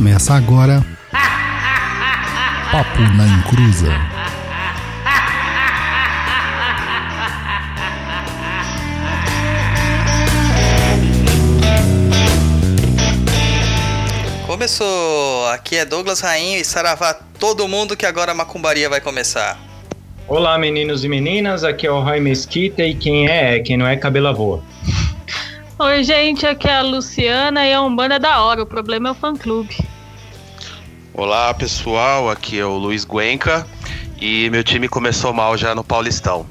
Começa agora. Papo na Encruza. Começou! Aqui é Douglas Rainho e Saravá todo mundo que agora a macumbaria vai começar. Olá, meninos e meninas, aqui é o Roy Mesquita e quem é, é quem não é cabelo voa. Oi, gente, aqui é a Luciana e a Umbanda é da hora, o problema é o fã-clube. Olá, pessoal, aqui é o Luiz Guenca e meu time começou mal já no Paulistão.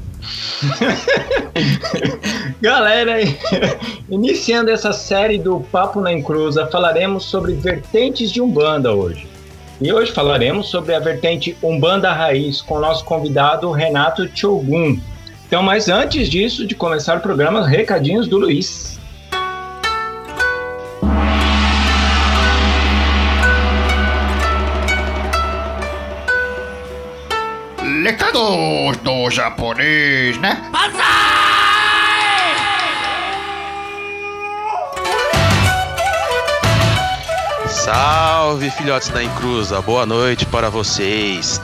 Galera, iniciando essa série do Papo na Encruza, falaremos sobre vertentes de Umbanda hoje. E hoje falaremos sobre a vertente Umbanda Raiz com o nosso convidado Renato Chogun. Então, mas antes disso, de começar o programa, recadinhos do Luiz. Recados do japonês, né? Salve, filhotes da Encruza, boa noite para vocês.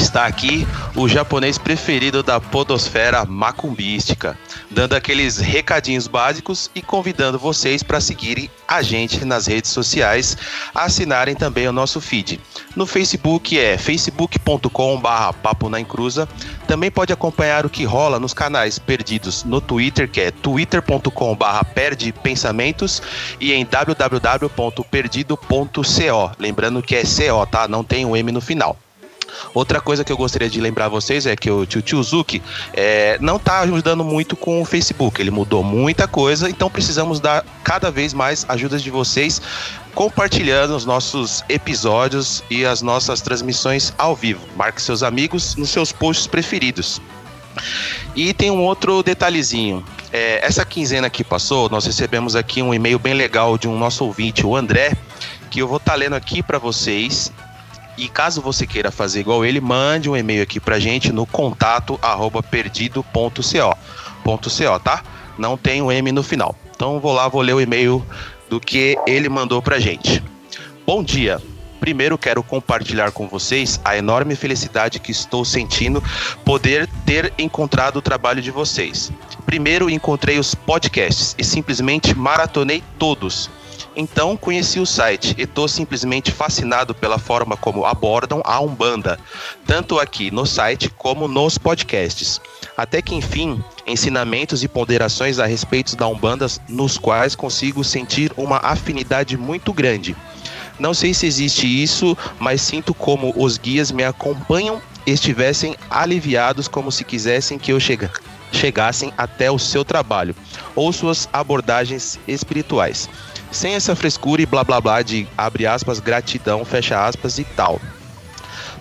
Está aqui o japonês preferido da podosfera macumbística, dando aqueles recadinhos básicos e convidando vocês para seguirem a gente nas redes sociais, assinarem também o nosso feed. No Facebook é facebook.com/barra papo na encruza. Também pode acompanhar o que rola nos canais perdidos no Twitter, que é twitter.com/barra perde pensamentos e em www.perdido.co. Lembrando que é CO, tá? Não tem um M no final. Outra coisa que eu gostaria de lembrar vocês é que o tio Tiozuki é, não está ajudando muito com o Facebook. Ele mudou muita coisa, então precisamos dar cada vez mais ajudas de vocês compartilhando os nossos episódios e as nossas transmissões ao vivo. Marque seus amigos nos seus posts preferidos. E tem um outro detalhezinho. É, essa quinzena que passou, nós recebemos aqui um e-mail bem legal de um nosso ouvinte, o André, que eu vou estar tá lendo aqui para vocês e caso você queira fazer igual ele, mande um e-mail aqui pra gente no contato arroba. .co, tá? Não tem o um M no final. Então vou lá, vou ler o e-mail do que ele mandou pra gente. Bom dia. Primeiro quero compartilhar com vocês a enorme felicidade que estou sentindo poder ter encontrado o trabalho de vocês. Primeiro encontrei os podcasts e simplesmente maratonei todos então conheci o site e estou simplesmente fascinado pela forma como abordam a Umbanda, tanto aqui no site como nos podcasts. Até que enfim, ensinamentos e ponderações a respeito da Umbanda nos quais consigo sentir uma afinidade muito grande. Não sei se existe isso, mas sinto como os guias me acompanham estivessem aliviados como se quisessem que eu chegasse chegassem até o seu trabalho ou suas abordagens espirituais sem essa frescura e blá blá blá de abre aspas, gratidão, fecha aspas e tal.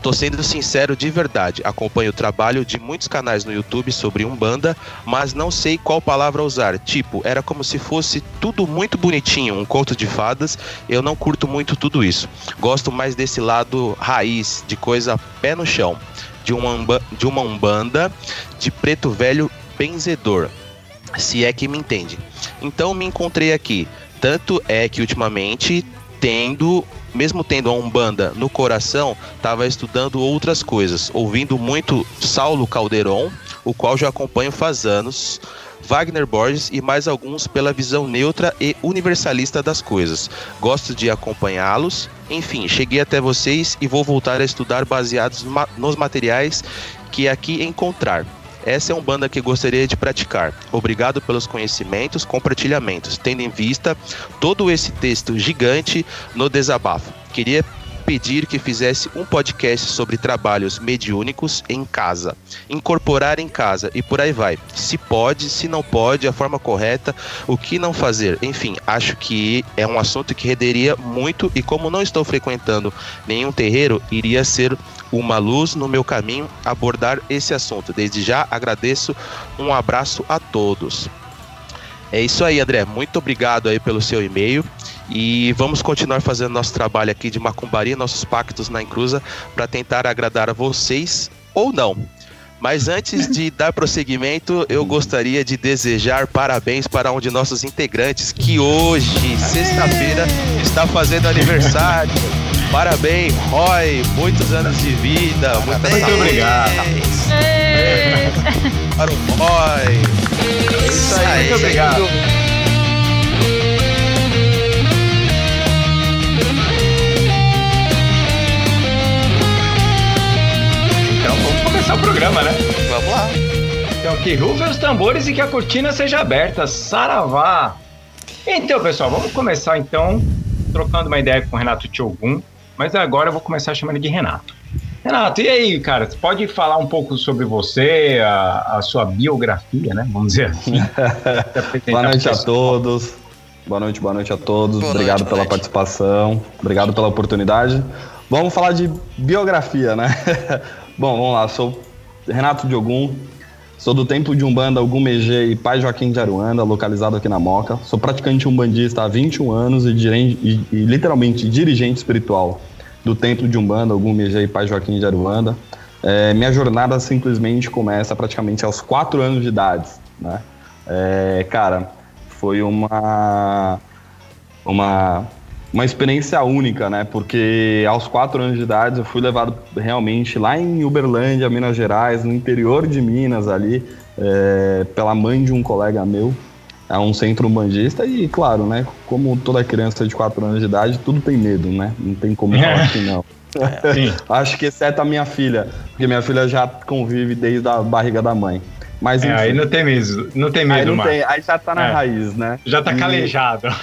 Tô sendo sincero de verdade, acompanho o trabalho de muitos canais no YouTube sobre Umbanda, mas não sei qual palavra usar. Tipo, era como se fosse tudo muito bonitinho, um conto de fadas. Eu não curto muito tudo isso. Gosto mais desse lado raiz, de coisa pé no chão, de uma, de uma Umbanda de preto velho benzedor. Se é que me entende. Então me encontrei aqui, tanto é que ultimamente, tendo, mesmo tendo a Umbanda no coração, estava estudando outras coisas, ouvindo muito Saulo Calderon, o qual já acompanho faz anos, Wagner Borges e mais alguns pela visão neutra e universalista das coisas. Gosto de acompanhá-los. Enfim, cheguei até vocês e vou voltar a estudar baseados nos materiais que aqui encontrar. Essa é uma banda que gostaria de praticar. Obrigado pelos conhecimentos, compartilhamentos, tendo em vista todo esse texto gigante no desabafo. Queria pedir que fizesse um podcast sobre trabalhos mediúnicos em casa, incorporar em casa e por aí vai. Se pode, se não pode, a forma correta, o que não fazer. Enfim, acho que é um assunto que renderia muito e como não estou frequentando nenhum terreiro, iria ser uma luz no meu caminho abordar esse assunto. Desde já agradeço, um abraço a todos. É isso aí, André. Muito obrigado aí pelo seu e-mail. E vamos continuar fazendo nosso trabalho aqui de macumbaria, nossos pactos na encruza, para tentar agradar a vocês ou não. Mas antes de dar prosseguimento, eu gostaria de desejar parabéns para um de nossos integrantes que hoje, sexta-feira, está fazendo aniversário. Parabéns, Roy, muitos anos de vida, muita. Muito obrigado. Para o Roy. É isso aí. Muito obrigado. Começar o programa, né? Vamos lá. Então que rufem os tambores e que a cortina seja aberta. Saravá! Então, pessoal, vamos começar então trocando uma ideia com o Renato Tiogun, mas agora eu vou começar chamando ele de Renato. Renato, e aí, cara? Você pode falar um pouco sobre você, a, a sua biografia, né? Vamos dizer assim. Boa noite a todos. Boa noite, boa noite a todos. Boa Obrigado noite, pela noite. participação. Obrigado pela oportunidade. Vamos falar de biografia, né? Bom, vamos lá. Sou Renato Diogum. Sou do Templo de Umbanda Ogumegê e Pai Joaquim de Aruanda, localizado aqui na Moca. Sou praticante umbandista há 21 anos e, e- e literalmente dirigente espiritual do Templo de Umbanda Ogumegê e Pai Joaquim de Aruanda. É, minha jornada simplesmente começa praticamente aos 4 anos de idade, né? É, cara, foi uma uma uma experiência única, né? Porque aos quatro anos de idade eu fui levado realmente lá em Uberlândia, Minas Gerais, no interior de Minas ali, é, pela mãe de um colega meu, a um centro umbandista e, claro, né? Como toda criança de quatro anos de idade, tudo tem medo, né? Não tem como falar que não. Sim. Acho que exceto a minha filha, porque minha filha já convive desde a barriga da mãe. Mas É, aí não tem medo, não tem aí, medo não mais. tem, aí já tá na É. raiz, né? Já tá E- calejado.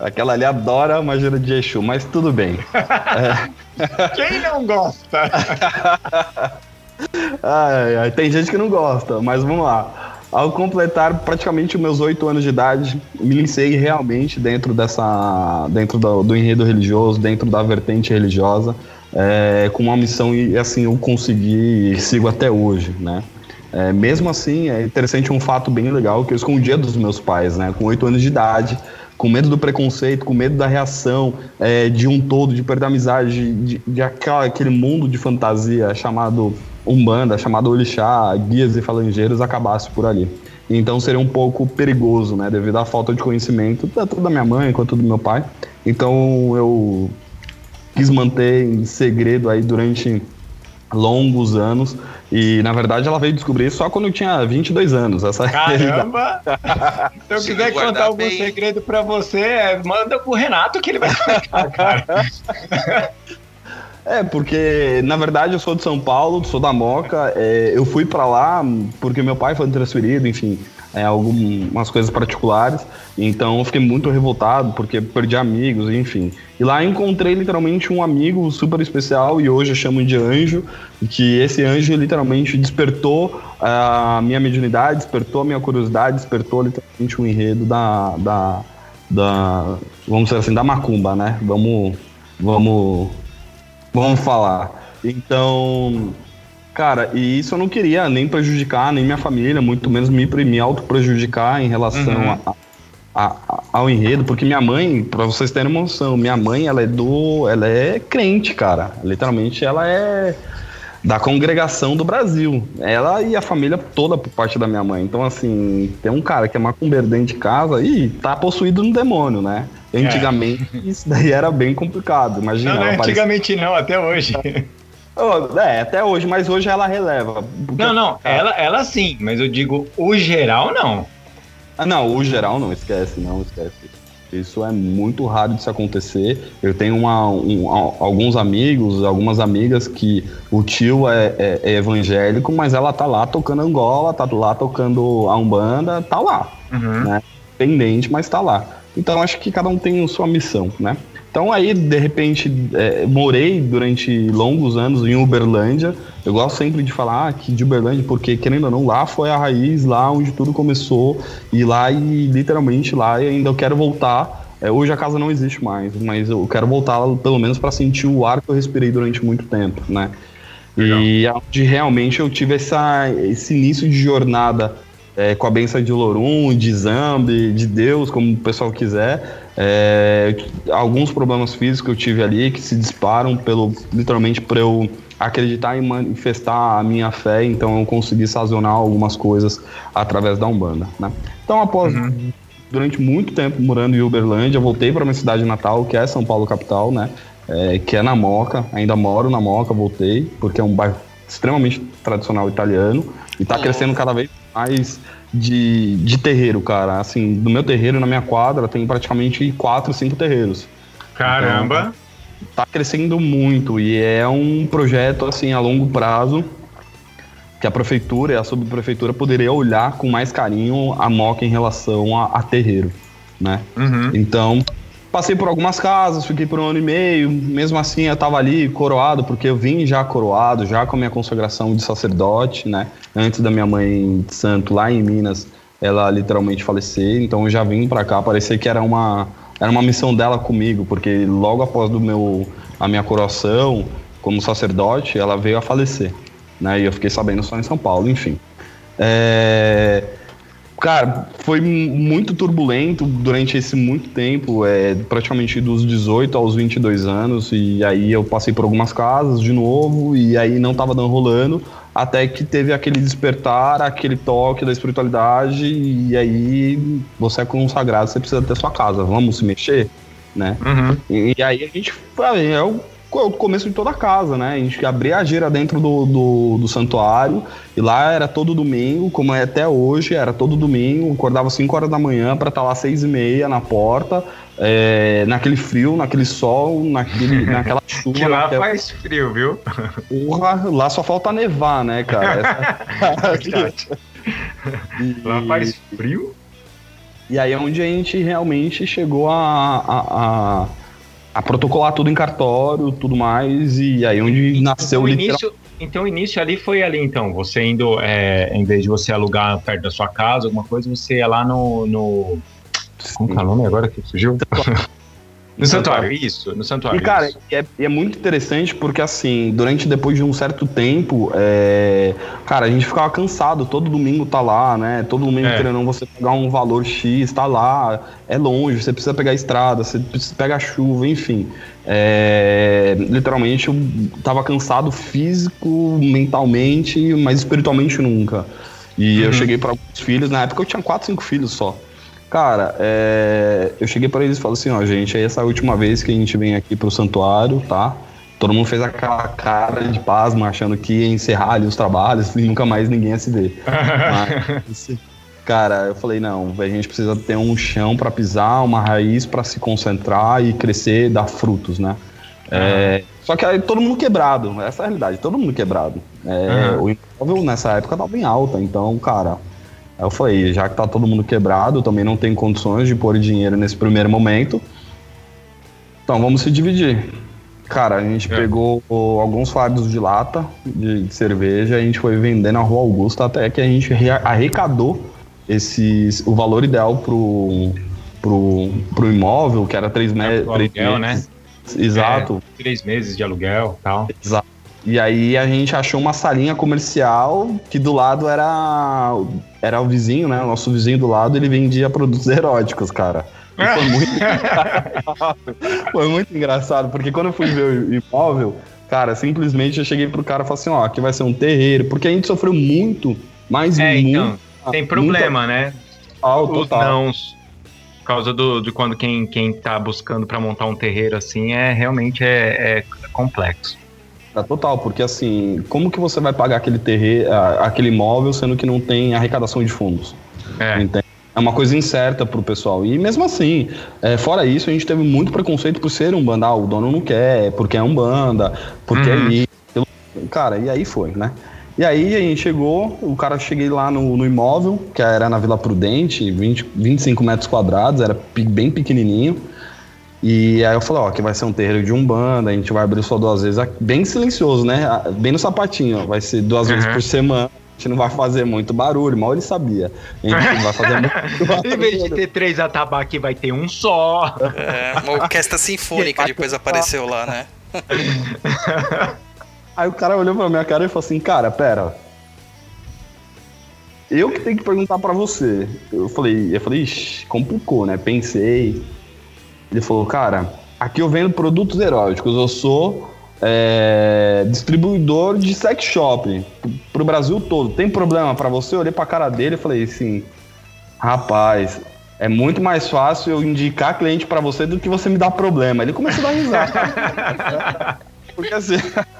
Aquela ali adora magia de Exu, mas tudo bem. Quem não gosta? Ai, ai, tem gente que não gosta, mas vamos lá. Ao completar praticamente os meus oito anos de idade, me iniciei realmente dentro dessa, dentro do, do enredo religioso, dentro da vertente religiosa, é, com uma missão e assim eu consegui e sigo até hoje, né? É, mesmo assim, é interessante um fato bem legal que eu escondia dos meus pais, né? Com oito anos de idade, com medo do preconceito, com medo da reação é, de um todo, de perder a amizade, de, de aquela, aquele mundo de fantasia chamado Umbanda, chamado Orixá, guias e falangeiros, acabasse por ali. Então seria um pouco perigoso, né? Devido à falta de conhecimento, tanto da minha mãe quanto do meu pai. Então eu quis manter em segredo aí durante longos anos. E na verdade ela veio descobrir só quando eu tinha 22 anos. Essa é. Caramba! Se eu Se quiser contar algum bem. segredo pra você, é, manda pro Renato que ele vai contar, cara. É, porque na verdade eu sou de São Paulo, sou da Moca. é, eu fui pra lá porque meu pai foi transferido, enfim, é, algumas coisas particulares. Então eu fiquei muito revoltado porque perdi amigos, enfim. E lá encontrei literalmente um amigo super especial e hoje eu chamo de anjo. Que esse anjo literalmente despertou a minha mediunidade, despertou a minha curiosidade, despertou literalmente o enredo da, da, da vamos dizer assim, da macumba, né? Vamos, vamos Vamos falar. Então, cara, e isso eu não queria nem prejudicar nem minha família, muito menos me, me auto-prejudicar em relação Uhum. a- a- a- ao enredo, porque minha mãe, pra vocês terem uma noção, minha mãe, ela é do. Ela é crente, cara. Literalmente, ela é da congregação do Brasil. Ela e a família toda por parte da minha mãe. Então, assim, tem um cara que é macumbeiro dentro de casa e tá possuído no demônio, né? Antigamente, isso daí era bem complicado. Imagina, Não, não, aparecia- antigamente não, até hoje. Oh, É, até hoje, mas hoje ela releva. Não, não, ela, ela sim, mas eu digo o geral não. Ah, não, o geral não esquece, não esquece. Isso é muito raro de se acontecer. Eu tenho uma- um- alguns amigos, algumas amigas que o tio é, é- é evangélico, mas ela tá lá tocando Angola, tá lá tocando a Umbanda, tá lá. Uhum. Pendente, mas tá lá. Então acho que cada um tem sua missão, né? Então aí, de repente, é, morei durante longos anos em Uberlândia. Eu gosto sempre de falar que de Uberlândia, porque querendo ou não, lá foi a raiz, lá onde tudo começou. E lá, e literalmente lá, e ainda eu quero voltar. É, hoje a casa não existe mais, mas eu quero voltar pelo menos para sentir o ar que eu respirei durante muito tempo, né? E é onde realmente eu tive essa, esse início de jornada é, com a benção de Lorum, de Zambi, de Deus, como o pessoal quiser. É, alguns problemas físicos que eu tive ali que se disparam pelo literalmente para eu acreditar e manifestar a minha fé, então eu consegui sazionar algumas coisas através da Umbanda, né? Então, após durante muito tempo morando em Uberlândia, voltei para minha cidade natal, que é São Paulo capital, né? É, que é na Moca, ainda moro na Moca, voltei, porque é um bairro extremamente tradicional italiano e tá Oh. crescendo cada vez mais de, de terreiro, cara. Assim, no meu terreiro, na minha quadra, tem praticamente quatro, cinco terreiros Caramba. tá crescendo muito e é um projeto assim a longo prazo que a prefeitura e a subprefeitura poderia olhar com mais carinho a Moca em relação a, a terreiro, né? Uhum. Então, passei por algumas casas, fiquei por um ano e meio, mesmo assim eu tava ali coroado, porque eu vim já coroado, já com a minha consagração de sacerdote, né? Antes da minha mãe de santo lá em Minas, ela literalmente falecer, então eu já vim pra cá, parecia que era uma era uma missão dela comigo, porque logo após do meu a minha coroação como sacerdote, ela veio a falecer, né? E eu fiquei sabendo só em São Paulo, enfim. É... Cara, foi mu- muito turbulento durante esse muito tempo, é, praticamente dos 18 aos 22 anos, e aí eu passei por algumas casas de novo, e aí não tava dando rolando, até que teve aquele despertar, aquele toque da espiritualidade, e aí você é consagrado, você precisa ter sua casa, vamos se mexer, né? Uhum. E, e aí a gente é o, é o começo de toda a casa, né? A gente abria a gira dentro do, do, do santuário e lá era todo domingo, como é até hoje, era todo domingo, acordava 5 horas da manhã para estar lá 6 e meia na porta, é, naquele frio, naquele sol, naquele, naquela chuva. Que lá naquela faz frio, viu? porra, lá só falta nevar, né, cara? Essa- Lá E- faz frio. E aí é onde a gente realmente chegou a, a, a, a protocolar tudo em cartório, tudo mais, e aí onde nasceu Então, o início, então o início ali foi ali, então. Você indo, é, em vez de você alugar perto da sua casa, alguma coisa, você ia lá no. no... Como que é o nome agora que fugiu? No santuário, isso, no santuário. E, cara, é, é muito interessante porque, assim, durante, depois de um certo tempo, é, cara, a gente ficava cansado, todo domingo tá lá, né? Todo domingo, É. querendo você pegar um valor X, tá lá, é longe, você precisa pegar a estrada, você precisa pegar chuva, enfim. É, literalmente, eu tava cansado físico, mentalmente, mas espiritualmente nunca. E eu Uhum. cheguei para alguns filhos, na época eu tinha quatro, cinco filhos só. Cara, é, eu cheguei para eles e falei assim, ó, gente, essa é a última vez que a gente vem aqui pro santuário, tá? Todo mundo fez aquela cara de pasmo, achando que ia encerrar ali os trabalhos e nunca mais ninguém ia se ver. Mas, cara, eu falei, não, a gente precisa ter um chão para pisar, uma raiz para se concentrar e crescer, dar frutos, né? É, só que aí todo mundo quebrado, essa é a realidade, todo mundo quebrado. É, Uhum. O imóvel nessa época tava em alta, então, cara, Aí eu falei, já que tá todo mundo quebrado, também não tenho condições de pôr dinheiro nesse primeiro momento. Então vamos se dividir. Cara, a gente É. pegou alguns fardos de lata de, de cerveja, a gente foi vender na Rua Augusta até que a gente arrecadou esses, o valor ideal pro, pro, pro imóvel, que era três, me É, três aluguel, meses. Exato. Três meses de aluguel e tal. Exato. E aí a gente achou uma salinha comercial que do lado era era o vizinho, né? O nosso vizinho do lado, ele vendia produtos eróticos, cara. E foi muito engraçado. Foi muito engraçado, porque quando eu fui ver o imóvel, cara, simplesmente eu cheguei pro cara e falei assim, ó, aqui vai ser um terreiro, porque a gente sofreu muito, mas É, muito. então, tem problema, né? Os total. nãos. Por causa do, de quando quem, quem tá buscando pra montar um terreiro assim, é realmente é, é complexo. É total, porque assim, como que você vai pagar aquele terreiro, aquele imóvel, sendo que não tem arrecadação de fundos? É. Entende? É uma coisa incerta pro pessoal. E mesmo assim, é, fora isso, a gente teve muito preconceito por ser um banda. Ah, o dono não quer, porque é um banda, porque Uhum. é isso. Cara, e aí foi, né? E aí a gente chegou, o cara cheguei lá no, no imóvel, que era na Vila Prudente, 20, 25 metros quadrados, era bem pequenininho. E aí eu falei, ó, aqui vai ser um terreiro de umbanda, a gente vai abrir só duas vezes, aqui- bem silencioso, né? Ah, Bem no sapatinho, ó, vai ser duas vezes Uhum. por semana. A gente não vai fazer muito barulho, mal ele sabia. A gente não vai fazer muito barulho. Em vez de ter três atabaques, vai ter um só. É, uma orquestra sinfônica depois apareceu lá, né? Aí o cara olhou pra minha cara e falou assim, cara, pera. Eu que tenho que perguntar pra você. Eu falei, eu falei, ixi, complicou, né? Pensei. Ele falou, cara, aqui eu vendo produtos eróticos, eu sou é, distribuidor de sex shop pro- Brasil todo. Tem problema pra você? Eu olhei pra cara dele e falei assim: rapaz, é muito mais fácil eu indicar cliente pra você do que você me dar problema. Ele começou a dar risada. Porque assim.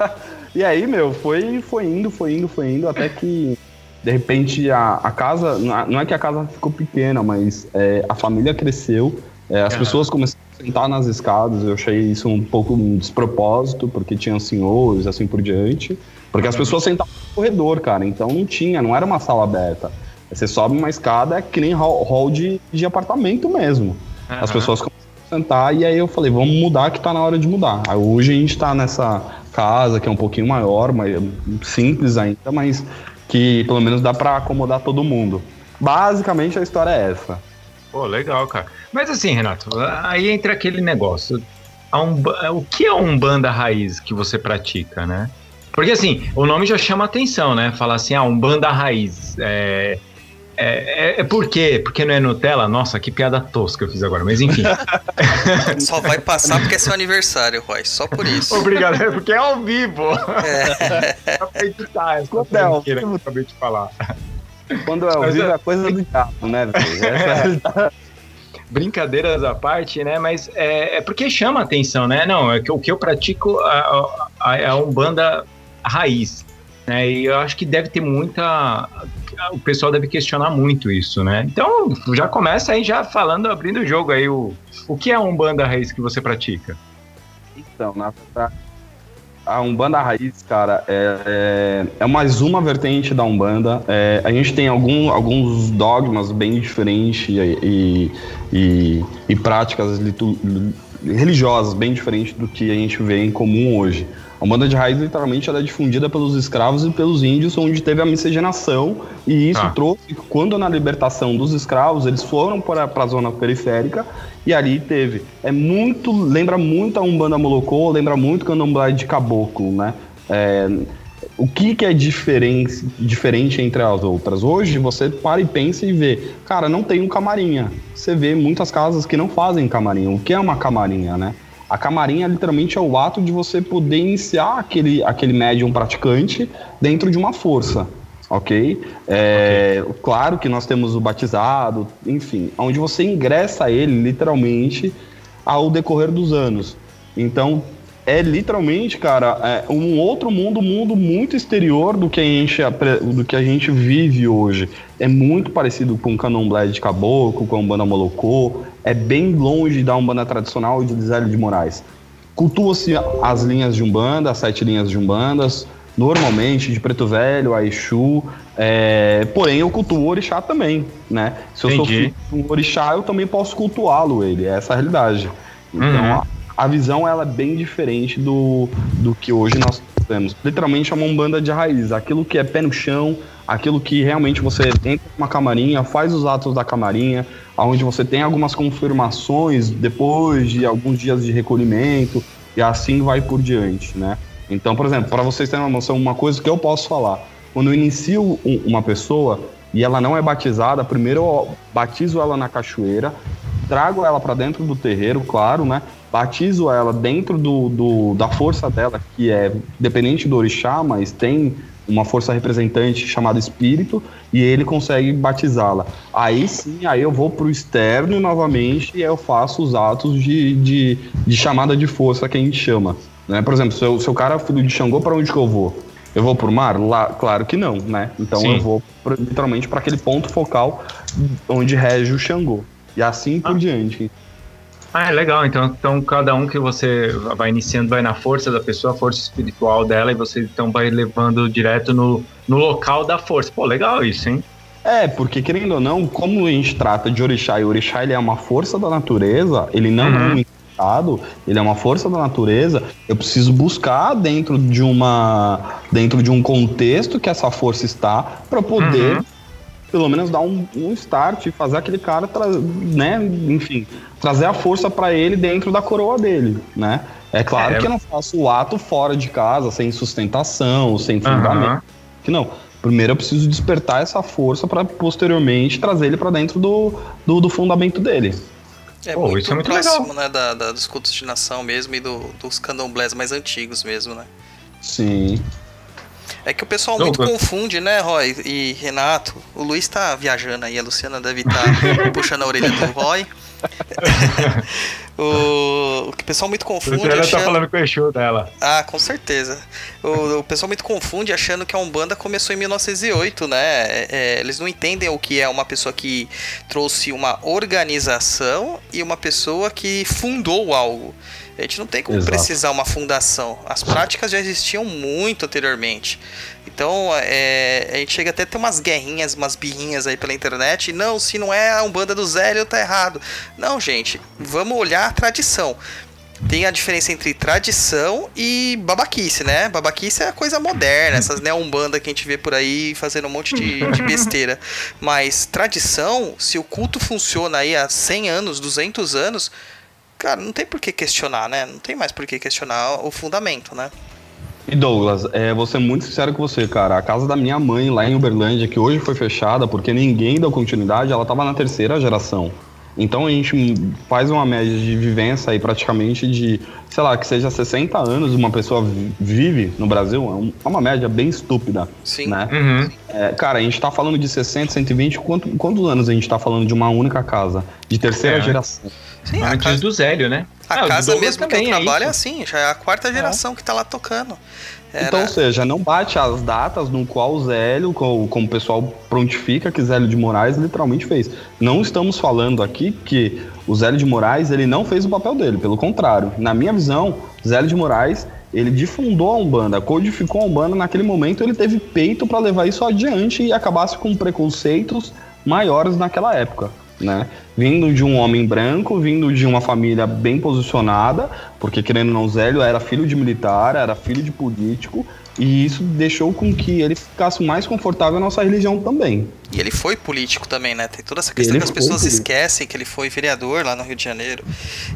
e aí, meu, foi, foi indo, foi indo, foi indo, até que. De repente a, a casa, não é que a casa ficou pequena, mas é, a família cresceu, é, as pessoas começaram a sentar nas escadas, eu achei isso um pouco um despropósito, porque tinham senhores, assim por diante. Porque as pessoas sentavam no corredor, cara, então não tinha, não era uma sala aberta. Você sobe uma escada, é que nem hall, hall de, de apartamento mesmo. As Aham. pessoas começaram a sentar e aí eu falei, vamos mudar que tá na hora de mudar. Aí hoje a gente tá nessa casa que é um pouquinho maior, mas simples ainda, mas que pelo menos dá pra acomodar todo mundo. Basicamente a história é essa. Pô, legal, cara. Mas assim, Renato, aí entra aquele negócio. A umba- O que é um banda raiz que você pratica, né? Porque assim, o nome já chama atenção, né? Falar assim, ah, um banda raiz. É, é, é, é por quê? Porque não é Nutella? Nossa, que piada tosca eu fiz agora, mas enfim. Só vai passar porque é seu aniversário, Roy. Só por isso. Obrigado, é porque é ao vivo. É. Pra editar essa é tranqueira que eu acabei de falar. Quando é ao vivo é- é coisa do diabo, né, velho? Essa é- brincadeiras à parte, né? Mas é, é porque chama atenção, né? Não, é que o que eu pratico é a Umbanda raiz, né? E eu acho que deve ter muita. O pessoal deve questionar muito isso, né? Então, já começa aí já falando, abrindo o jogo aí. O, o que é a Umbanda raiz que você pratica? Então, na verdade, a Umbanda Raiz, cara, é, é, é mais uma vertente da Umbanda. É, a gente tem algum, alguns dogmas bem diferentes e, e, e- práticas litu- religiosas bem diferentes do que a gente vê em comum hoje. A Umbanda de Raiz, literalmente, ela é difundida pelos escravos e pelos índios, onde teve a miscigenação, e isso Ah. trouxe, quando na libertação dos escravos, eles foram para a zona periférica, e ali teve. É muito. Lembra muito a Umbanda Molocô, lembra muito Candomblé de Caboclo, né? É, o que, que é diferente, diferente entre as outras? Hoje você para e pensa e vê, cara, não tem um camarinha. Você vê muitas casas que não fazem camarinha. O que é uma camarinha, né? A camarinha literalmente é o ato de você poder iniciar aquele, aquele médium praticante dentro de uma força, ok? É, Claro que nós temos o batizado, enfim, onde você ingressa ele literalmente ao decorrer dos anos. Então, é literalmente, cara, é um outro mundo, um mundo muito exterior do que a gente, apre- do que a gente vive hoje. É muito parecido com o candomblé de caboclo, com a Umbanda Molocô, é bem longe da Umbanda tradicional de Lisélio de Moraes. Cultua-se as linhas de Umbanda, as sete linhas de Umbandas, normalmente de Preto Velho, a Exu, é, porém eu cultuo o Orixá também, né? Se eu sou Entendi. filho de um Orixá, eu também posso cultuá-lo, ele, é essa a realidade. Então, Uhum. A, visão ela é bem diferente do, do que hoje nós temos. Literalmente é uma umbanda de raiz, aquilo que é pé no chão, aquilo que realmente você entra numa camarinha, faz os atos da camarinha, onde você tem algumas confirmações depois de alguns dias de recolhimento e assim vai por diante, né? Então, por exemplo, para vocês terem uma noção, uma coisa que eu posso falar, quando eu inicio um- uma pessoa e ela não é batizada, primeiro eu batizo ela na cachoeira, trago ela para dentro do terreiro, claro, né? Batizo ela dentro do, do- da força dela, que é dependente do orixá, mas tem uma força representante chamada espírito, e ele consegue batizá-la. Aí sim, aí eu vou pro externo novamente e eu faço os atos de, de, de chamada de força que a gente chama. Né? Por exemplo, se, eu, se o cara é filho de Xangô, para onde que eu vou? Eu vou pro mar? Lá, claro que não, né? Então Sim. eu vou pro- literalmente para aquele ponto focal onde rege o Xangô. E assim por diante. Ah, é legal. Então, então, cada um que você vai iniciando vai na força da pessoa, a força espiritual dela, e você então vai levando direto no, no local da força. Pô, legal isso, hein? É, porque querendo ou não, como a gente trata de orixá, e o orixá ele é uma força da natureza, ele não Uhum. é um estado, ele é uma força da natureza, eu preciso buscar dentro de uma dentro de um contexto que essa força está para poder Uhum. Pelo menos dar um, um start e fazer aquele cara, tra- né, enfim, trazer a força para ele dentro da coroa dele, né? É claro É. que eu não faço o ato fora de casa, sem sustentação, sem fundamento. Aham. Que não. Primeiro eu preciso despertar essa força para posteriormente trazer ele para dentro do, do, do fundamento dele. É Pô, muito, isso é muito próximo, né, da, da- dos cultos de nação mesmo e do- dos candomblés mais antigos mesmo, né? Sim. É que o pessoal Não, muito mas- confunde, né, Roy e Renato? O Luiz tá viajando aí, a Luciana deve estar puxando a orelha do Roy. o, o pessoal muito confunde Luciana tá achando... falando com o Exu dela. Ah, com certeza. O, o pessoal muito confunde achando que a Umbanda começou em 1908, né? É, é, eles não entendem o que é uma pessoa que trouxe uma organização e uma pessoa que fundou algo. A gente não tem como Exato. precisar uma fundação. As práticas já existiam muito anteriormente. Então, é, a gente chega até a ter umas guerrinhas, umas birrinhas aí pela internet. Não, se não é a Umbanda do Zélio, tá errado. Não, gente, vamos olhar a tradição tem a diferença entre tradição e babaquice, né? Babaquice é a coisa moderna, essas neo-umbanda que a gente vê por aí fazendo um monte de, de besteira. Mas tradição, se o culto funciona aí há 100 anos, 200 anos, cara, não tem por que questionar, né? Não tem mais por que questionar o fundamento, né? E Douglas, é, vou ser muito sincero com você, cara. A casa da minha mãe lá em Uberlândia, que hoje foi fechada porque ninguém deu continuidade, ela tava na terceira geração. Então a gente faz uma média de vivência aí praticamente de, sei lá, que seja 60 anos uma pessoa vi- vive no Brasil, é é uma média bem estúpida, Sim. né? Uhum. É, cara, a gente tá falando de 60, 120, quanto, quantos anos a gente tá falando de uma única casa? De terceira É. geração. Sim, a Antes casa, do Zélio, né? a Ah, casa mesmo que eu é trabalho é isso. assim, já é a quarta geração que tá lá tocando. Era- Então, ou seja, não bate as datas no qual o Zélio, co- como o pessoal prontifica que Zélio de Moraes literalmente fez. Não estamos falando aqui que o Zélio de Moraes ele não fez o papel dele, pelo contrário. Na minha visão, Zélio de Moraes ele difundou a Umbanda, codificou a Umbanda naquele momento, ele teve peito para levar isso adiante e acabasse com preconceitos maiores naquela época. Né? Vindo de um homem branco, vindo de uma família bem posicionada, porque querendo ou não, Zélio era filho de militar, era filho de político, e isso deixou com que ele ficasse mais confortável na nossa religião também. E ele foi político também, né? Tem toda essa questão Ele que as pessoas político. esquecem que ele foi vereador lá no Rio de Janeiro.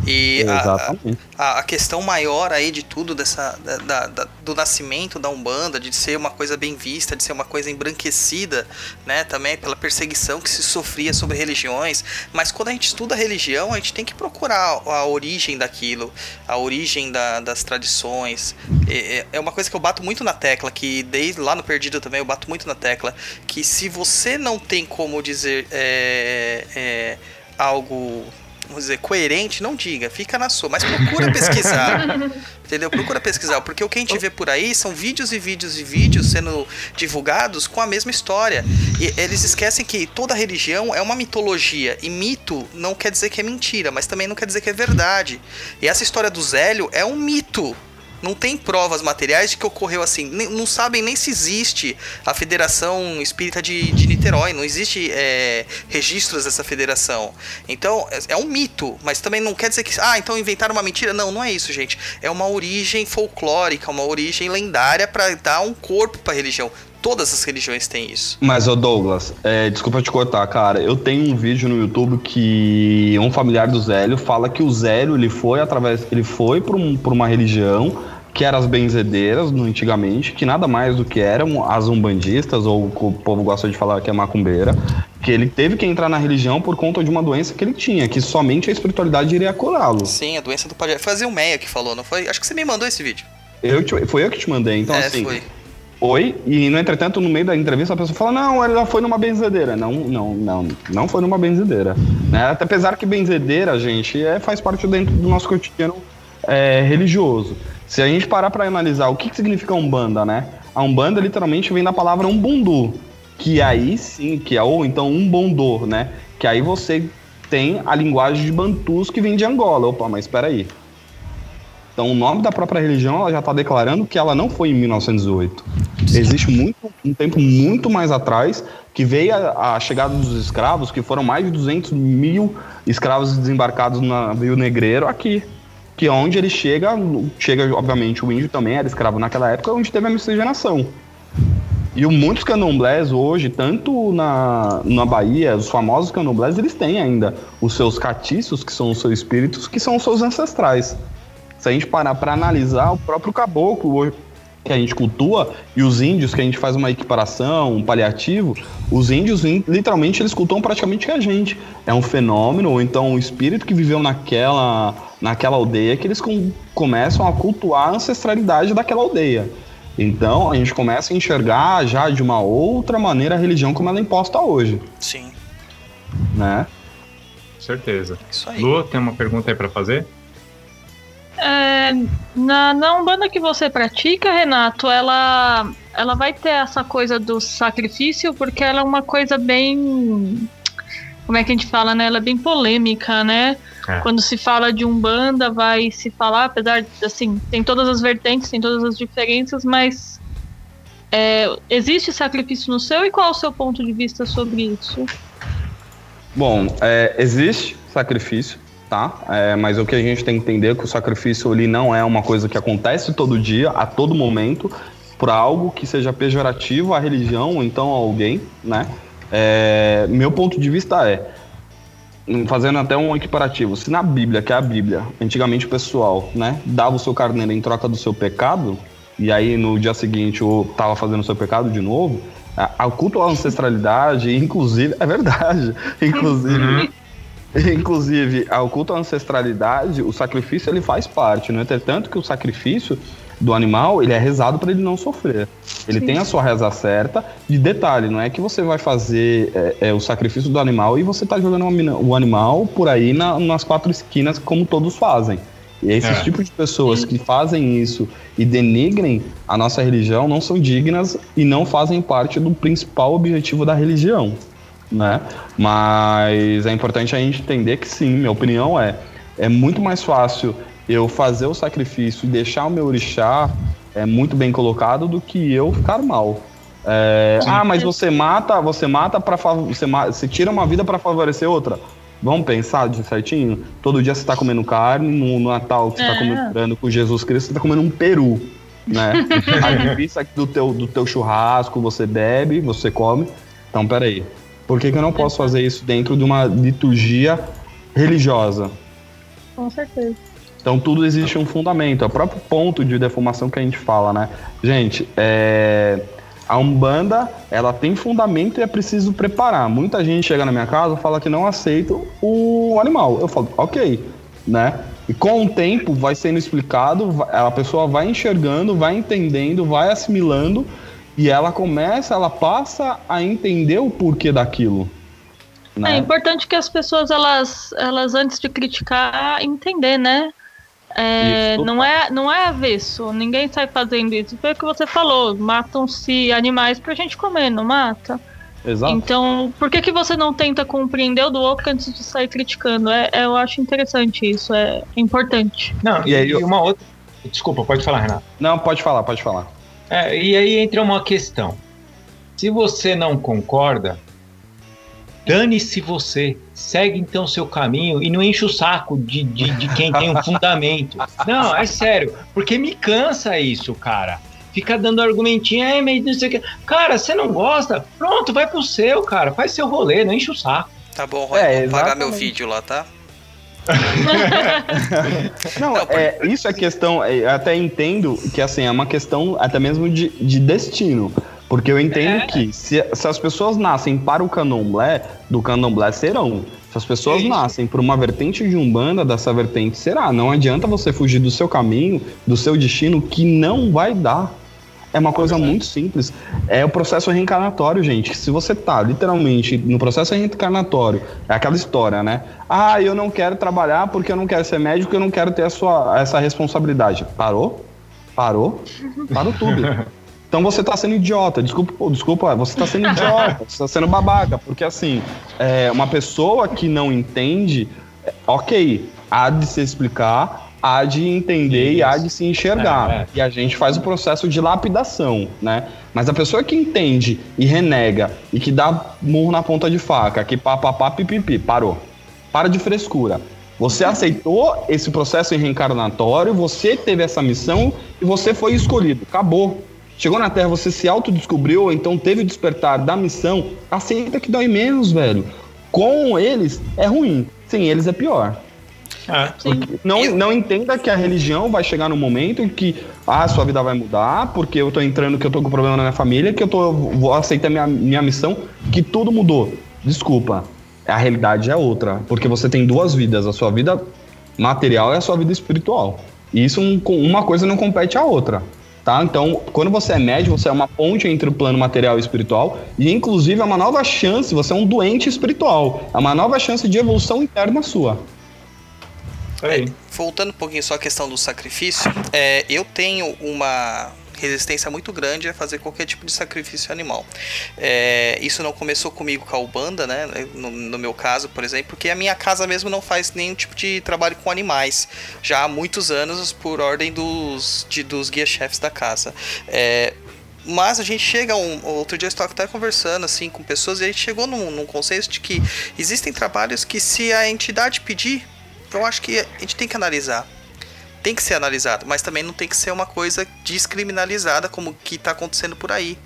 E a, a, a questão maior aí de tudo dessa da- da- da- do nascimento da Umbanda, de ser uma coisa bem vista, de ser uma coisa embranquecida, né? Também pela perseguição que se sofria sobre religiões. Mas quando a gente estuda a religião, a gente tem que procurar a origem daquilo, a origem da- das tradições. É, é- é uma coisa que eu bato muito na tecla, que desde lá no Perdido também eu bato muito na tecla, que se você não tem como dizer é, é, algo, vamos dizer, coerente, não diga, fica na sua, mas procura pesquisar. Entendeu? Procura pesquisar, porque o que a gente vê por aí são vídeos e vídeos e vídeos sendo divulgados com a mesma história. E eles esquecem que toda religião é uma mitologia. E mito não quer dizer que é mentira, mas também não quer dizer que é verdade. E essa história do Zélio é um mito. Não tem provas materiais de que ocorreu assim. Nem- não sabem nem se existe a Federação Espírita de, de Niterói. Não existe é, registros dessa federação. Então, é, é um mito. Mas também não quer dizer que. Ah, então inventaram uma mentira. Não, não é isso, gente. É uma origem folclórica, uma origem lendária para dar um corpo para a religião. Todas as religiões têm isso. Mas, ô Douglas, é, desculpa te cortar, cara. Eu tenho um vídeo no YouTube que um familiar do Zélio fala que o Zélio ele foi através. Ele foi para um, uma religião que eram as benzedeiras no- antigamente, que nada mais do que eram as umbandistas, ou o povo gosta de falar que é macumbeira, que ele teve que entrar na religião por conta de uma doença que ele tinha, que somente a espiritualidade iria curá-lo. Sim, a doença do Pajé. Foi a Zilmeia que falou, não foi? Acho que você me mandou esse vídeo. Eu te- foi eu que te mandei, então é, assim. foi. Foi, e no entretanto, no meio da entrevista, a pessoa fala: Não, ela foi numa benzedeira. Não, não, não, não foi numa benzedeira. Né? Até apesar que benzedeira, gente, é, faz parte dentro do nosso cotidiano é, religioso. Se a gente parar para analisar o que, que significa Umbanda, né? A Umbanda literalmente vem da palavra umbundu, que aí sim, que é ou então umbondô, né? Que aí você tem a linguagem de bantus que vem de Angola. Opa, mas espera aí. Então, o nome da própria religião ela já está declarando que ela não foi em 1908. Existe muito, um tempo muito mais atrás que veio a, a chegada dos escravos, que foram mais de 200 mil escravos desembarcados no navio negreiro aqui. Que é onde ele chega, chega, obviamente, o índio também era escravo naquela época, onde teve a miscigenação. E muitos candomblés hoje, tanto na, na Bahia, os famosos candomblés, eles têm ainda os seus catiços, que são os seus espíritos, que são os seus ancestrais. Se a gente parar para analisar, o próprio caboclo, hoje, que a gente cultua e os índios que a gente faz uma equiparação, um paliativo, os índios literalmente eles cultuam praticamente que a gente. É um fenômeno ou então um espírito que viveu naquela naquela aldeia que eles com- começam a cultuar a ancestralidade daquela aldeia. Então a gente começa a enxergar já de uma outra maneira a religião como ela é imposta hoje, Sim, né? Certeza. isso aí. Lu, tem uma pergunta aí pra fazer? É, na, na Umbanda que você pratica, Renato, ela, ela vai ter essa coisa do sacrifício, porque ela é uma coisa bem. Como é que a gente fala, né? Ela é bem polêmica, né? É. Quando se fala de Umbanda, vai se falar, apesar de, assim, tem todas as vertentes, tem todas as diferenças, mas. é, existe sacrifício no seu e qual é o seu ponto de vista sobre isso? Bom, é, existe sacrifício, tá? É, mas o que a gente tem que entender é que o sacrifício ele não é uma coisa que acontece todo dia, a todo momento, por algo que seja pejorativo à religião ou então a alguém, né? É, meu ponto de vista é, fazendo até um equiparativo, se na Bíblia, que é a Bíblia, antigamente o pessoal, né, dava o seu carneiro em troca do seu pecado, e aí no dia seguinte o tava fazendo o seu pecado de novo, a, a culto à ancestralidade, inclusive, é verdade, inclusive, inclusive, ao culto à ancestralidade, o sacrifício ele faz parte, no entretanto que o sacrifício do animal, ele é rezado para ele não sofrer. Ele tem a sua reza certa. E detalhe, não é que você vai fazer é, é, o sacrifício do animal e você tá jogando o amina- o animal por aí na- nas quatro esquinas, como todos fazem. E esses É. tipos de pessoas que fazem isso e denigrem a nossa religião não são dignas e não fazem parte do principal objetivo da religião, né? Mas é importante a gente entender que sim, minha opinião é é muito mais fácil eu fazer o sacrifício e deixar o meu orixá é muito bem colocado do que eu ficar mal. É, ah, mas você mata, você mata para você, você tira uma vida para favorecer outra. Vamos pensar de certinho? Todo dia você tá comendo carne, no Natal você tá É. comemorando com Jesus Cristo, você tá comendo um peru, né? A aqui do teu, do teu churrasco, você bebe, você come. Então, peraí. Por que, que eu não posso fazer isso dentro de uma liturgia religiosa? Com certeza. Então tudo existe um fundamento, é o próprio ponto de deformação que a gente fala, né? Gente, é, a Umbanda, ela tem fundamento e é preciso preparar. Muita gente chega na minha casa e fala que não aceita o animal. Eu falo, ok, né? E com o tempo vai sendo explicado, a pessoa vai enxergando, vai entendendo, vai assimilando e ela começa, ela passa a entender o porquê daquilo. É Né? importante que as pessoas, elas, elas antes de criticar, entender, né? É, Isso. não, é, não é avesso, ninguém sai fazendo isso. Foi o que você falou, matam-se animais pra gente comer, não mata? Exato. Então, por que, que você não tenta compreender o do outro antes de sair criticando? É, é, eu acho interessante isso, é importante. Não, E aí eu- uma outra. Desculpa, pode falar, Renato. Não, pode falar, pode falar. É, e aí entra uma questão. Se você não concorda, dane-se você. Segue então seu caminho e não enche o saco de, de, de quem tem um fundamento. Não, é sério. Porque me cansa isso, cara. Fica dando argumentinho, é, mas não sei o que. Cara, você não gosta? Pronto, vai pro seu, cara. Faz seu rolê, não enche o saco. Tá bom, Roy, É, vou pagar meu vídeo lá, tá? Não, Não, por- é, isso é questão. é, Eu até entendo que assim, é uma questão até mesmo de, de destino. Porque eu entendo É. que se, se as pessoas nascem para o candomblé, do candomblé serão. Se as pessoas Isso. nascem por uma vertente de umbanda, dessa vertente será. Não adianta você fugir do seu caminho, do seu destino, que não vai dar. É uma coisa muito simples. É o processo reencarnatório, gente. Se você tá literalmente no processo reencarnatório, é aquela história, né? Ah, eu não quero trabalhar porque eu não quero ser médico, eu não quero ter a sua, essa responsabilidade. Parou? Parou? Parou tudo. Então você tá sendo idiota, desculpa, desculpa, você tá sendo idiota, você tá sendo babaca, porque assim, é, uma pessoa que não entende, é, ok, há de se explicar, há de entender e Isso. há de se enxergar. É, é. E a gente faz o processo de lapidação, né? Mas a pessoa que entende e renega e que dá murro na ponta de faca, que papapá, pipipi, parou. Para de frescura. Você aceitou esse processo reencarnatório, você teve essa missão e você foi escolhido. Acabou. Chegou na Terra, você se autodescobriu, então teve o despertar da missão. Aceita que dói menos, velho. Com eles é ruim. Sem eles é pior. Sim. Não, não entenda que a religião vai chegar no momento em que ah, sua vida vai mudar, porque eu tô entrando, que eu tô com problema na minha família, que eu tô, vou aceitar minha, minha missão, que tudo mudou. Desculpa. A realidade é outra. Porque você tem duas vidas, a sua vida material e a sua vida espiritual. E isso, um- uma coisa não compete à outra. Tá? Então, quando você é médio, você é uma ponte entre o plano material e espiritual, e inclusive é uma nova chance, você é um doente espiritual. É uma nova chance de evolução interna sua. Aí. Voltando um pouquinho só à questão do sacrifício, é, eu tenho uma resistência muito grande a fazer qualquer tipo de sacrifício animal. É, isso não começou comigo com a Ubanda, né? No, no meu caso, por exemplo, porque a minha casa mesmo não faz nenhum tipo de trabalho com animais. Já há muitos anos, por ordem dos, dos guia-chefes da casa. É, mas a gente chega um outro dia eu estava até conversando assim com pessoas e a gente chegou num, num consenso de que existem trabalhos que se a entidade pedir, eu acho que a gente tem que analisar. Tem que ser analisado, mas também não tem que ser uma coisa descriminalizada como que está acontecendo por aí.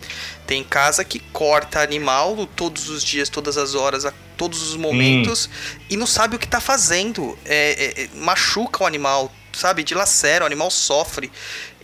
Tem casa que corta animal todos os dias, todas as horas, a todos os momentos e não sabe o que está fazendo. É, é, é, machuca o animal, sabe? Dilacera, o animal sofre.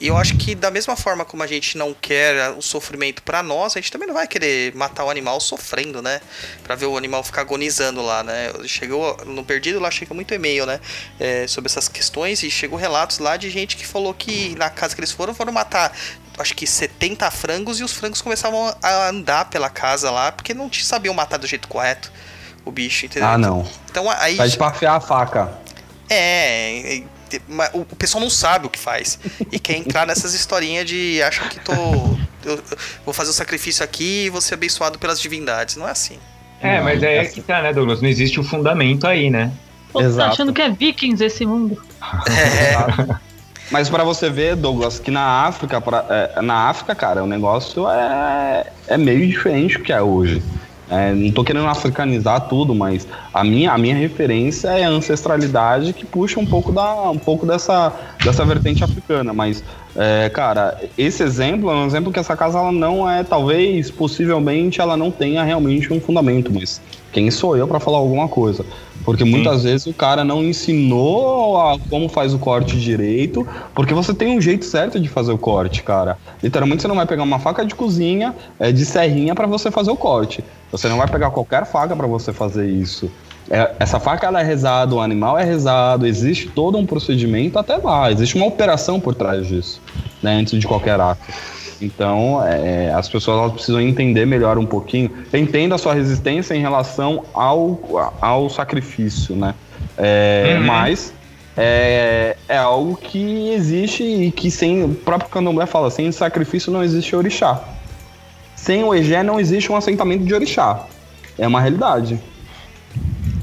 E eu acho que da mesma forma como a gente não quer o sofrimento para nós, a gente também não vai querer matar o animal sofrendo, né? Pra ver o animal ficar agonizando lá, né? Chegou no Perdido lá chega muito e-mail, né? É, sobre essas questões e chegou relatos lá de gente que falou que na casa que eles foram foram matar acho que 70 frangos e os frangos começavam a andar pela casa lá porque não sabiam matar do jeito correto o bicho, entendeu? Ah, não. Então aí Pede pra afiar a faca. é, o o pessoal não sabe o que faz. E quer entrar nessas historinhas de acha que tô. Eu, eu vou fazer o sacrifício aqui e vou ser abençoado pelas divindades. Não é assim. É, mas é aí que tá, né, Douglas? Não existe o fundamento aí, né? Pô, tá Exato. achando que é vikings esse mundo. É, Mas pra você ver, Douglas, que na África, pra- é, na África, cara, o negócio é, é meio diferente do que é hoje. É, não tô querendo africanizar tudo, mas a minha, a minha referência é a ancestralidade que puxa um pouco, da, um pouco dessa, dessa vertente africana. Mas, é, cara, esse exemplo é um exemplo que essa casa ela não é, talvez, possivelmente, ela não tenha realmente um fundamento, mas quem sou eu pra falar alguma coisa? Porque muitas vezes o cara não ensinou a como faz o corte direito, porque você tem um jeito certo de fazer o corte, cara. Literalmente você não vai pegar uma faca de cozinha, é, de serrinha pra você fazer o corte. Você não vai pegar qualquer faca pra você fazer isso. É, essa faca ela é rezada, o animal é rezado, existe todo um procedimento até lá, existe uma operação por trás disso, né, antes de qualquer ato. Então, é, as pessoas elas precisam entender melhor um pouquinho. Eu entendo a sua resistência em relação ao, ao sacrifício, né? É, Uhum. Mas é, é algo que existe e que sem. O próprio candomblé fala: sem sacrifício não existe orixá. Sem o Egé não existe um assentamento de orixá. É uma realidade.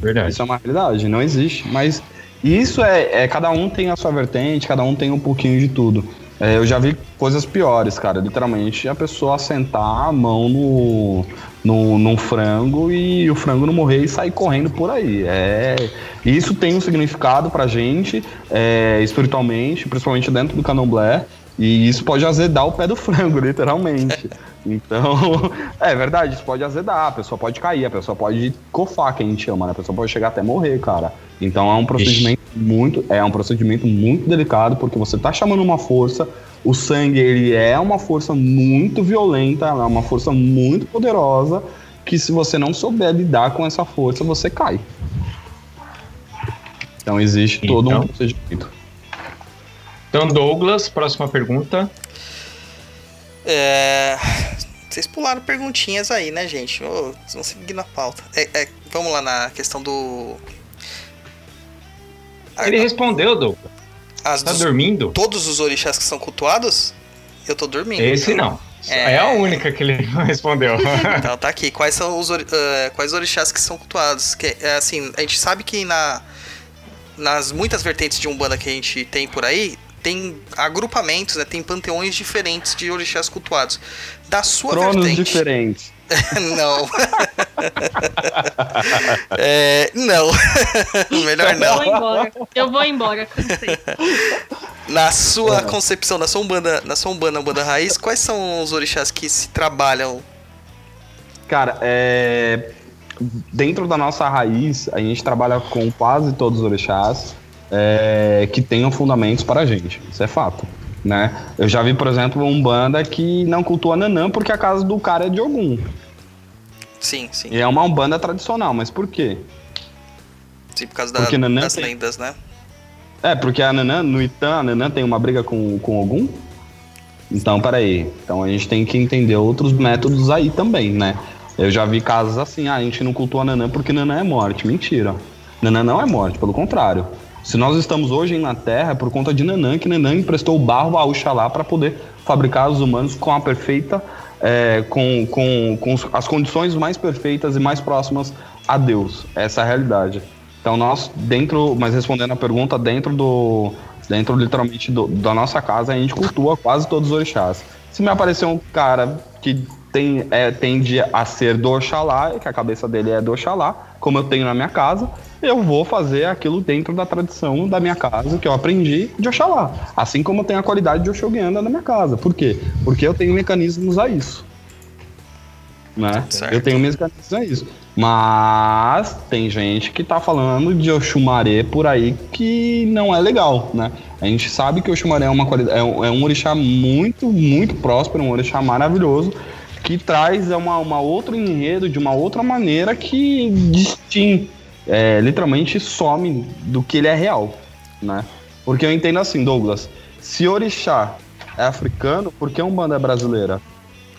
Verdade. Isso é uma realidade, não existe. Mas isso é, é- Cada um tem a sua vertente, cada um tem um pouquinho de tudo. É, eu já vi coisas piores, cara. Literalmente a pessoa assentar a mão no, no, num frango e o frango não morrer e sair correndo por aí. É, isso tem um significado pra gente, é, espiritualmente, principalmente dentro do candomblé. E isso pode azedar o pé do frango, literalmente. Então, é verdade, isso pode azedar, a pessoa pode cair, a pessoa pode cofar, que a gente chama, né? A pessoa pode chegar até morrer, cara. Então é um procedimento muito, é um procedimento muito delicado, porque você tá chamando uma força, o sangue, ele é uma força muito violenta, é uma força muito poderosa, que se você não souber lidar com essa força, você cai. Então existe todo um Então? procedimento. Então, Douglas, próxima pergunta. É, Vocês pularam perguntinhas aí, né, gente? Ô, vocês vão seguir na pauta. É, é, vamos lá na questão do. Ah, Ele respondeu, Douglas. As Tá dos- dormindo? Todos os orixás que são cultuados? Eu tô dormindo. Esse então. não. É. É a única que ele não respondeu. Então tá aqui. Quais são os ori- eh, quais orixás que são cultuados? Que, é, assim, a gente sabe que na, nas muitas vertentes de Umbanda que a gente tem por aí, tem agrupamentos, né? Tem panteões diferentes de orixás cultuados. Da sua Tronos vertente. diferentes. não. É, não. Melhor Eu não. vou embora. Eu vou embora, cansei. Na sua É. concepção, na sua Umbanda, na sua Umbanda, Umbanda Raiz, quais são os orixás que se trabalham? Cara, é... dentro da nossa raiz, a gente trabalha com quase todos os orixás. é, que tenham fundamentos para a gente. Isso é fato. Né? Eu já vi, por exemplo, um banda que não cultua Nanã porque a casa do cara é de Ogum. Sim, sim. E é uma Umbanda tradicional, mas por quê? Sim, por causa da- Porque Nanã das tem- lendas, né? É, porque a Nanã, no Itã, a Nanã tem uma briga com, com Ogum? Então, peraí. Então a gente tem que entender outros métodos aí também, né? Eu já vi casos assim, ah, a gente não cultua Nanã porque Nanã é morte. Mentira. Nanã não é morte, pelo contrário. Se nós estamos hoje na Terra é por conta de Nanã, que Nanã emprestou o barro a Oxalá para poder fabricar os humanos com a perfeita, é, com, com, com as condições mais perfeitas e mais próximas a Deus. Essa é a realidade. Então nós, dentro, mas respondendo a pergunta, dentro do, dentro literalmente do- da nossa casa, a gente cultua quase todos os orixás. Se me aparecer um cara que tem, é, tende a ser do Oxalá, que a cabeça dele é do Oxalá, como eu tenho na minha casa, eu vou fazer aquilo dentro da tradição da minha casa, que eu aprendi de Oxalá. Assim como eu tenho a qualidade de Oxoguiana na minha casa. Por quê? Porque eu tenho mecanismos a isso. Né? Certo. Eu tenho mecanismos a isso. Mas tem gente que tá falando de Oxumaré por aí que não é legal, né? A gente sabe que o Oxumaré é, uma qualidade, é, um, é um orixá muito, muito próspero, um orixá maravilhoso, que traz uma, uma outro enredo de uma outra maneira que distingue, é, literalmente some do que ele é real, né? Porque eu entendo assim, Douglas, se orixá é africano, por que Umbanda é brasileira?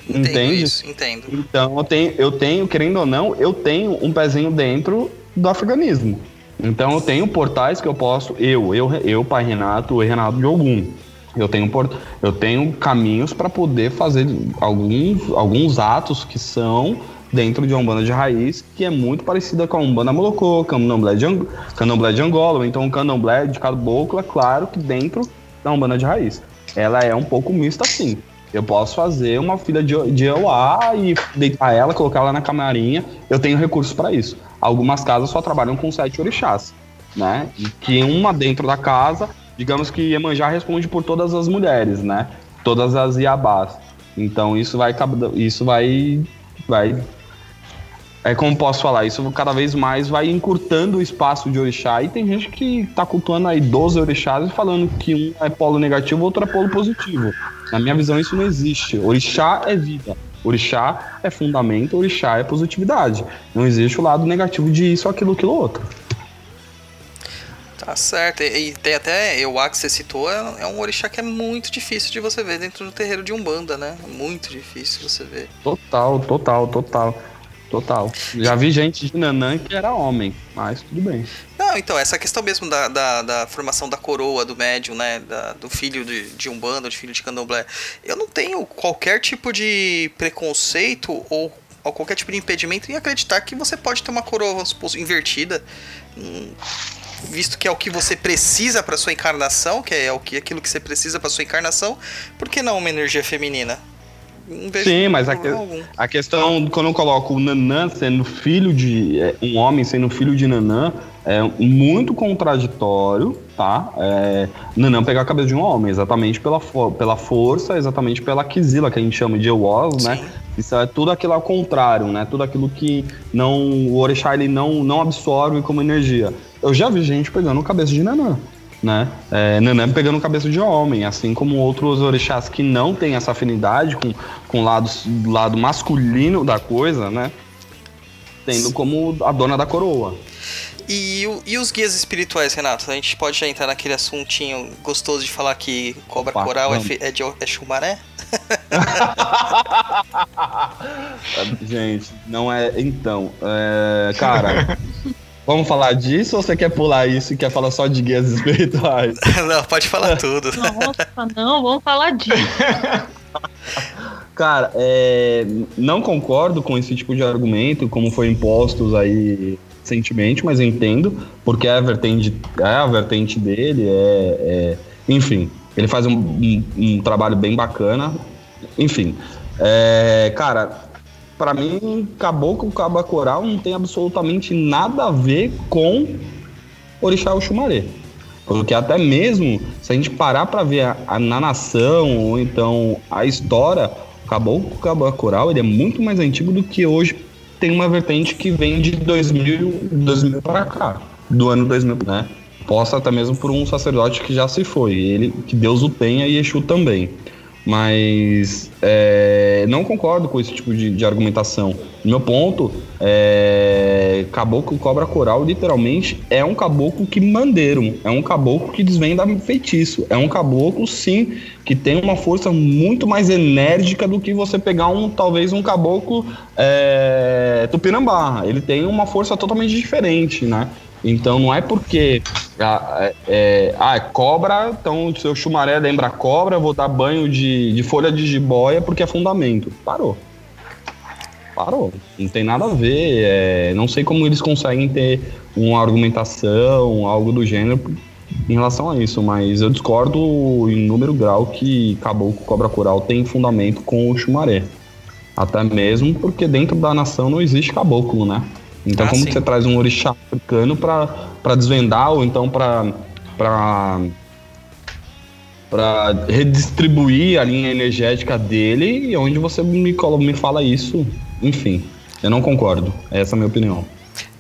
Entendo Entende? isso, entendo. Então eu tenho, eu tenho, querendo ou não, eu tenho um pezinho dentro do afeganismo. Então eu tenho portais que eu posso, eu, eu, eu, pai Renato, e Renato de algum. Eu tenho, port, eu tenho caminhos para poder fazer alguns, alguns atos que são dentro de uma Umbanda de raiz, que é muito parecida com a Umbanda Molocô, Candomblé de, Ang- Candomblé de Angola, ou então Candomblé de Caboclo, é claro que dentro da Umbanda de raiz. Ela é um pouco mista sim. Eu posso fazer uma filha de, de EUA e deitar ela, colocar ela na camarinha. Eu tenho recursos para isso. Algumas casas só trabalham com sete orixás, né? E que uma dentro da casa, digamos que Iemanjá responde por todas as mulheres, né? Todas as Iabás. Então isso vai isso vai vai é como posso falar, isso cada vez mais vai encurtando o espaço de orixá. E tem gente que tá cultuando aí 12 orixás e falando que um é polo negativo, outro é polo positivo. Na minha visão, isso não existe. Orixá é vida. Orixá é fundamento, orixá é positividade. Não existe o lado negativo de isso, aquilo, aquilo, outro. Tá certo. E, e tem até, eu que você citou, é, é um orixá que é muito difícil de você ver dentro do terreiro de Umbanda, né? Muito difícil você ver. Total, total, total. Total. Já vi gente de Nanã que era homem, mas tudo bem. Não, então, essa questão mesmo da, da, da formação da coroa, do médium, né? da- do filho de, de Umbanda, do filho de Candomblé. Eu não tenho qualquer tipo de preconceito ou, ou qualquer tipo de impedimento em acreditar que você pode ter uma coroa, vamos supor, invertida. Visto que é o que você precisa para sua encarnação, que é o que, aquilo que você precisa para sua encarnação, por que não uma energia feminina? Sim, mas a, que- a questão, quando eu coloco o Nanã sendo filho de. é, um homem sendo filho de Nanã, é muito contraditório, tá? É, Nanã pegar a cabeça de um homem, exatamente pela, pela força, exatamente pela quisila, que a gente chama de Ewas, né? Isso é tudo aquilo ao contrário, né? Tudo aquilo que não, o Orixá ele não, não absorve como energia. Eu já vi gente pegando cabeça de Nanã, né? É, Nanã pegando cabeça de homem, assim como outros orixás que não têm essa afinidade com, com o lado, lado masculino da coisa, né? Tendo como a dona da coroa. E, e os guias espirituais, Renato? A gente pode já entrar naquele assuntinho gostoso de falar que cobra Opa, coral é, vamos. fe- é de é chumaré? Gente, não é. Então, é, cara, vamos falar disso ou você quer pular isso e quer falar só de guias espirituais? não, pode falar tudo. Nossa, não, vamos falar disso. Cara, é, não concordo com esse tipo de argumento, como foi impostos aí recentemente, mas entendo, porque é a vertente, é a vertente dele, é, é- enfim, ele faz um, um- um trabalho bem bacana, enfim. É, cara, pra mim, Caboclo Caba Coral não tem absolutamente nada a ver com Orixá Oxumaré. Porque até mesmo, se a gente parar pra ver a, a- na nação, ou então a história, o Caboclo Caba Coral, ele é muito mais antigo do que hoje tem uma vertente que vem de 2000, 2000 para cá, do ano 2000, né? possa até mesmo por um sacerdote que já se foi, ele que Deus o tenha e Exu também. Mas é, não concordo com esse tipo de, de argumentação. Meu ponto é caboclo cobra coral literalmente é um caboclo que manderam, é um caboclo que desvenda feitiço, é um caboclo sim que tem uma força muito mais enérgica do que você pegar um talvez um caboclo é, tupinambá. Ele tem uma força totalmente diferente, né? Então não é porque ah, é, ah, é cobra, então o seu chumaré lembra cobra, vou dar banho de, de folha de jiboia porque é fundamento. Parou. Parou. Não tem nada a ver. É, não sei como eles conseguem ter uma argumentação, algo do gênero em relação a isso, mas eu discordo em número grau que Caboclo Cobra Coral tem fundamento com o chumaré. Até mesmo porque dentro da nação não existe caboclo, né? Então, Ah, como você traz um orixá africano para desvendar ou então para para redistribuir a linha energética dele e onde você me, me fala isso, enfim, eu não concordo. Essa é a minha opinião.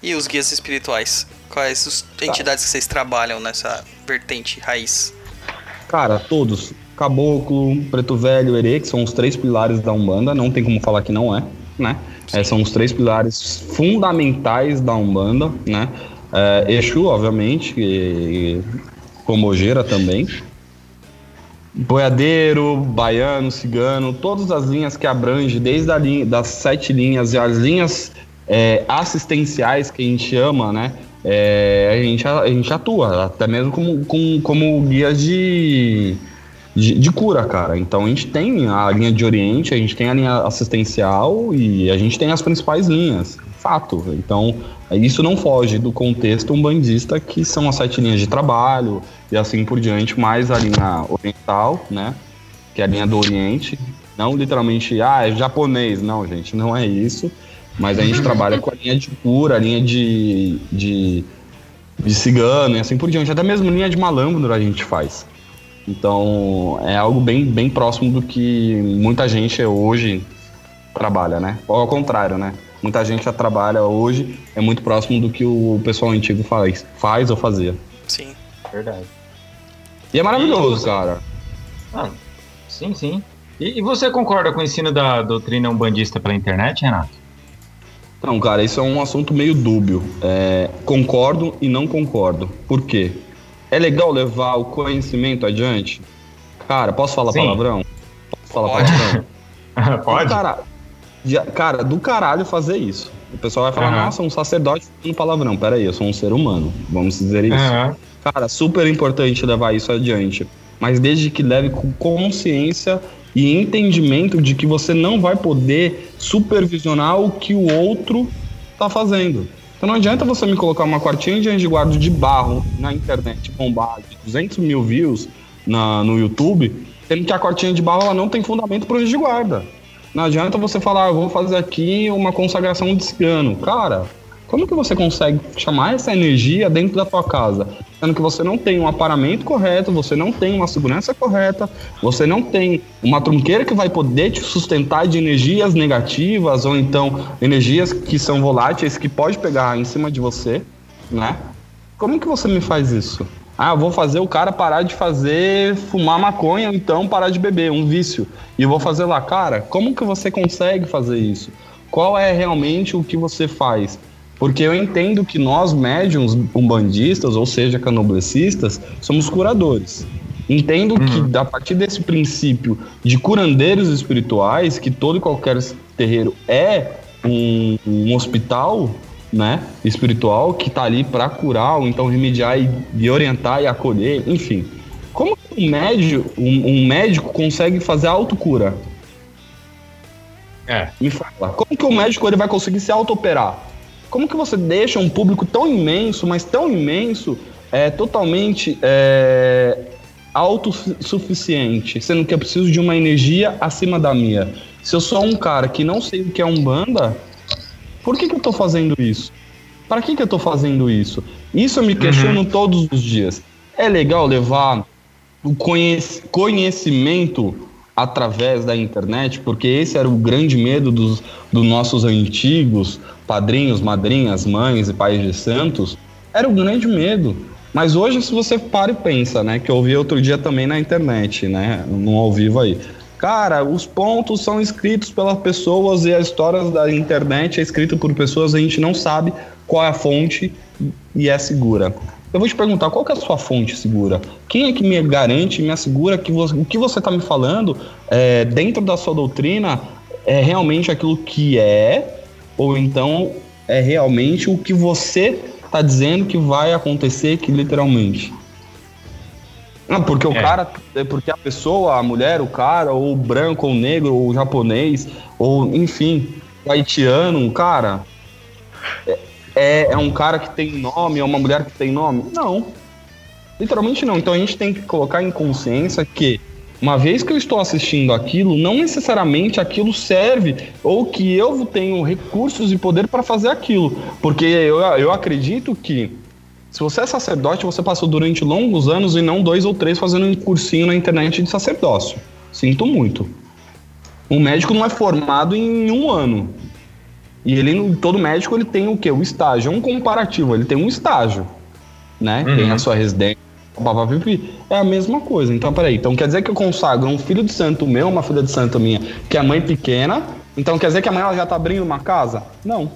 E os guias espirituais? Quais as entidades que vocês trabalham nessa vertente raiz? Cara, todos. Caboclo, Preto Velho, Herê, que são os três pilares da Umbanda, não tem como falar que não é, né? É, são os três pilares fundamentais da Umbanda, né? É, Exu, obviamente, e, Comogeira também. Boiadeiro, baiano, cigano, todas as linhas que abrange, desde a linha, das sete linhas e as linhas é, assistenciais que a gente chama, né? É, a, gente, a gente atua, até mesmo como, como, como guia de, de, de cura, cara. Então a gente tem a linha de Oriente, a gente tem a linha assistencial e a gente tem as principais linhas. Fato. Então isso não foge do contexto umbandista, que são as sete linhas de trabalho e assim por diante, mais a linha oriental, né? Que é a linha do Oriente. Não literalmente, ah, é japonês. Não, gente, não é isso. Mas a gente trabalha com a linha de cura, a linha de, de, de cigano e assim por diante. Até mesmo linha de malandro a gente faz. Então é algo bem, bem próximo do que muita gente hoje trabalha, né? Ou ao contrário, né? Muita gente já trabalha hoje, é muito próximo do que o pessoal antigo faz, faz ou fazia. Sim. Verdade. E é maravilhoso, E cara. Ah, sim, sim. E, e você concorda com o ensino da doutrina umbandista pela internet, Renato? Então, cara, isso é um assunto meio dúbio. É, concordo e não concordo. Por quê? É legal levar o conhecimento adiante? Cara, posso falar Sim. palavrão? Posso falar Pode. palavrão? Pode? Cara, cara, do caralho fazer isso. O pessoal vai falar, Aham. nossa, um sacerdote falando palavrão. Pera aí, eu sou um ser humano. Vamos dizer isso. Aham. Cara, super importante levar isso adiante. Mas desde que leve com consciência e entendimento de que você não vai poder supervisionar o que o outro tá fazendo. Então não adianta você me colocar uma quartinha de anjo de barro na internet bombar de 200 mil views na, no YouTube, sendo que a quartinha de barro ela não tem fundamento para anjo de guarda. Não adianta você falar, eu vou fazer aqui uma consagração de cigano. Cara, como que você consegue chamar essa energia dentro da tua casa? Sendo que você não tem um aparamento correto, você não tem uma segurança correta, você não tem uma trunqueira que vai poder te sustentar de energias negativas ou então energias que são voláteis que pode pegar em cima de você, né? Como que você me faz isso? Ah, vou fazer o cara parar de fazer fumar maconha, então parar de beber, um vício. E vou fazer lá, cara, como que você consegue fazer isso? Qual é realmente o que você faz? Porque eu entendo que nós, médiums umbandistas, ou seja, canoblecistas, somos curadores. Entendo que a partir desse princípio de curandeiros espirituais, que todo e qualquer terreiro é um, um hospital, né, espiritual que tá ali para curar ou então remediar e, e orientar e acolher, enfim. Como que um médico, um, um médico consegue fazer autocura? É. Me fala. Como que o médico ele vai conseguir se auto-operar? Como que você deixa um público tão imenso, mas tão imenso, é, totalmente é, autossuficiente, sendo que eu preciso de uma energia acima da minha? Se eu sou um cara que não sei o que é Umbanda, por que, que eu tô fazendo isso? Para que, que eu tô fazendo isso? Isso eu me questiono todos os dias. É legal levar o conhec- conhecimento através da internet, porque esse era o grande medo dos, dos nossos antigos padrinhos, madrinhas, mães e pais de santos. Era o grande medo. Mas hoje, se você para e pensa, né? Que eu ouvi outro dia também na internet, né? No ao vivo aí. Cara, os pontos são escritos pelas pessoas e as histórias da internet é escrita por pessoas, a gente não sabe qual é a fonte e é segura. Eu vou te perguntar, qual que é a sua fonte segura? Quem é que me garante, me assegura que você, o que você está me falando é, dentro da sua doutrina é realmente aquilo que é, ou então é realmente o que você está dizendo que vai acontecer que literalmente? Ah, porque o É. cara, é porque a pessoa, a mulher, o cara, ou branco, ou negro, ou japonês, ou enfim, o haitiano, cara, é, é um cara que tem nome, é uma mulher que tem nome? Não. Literalmente não. Então a gente tem que colocar em consciência que, uma vez que eu estou assistindo aquilo, não necessariamente aquilo serve ou que eu tenho recursos e poder para fazer aquilo. Porque eu, eu acredito que se você é sacerdote, você passou durante longos anos e não dois ou três fazendo um cursinho na internet de sacerdócio. Sinto muito. Um médico não é formado em um ano. E ele, todo médico, ele tem o quê? O estágio. É um comparativo, ele tem um estágio. Né? Uhum. Tem a sua residência. É a mesma coisa. Então, peraí. Então quer dizer que eu consagro um filho de santo meu, uma filha de santo minha, que é mãe pequena. Então quer dizer que amanhã ela já tá abrindo uma casa? Não.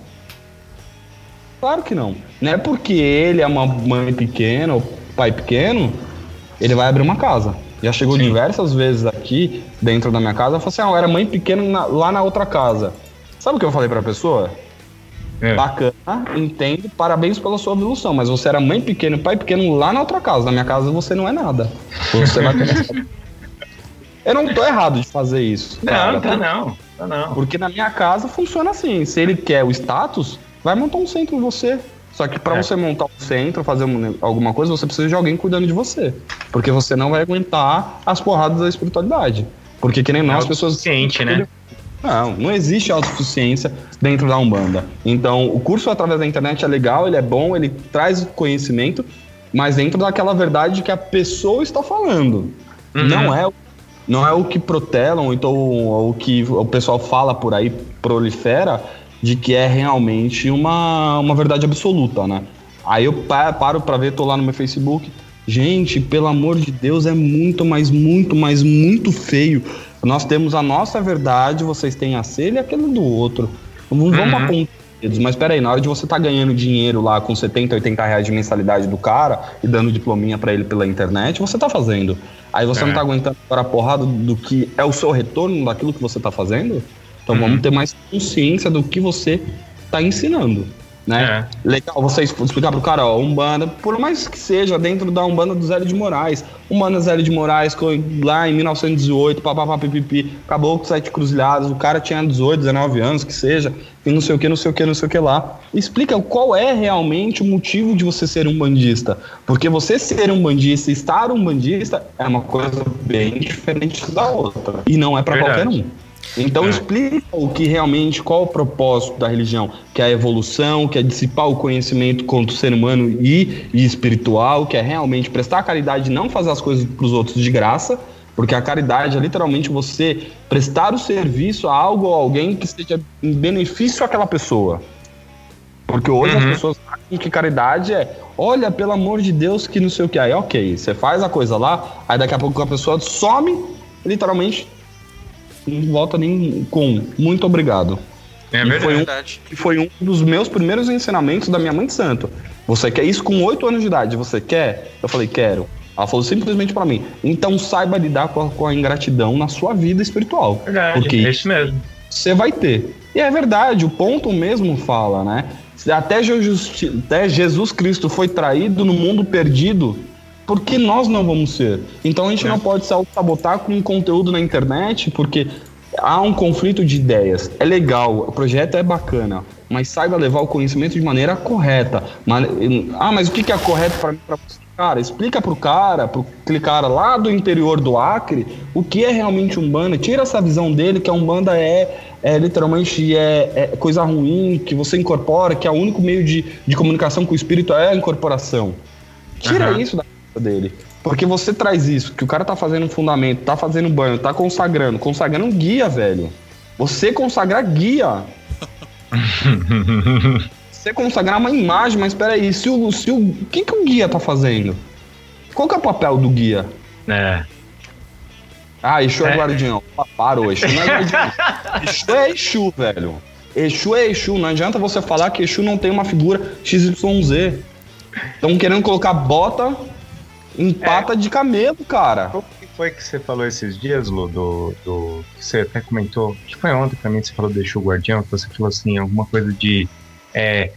Claro que não. Não é porque ele é uma mãe pequena ou pai pequeno, ele vai abrir uma casa. Já chegou Sim. diversas vezes aqui, dentro da minha casa, e falou assim: ah, eu era mãe pequena na- lá na outra casa. Sabe o que eu falei pra pessoa? É. Bacana, entendo, parabéns pela sua evolução, mas você era mãe pequena e pai pequeno lá na outra casa. Na minha casa você não é nada. Você vai começar. Eu não tô errado de fazer isso. cara. Não, tá não. Tá não. Porque na minha casa funciona assim. Se ele quer o status, vai montar um centro em você. Só que pra É. você montar um centro, fazer um- alguma coisa, você precisa de alguém cuidando de você. Porque você não vai aguentar as porradas da espiritualidade. Porque que nem nós, as pessoas. Ciente, né? Não, não existe autossuficiência dentro da Umbanda. Então, o curso através da internet é legal, ele é bom, ele traz conhecimento, mas dentro daquela verdade que a pessoa está falando. Uhum. Não é não é o que protelam, então o que o pessoal fala por aí, prolifera, de que é realmente uma, uma verdade absoluta, né? Aí eu pa- paro pra ver, tô lá no meu Facebook. Gente, pelo amor de Deus, é muito, mas muito, mas muito feio. Nós temos a nossa verdade, vocês têm a selha e aquele do outro. Não vamos Uhum. apontar mas peraí, na hora de você tá ganhando dinheiro lá com 70, 80 reais de mensalidade do cara e dando diplominha pra ele pela internet, você tá fazendo. Aí você É. não tá aguentando agora a porrada do que é o seu retorno daquilo que você tá fazendo? Então Uhum. vamos ter mais consciência do que você tá ensinando. Né? Legal você explicar pro cara, ó, Umbanda, por mais que seja dentro da Umbanda do Zélio de Moraes. Umbanda Zélio de Moraes, lá em 1918, papapá, pipipi, acabou com sete cruzilhadas, o cara tinha 18, 19 anos, que seja, e não sei o que, não sei o que, não sei o que lá. Explica qual é realmente o motivo de você ser um bandista. Porque você ser um bandista e estar um bandista é uma coisa bem diferente da outra. E não é Verdade. qualquer um. Então É. explica o que realmente, qual o propósito da religião, que é a evolução, que é dissipar o conhecimento contra o ser humano e, e espiritual, que é realmente prestar caridade e não fazer as coisas para os outros de graça, porque a caridade é literalmente você prestar o serviço a algo ou alguém que seja em benefício àquela pessoa. Porque hoje Uhum. as pessoas acham que caridade é, olha, pelo amor de Deus, que não sei o que. Aí, ok, você faz a coisa lá, aí daqui a pouco a pessoa some, literalmente, não volta nem com muito obrigado. É E verdade. foi um-. Que foi um dos meus primeiros ensinamentos da minha mãe de santo. Você quer isso com 8 anos de idade? Você quer? Eu falei, quero. Ela falou simplesmente pra mim. Então saiba lidar com a, com a ingratidão na sua vida espiritual. Verdade, Porque é isso mesmo. você vai ter. E é verdade, o ponto mesmo fala, né? Até Jesus, até Jesus Cristo foi traído no mundo perdido, por que nós não vamos ser? Então a gente É. não pode se auto-sabotar com conteúdo na internet, porque há um conflito de ideias. É legal, o projeto é bacana, mas saiba levar o conhecimento de maneira correta. Ah, mas o que é correto para mim pra você? Cara, explica pro cara, pro aquele cara lá do interior do Acre, o que é realmente Umbanda. Tira essa visão dele que a Umbanda é, é literalmente é, é coisa ruim, que você incorpora, que é o único meio de, de comunicação com o espírito é a incorporação. Tira Aham. isso da dele. Porque você traz isso, que o cara tá fazendo um fundamento, tá fazendo banho, tá consagrando. Consagrando guia, velho. Você consagrar guia. você consagrar uma imagem, mas peraí, se o, se o, o que, que o guia tá fazendo? Qual que é o papel do guia? É. Ah, Exu é, É. guardião. Ah, Parou, Exu não é guardião. Exu é Exu, velho. Exu é Exu. Não adianta você falar que Exu não tem uma figura XYZ. Estão querendo colocar bota em pata de camelo, cara. Qual que foi que você falou esses dias, Lu, do, do que você até comentou, acho que foi ontem pra mim que você falou do Exu Guardião, que você falou assim, alguma coisa de é,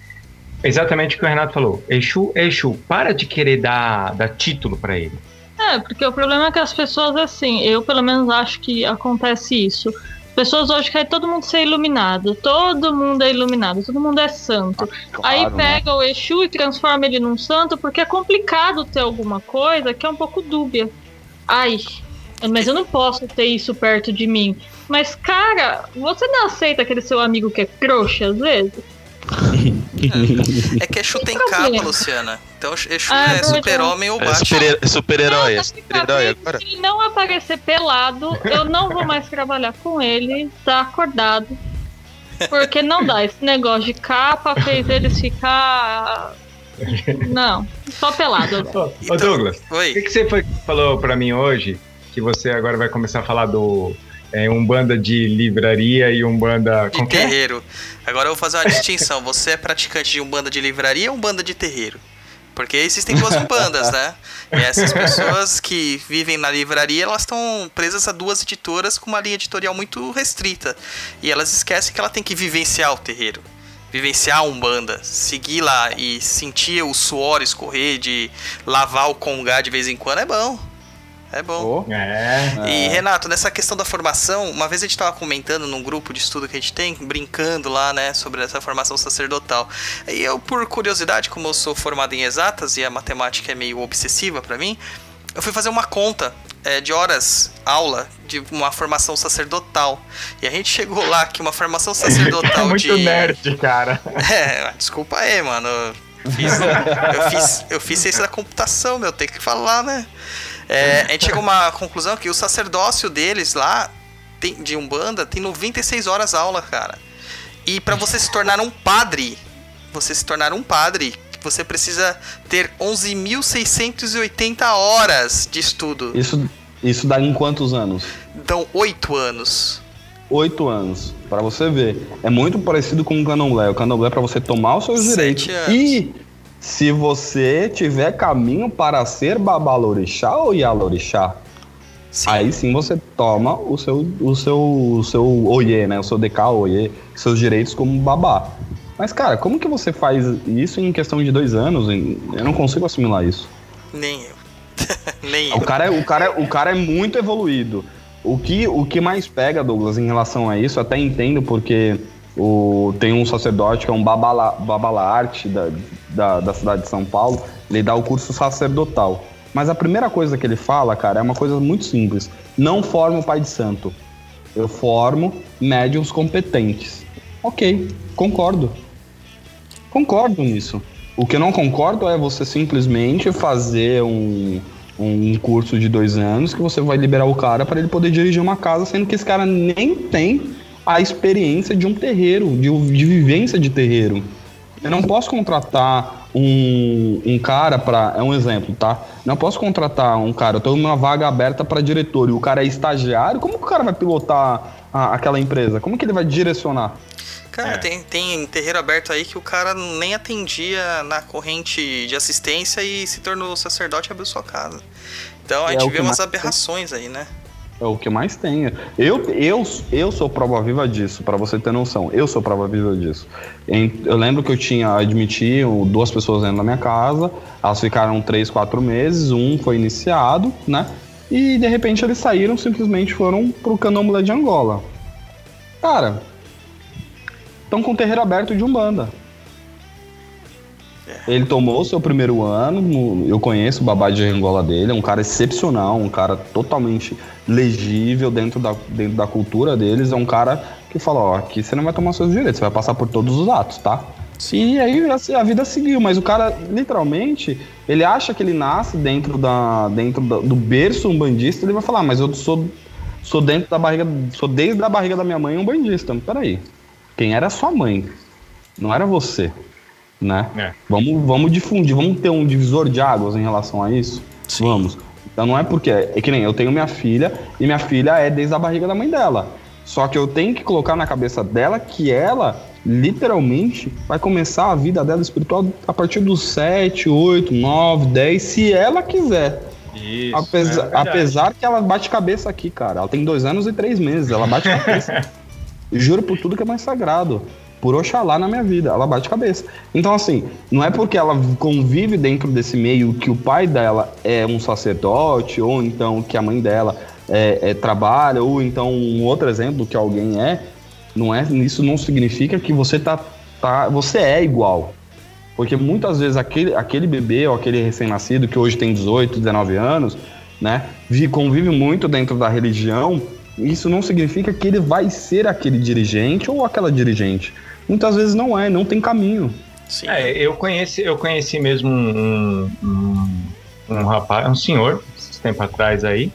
exatamente o que o Renato falou, Exu é Exu, para de querer dar, dar título pra ele. É, porque o problema é que as pessoas, assim, eu pelo menos acho que acontece isso. As pessoas hoje querem todo mundo ser iluminado, todo mundo é iluminado, todo mundo é santo. Aí Claro, né? pega o Exu e transforma ele num santo, porque é complicado ter alguma coisa que é um pouco dúbia. Ai, mas eu não posso ter isso perto de mim. Mas, cara, você não aceita aquele seu amigo que é trouxa às vezes? É que Exu tem problema. capa, Luciana. Então Exu Ah, é é super-homem ou É Batman. super- super-herói, é super-herói pra agora. Se ele não aparecer pelado, eu não vou mais trabalhar com ele, tá acordado. Porque não dá, esse negócio de capa fez eles ficar. Não, só pelado. Ô, Então- Douglas, o que, que você foi, falou pra mim hoje, que você agora vai começar a falar do é, Umbanda de livraria e Umbanda... De como que é? terreiro. Agora eu vou fazer uma distinção. Você é praticante de umbanda de livraria ou umbanda de terreiro? Porque existem duas umbandas, né? E essas pessoas que vivem na livraria, elas estão presas a duas editoras com uma linha editorial muito restrita. E elas esquecem que ela tem que vivenciar o terreiro. Vivenciar a umbanda. Seguir lá e sentir o suor escorrer de lavar o congá de vez em quando é bom. É bom. Ô, É, E, Renato, nessa questão da formação, uma vez a gente estava comentando num grupo de estudo que a gente tem, brincando lá, né, sobre essa formação sacerdotal. E eu, por curiosidade, como eu sou formado em exatas e a matemática é meio obsessiva para mim, eu fui fazer uma conta é, de horas aula de uma formação sacerdotal. E a gente chegou lá que uma formação é sacerdotal muito de. nerd, cara. É, desculpa aí, mano. Eu fiz, eu fiz, eu fiz ciência da computação, meu, tem que falar, né? É, a gente chegou a uma conclusão que o sacerdócio deles lá, tem, de Umbanda, tem 96 horas aula, cara. E pra você se tornar um padre, você se tornar um padre, você precisa ter 11.680 horas de estudo. Isso, isso dá em quantos anos? Então, 8 anos. Oito anos. Pra você ver. É muito parecido com o candomblé. O candomblé é pra você tomar os seus Sete direitos. anos. E se você tiver caminho para ser babalorixá ou yalorixá, Sim. aí sim você toma o seu, o seu, o seu oiê, né? O seu DK oiê, seus direitos como babá. Mas, cara, como que você faz isso em questão de dois anos? Eu não consigo assimilar isso. Nem eu. Nem O eu. cara, é, o, cara, é- o cara é muito evoluído. O que, o que mais pega, Douglas, em relação a isso, até entendo porque o, tem um sacerdote que é um babala, babalarte da, da, da cidade de São Paulo, ele dá o curso sacerdotal. Mas a primeira coisa que ele fala, cara, é uma coisa muito simples. Não formo pai de santo. Eu formo médiums competentes. Ok, concordo. Concordo nisso. O que eu não concordo é você simplesmente fazer um, um curso de dois anos que você vai liberar o cara para ele poder dirigir uma casa, sendo que esse cara nem tem a experiência de um terreiro, de, de vivência de terreiro. Eu não posso contratar um, um cara para. É um exemplo, tá? Não posso contratar um cara, eu tô numa vaga aberta para diretor e o cara é estagiário, como que o cara vai pilotar a- aquela empresa? Como que ele vai direcionar? Cara, É. tem, tem terreiro aberto aí que o cara nem atendia na corrente de assistência e se tornou sacerdote e abriu sua casa. Então a É gente o vê umas aberrações aí, né? É o que mais tem. Eu, eu, eu sou prova viva disso, pra você ter noção. Eu sou prova viva disso. Eu lembro que eu tinha admitido duas pessoas dentro da minha casa, elas ficaram três, quatro meses, um foi iniciado, né? E de repente eles saíram, simplesmente foram pro candomblé de Angola. Cara, estão com o terreiro aberto de Umbanda. Ele tomou o seu primeiro ano, no- eu conheço o babá de Angola dele, é um cara excepcional, um cara totalmente legível dentro da, dentro da cultura deles, é um cara que fala, ó, aqui você não vai tomar seus direitos, você vai passar por todos os atos, tá? E aí a, a vida seguiu, mas o cara, literalmente, ele acha que ele nasce dentro, da, dentro da- do berço umbandista, ele vai falar, "Ah, mas eu sou, sou dentro da barriga, sou desde a barriga da minha mãe um bandista. Peraí, quem era sua mãe? Não era você. Né? É. Vamos, vamos difundir, vamos ter um divisor de águas em relação a isso? Sim. Vamos. Então não é porque. É que nem eu tenho minha filha, e minha filha é desde a barriga da mãe dela. Só que eu tenho que colocar na cabeça dela que ela, literalmente, vai começar a vida dela espiritual a partir dos 7, 8, 9, 10, se ela quiser. Isso. Apesar, é apesar que ela bate cabeça aqui, cara. Ela tem dois anos e três meses. Ela bate cabeça. Juro por tudo que é mais sagrado. Por Oxalá na minha vida. Ela bate cabeça. Então, assim, não é porque ela convive dentro desse meio que o pai dela é um sacerdote, ou então que a mãe dela é, é, trabalha, ou então um outro exemplo que alguém é. Não é isso não significa que você tá, tá você é igual. Porque muitas vezes aquele, aquele bebê ou aquele recém-nascido que hoje tem 18, 19 anos, né, vi- convive muito dentro da religião, isso não significa que ele vai ser aquele dirigente ou aquela dirigente. Muitas vezes não é, não tem caminho. Sim. É, eu conheci, eu conheci mesmo um, um, um rapaz, um senhor, esse tempo atrás aí,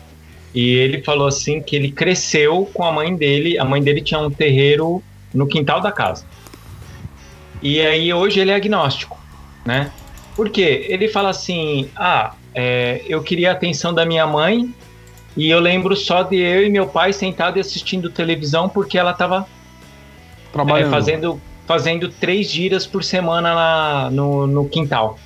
e ele falou assim que ele cresceu com a mãe dele, a mãe dele tinha um terreiro no quintal da casa. E aí hoje ele é agnóstico, né? Por quê? Ele fala assim, ah, é, eu queria a atenção da minha mãe e eu lembro só de eu e meu pai sentado e assistindo televisão porque ela estava Trabalhando. é, fazendo, fazendo três giras por semana lá no, no quintal.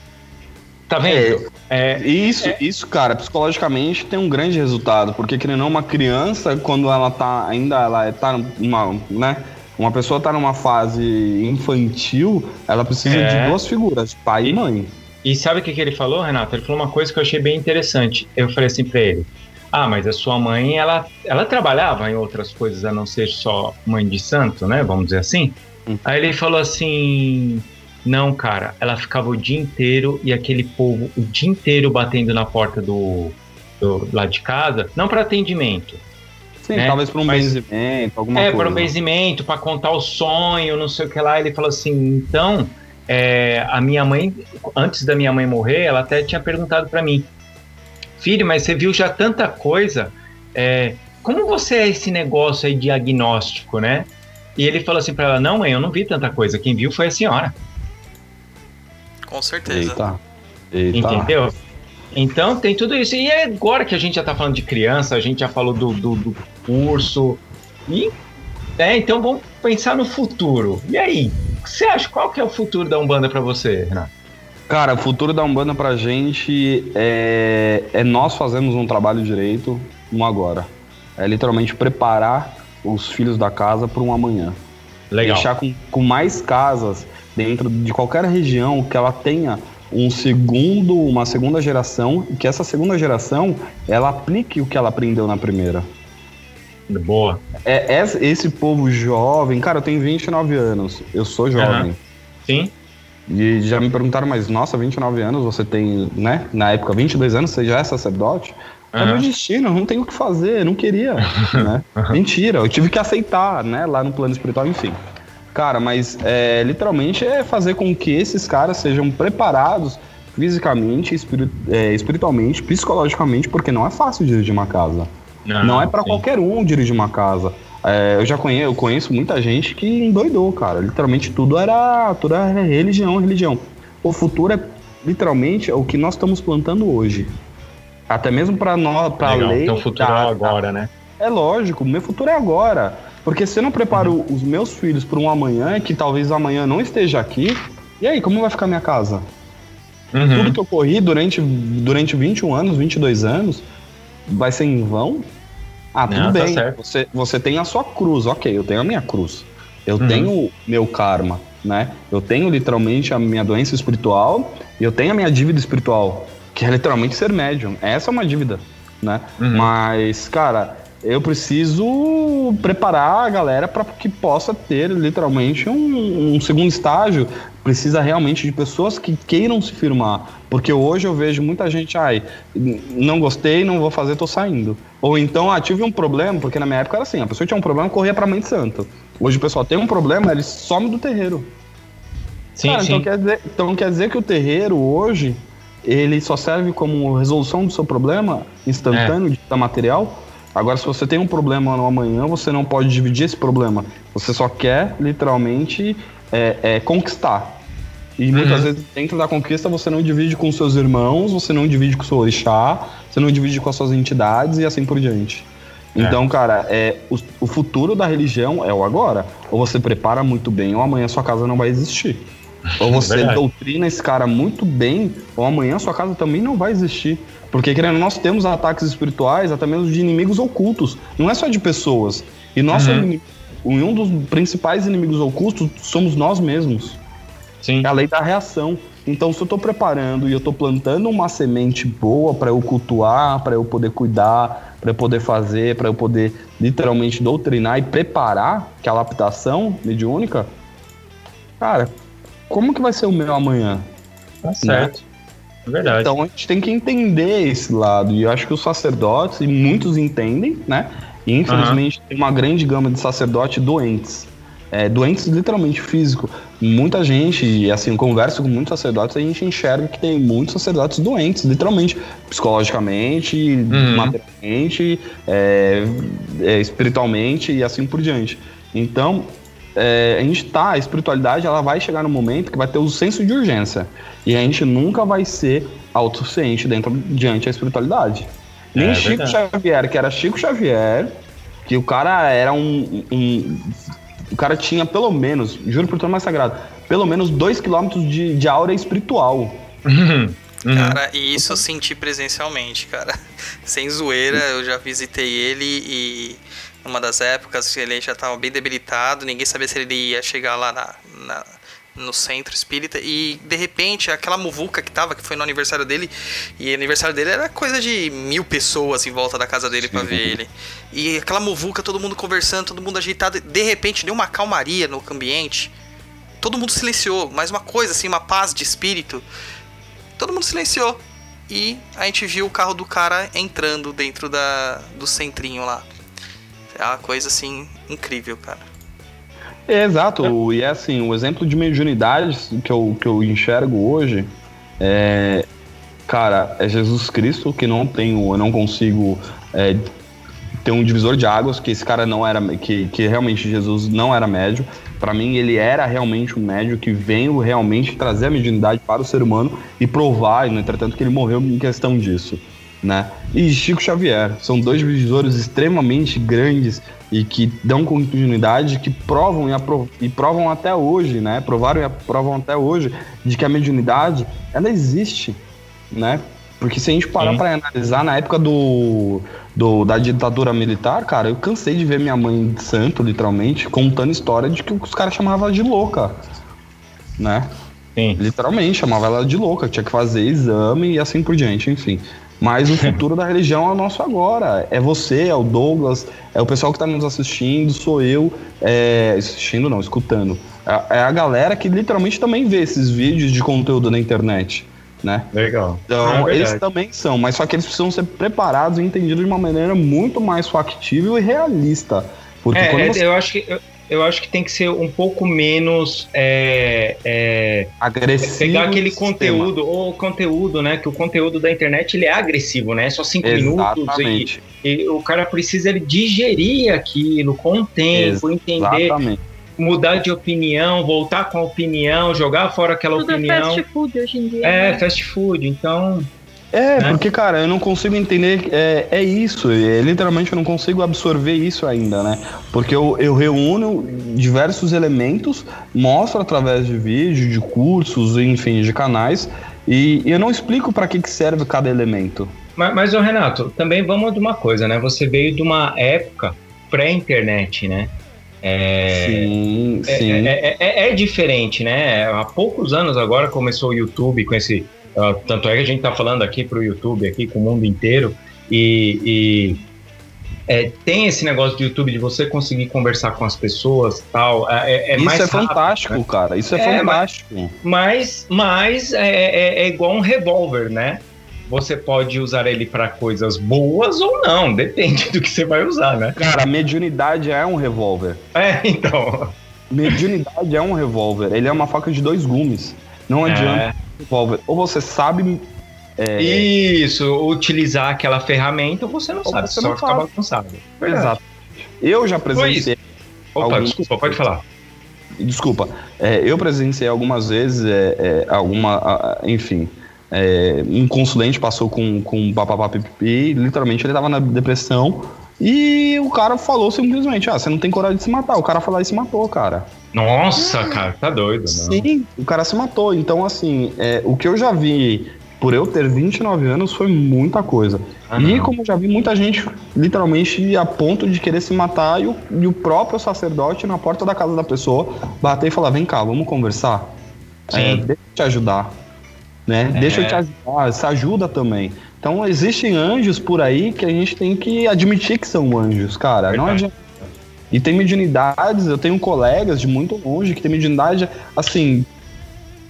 Tá vendo? É, E Isso, isso, cara, psicologicamente tem um grande resultado, porque querendo ou não, uma criança, quando ela tá ainda, ela tá numa, né, uma pessoa tá numa fase infantil, ela precisa É. de duas figuras, pai e mãe. E sabe o que, que ele falou, Renato? Ele falou uma coisa que eu achei bem interessante. Eu falei assim pra ele: Ah, mas a sua mãe, ela, ela trabalhava em outras coisas a não ser só mãe de santo, né? Vamos dizer assim. Hum. Aí ele falou assim: Não, cara, ela ficava o dia inteiro e aquele povo o dia inteiro batendo na porta do, do lá de casa, não para atendimento. Sim, né? talvez para um Mas- benzimento, alguma é, coisa. para um benzimento, para contar o sonho, não sei o que lá. Ele falou assim: então, é, a minha mãe, antes da minha mãe morrer, ela até tinha perguntado para mim: Filho, mas você viu já tanta coisa, é, como você é esse negócio aí de agnóstico, né? E ele falou assim para ela: Não, mãe, eu não vi tanta coisa, quem viu foi a senhora. Com certeza. Eita. Eita. Entendeu? Então tem tudo isso. E é agora que a gente já tá falando de criança, a gente já falou do, do, do curso. E é, então vamos pensar no futuro. E aí? O que você acha? Qual que é o futuro da Umbanda pra você, Renato? Cara, o futuro da Umbanda pra gente é, é nós fazermos um trabalho direito no agora. É literalmente preparar os filhos da casa para um amanhã. Deixar com, com mais casas dentro de qualquer região que ela tenha um segundo, uma segunda geração e que essa segunda geração ela aplique o que ela aprendeu na primeira. Boa. É, é esse povo jovem, cara, eu tenho 29 anos, eu sou jovem. Sim? E já me perguntaram, mas nossa, 29 anos você tem, né? Na época, 22 anos você já é sacerdote? É meu Aham. destino, não tenho o que fazer, não queria, né? Mentira, eu tive que aceitar, né? Lá no plano espiritual, enfim. Cara, mas é, literalmente é fazer com que esses caras sejam preparados fisicamente, espiri- é, espiritualmente, psicologicamente, porque não é fácil dirigir uma casa. Não, é pra Ah, sim. qualquer um dirigir uma casa. É, eu já conheço, eu conheço muita gente que endoidou, cara. Literalmente tudo era, tudo era religião, religião. O futuro é literalmente o que nós estamos plantando hoje. Até mesmo para nós, para lei. Então o futuro da- é agora, né? É lógico, meu futuro é agora. Porque se eu não preparo os meus filhos para um amanhã, que talvez amanhã não esteja aqui, e aí, como vai ficar minha casa? Uhum. Tudo que eu corri durante, durante 21 anos, 22 anos, vai ser em vão? Ah, tudo Não, tá bem. certo. você, você tem a sua cruz, ok, eu tenho a minha cruz. Eu Uhum. tenho meu karma, né? Eu tenho literalmente a minha doença espiritual e eu tenho a minha dívida espiritual, que é literalmente ser médium. Essa é uma dívida, né? Uhum. Mas, cara, eu preciso preparar a galera para que possa ter literalmente um, um segundo estágio. Precisa realmente de pessoas que queiram se firmar. Porque hoje eu vejo muita gente, ai, não gostei, não vou fazer, tô saindo. Ou então, ah, tive um problema, porque na minha época era assim, a pessoa tinha um problema, corria pra mãe de santo. Hoje o pessoal tem um problema, ele some do terreiro. Sim, Cara, sim. Então, quer dizer, então quer dizer que o terreiro hoje, ele só serve como resolução do seu problema instantâneo, de material. Agora, se você tem um problema no amanhã, você não pode dividir esse problema. Você só quer, literalmente, é, é, conquistar. E muitas Uhum. vezes dentro da conquista você não divide com seus irmãos, você não divide com o seu orixá, você não divide com as suas entidades e assim por diante. É. Então, cara, é, o, o futuro da religião é o agora. Ou você prepara muito bem, ou amanhã sua casa não vai existir. Ou você Verdade. doutrina esse cara muito bem, ou amanhã sua casa também não vai existir. Porque, querendo, nós temos ataques espirituais, até mesmo de inimigos ocultos. Não é só de pessoas. E nosso Uhum. inimigo, um dos principais inimigos ocultos somos nós mesmos. Sim. É a lei da reação. Então, se eu tô preparando e eu tô plantando uma semente boa para eu cultuar, para eu poder cuidar, para eu poder fazer, para eu poder literalmente doutrinar e preparar aquela adaptação mediúnica, cara, como que vai ser o meu amanhã? Tá certo. É verdade. Então a gente tem que entender esse lado. E eu acho que os sacerdotes, e muitos entendem, né? E infelizmente tem uma grande gama de sacerdotes doentes. É, doentes literalmente físico. Muita gente, e assim, eu converso com muitos sacerdotes, a gente enxerga que tem muitos sacerdotes doentes, literalmente, psicologicamente, Uhum. materialmente, é, é, espiritualmente e assim por diante. Então, é, a gente tá, a espiritualidade ela vai chegar no momento que vai ter o senso de urgência. E a gente nunca vai ser autossuficiente dentro diante da espiritualidade. Nem É Chico verdade. Xavier, que era Chico Xavier, que o cara era um, um- O cara tinha pelo menos, juro por tudo mais sagrado, pelo menos 2 km de, de aura espiritual. Uhum. Uhum. Cara, e isso eu senti presencialmente, cara. Sem zoeira, eu já visitei ele e numa das épocas ele já estava bem debilitado, ninguém sabia se ele ia chegar lá na, na- no centro espírita e de repente aquela muvuca que tava, que foi no aniversário dele, e o aniversário dele era coisa de mil pessoas em volta da casa dele pra ver ele. E aquela muvuca, todo mundo conversando, todo mundo agitado, de repente deu uma calmaria no ambiente. Todo mundo silenciou, mas uma coisa assim, uma paz de espírito todo mundo silenciou. E a gente viu o carro do cara entrando dentro da, do centrinho lá. É uma coisa assim incrível, cara. É, exato, e é assim, o exemplo de mediunidade que eu, que eu enxergo hoje é, cara, é Jesus Cristo que não tenho, eu não consigo é, ter um divisor de águas, que esse cara não era, que, que realmente Jesus não era médio. Pra mim, ele era realmente um médio que veio realmente trazer a mediunidade para o ser humano e provar, no entretanto, que ele morreu em questão disso. Né? E Chico Xavier são dois divisores extremamente grandes e que dão continuidade, que provam e, apro- e provam até hoje, né? Provaram e aprovam até hoje de que a mediunidade ela existe, né? Porque se a gente parar para analisar na época do, do- da ditadura militar, cara, eu cansei de ver minha mãe de santo, literalmente, contando história de que os caras chamavam ela de louca, né? Sim. Literalmente, chamava ela de louca, tinha que fazer exame e assim por diante, enfim. Mas o futuro da religião é o nosso agora. É você, é o Douglas, é o pessoal que tá nos assistindo, sou eu, é, assistindo não, escutando. É, é a galera que literalmente também vê esses vídeos de conteúdo na internet, né? Legal. Então, É verdade. eles também são, mas só que eles precisam ser preparados e entendidos de uma maneira muito mais factível e realista. Porque É, quando é, você eu acho que eu, eu acho que tem que ser um pouco menos é, é, agressivo pegar aquele conteúdo ou conteúdo, né? Que o conteúdo da internet ele é agressivo, né? Só cinco minutos Exatamente. e, e o cara precisa ele digerir aquilo com o tempo, entender, Exatamente. mudar de opinião, voltar com a opinião, jogar fora aquela Tudo é opinião. fast food hoje em dia. É, né? fast food. Então, É, né? porque, cara, eu não consigo entender. É, é isso. É, literalmente eu não consigo absorver isso ainda, né? Porque eu, eu reúno diversos elementos, mostro através de vídeos, de cursos, enfim, de canais, e, e eu não explico para que, que serve cada elemento. Mas, mas ô Renato, também vamos de uma coisa, né? Você veio de uma época pré-internet, né? É, sim, é, sim. é- é- é diferente, né? Há poucos anos agora começou o YouTube com esse. Ah, tanto é que a gente tá falando aqui pro YouTube, aqui com o mundo inteiro, e. e, é, tem esse negócio do YouTube de você conseguir conversar com as pessoas tal. É, é isso mais é rápido, fantástico, né? cara. Isso é, É, fantástico. Mas, mas é, é- é igual um revólver, né? Você pode usar ele para coisas boas ou não, depende do que você vai usar, né? Cara, a mediunidade é um revólver. É, então. Mediunidade é um revólver. Ele é uma faca de dois gumes. Não adianta Ou você sabe. é, Isso, utilizar aquela ferramenta, você não Ou sabe, você só não fica bagunçado. Verdade. Exato. Eu já presenciei. Opa, Alguns- desculpa, pode falar. desculpa, é, eu presenciei algumas vezes, é, é, alguma, enfim, é, um consulente passou com, com papapá pipipi, literalmente ele tava na depressão e o cara falou simplesmente, ah, você não tem coragem de se matar. O cara falou e se matou, cara. Nossa, cara, tá doido, não. Sim, o cara se matou. Então, assim, é, o que eu já vi por eu ter 29 anos foi muita coisa. Ah, e não. como eu já vi muita gente, literalmente, a ponto de querer se matar, e o, e o próprio sacerdote na porta da casa da pessoa bater e falar: vem cá, vamos conversar. Sim. É, deixa eu te ajudar. Né? É. Deixa eu te ajudar, se ajuda também. Então existem anjos por aí que a gente tem que admitir que são anjos, cara. Não Verdade. adianta. E tem mediunidades, eu tenho colegas de muito longe que tem mediunidade, assim,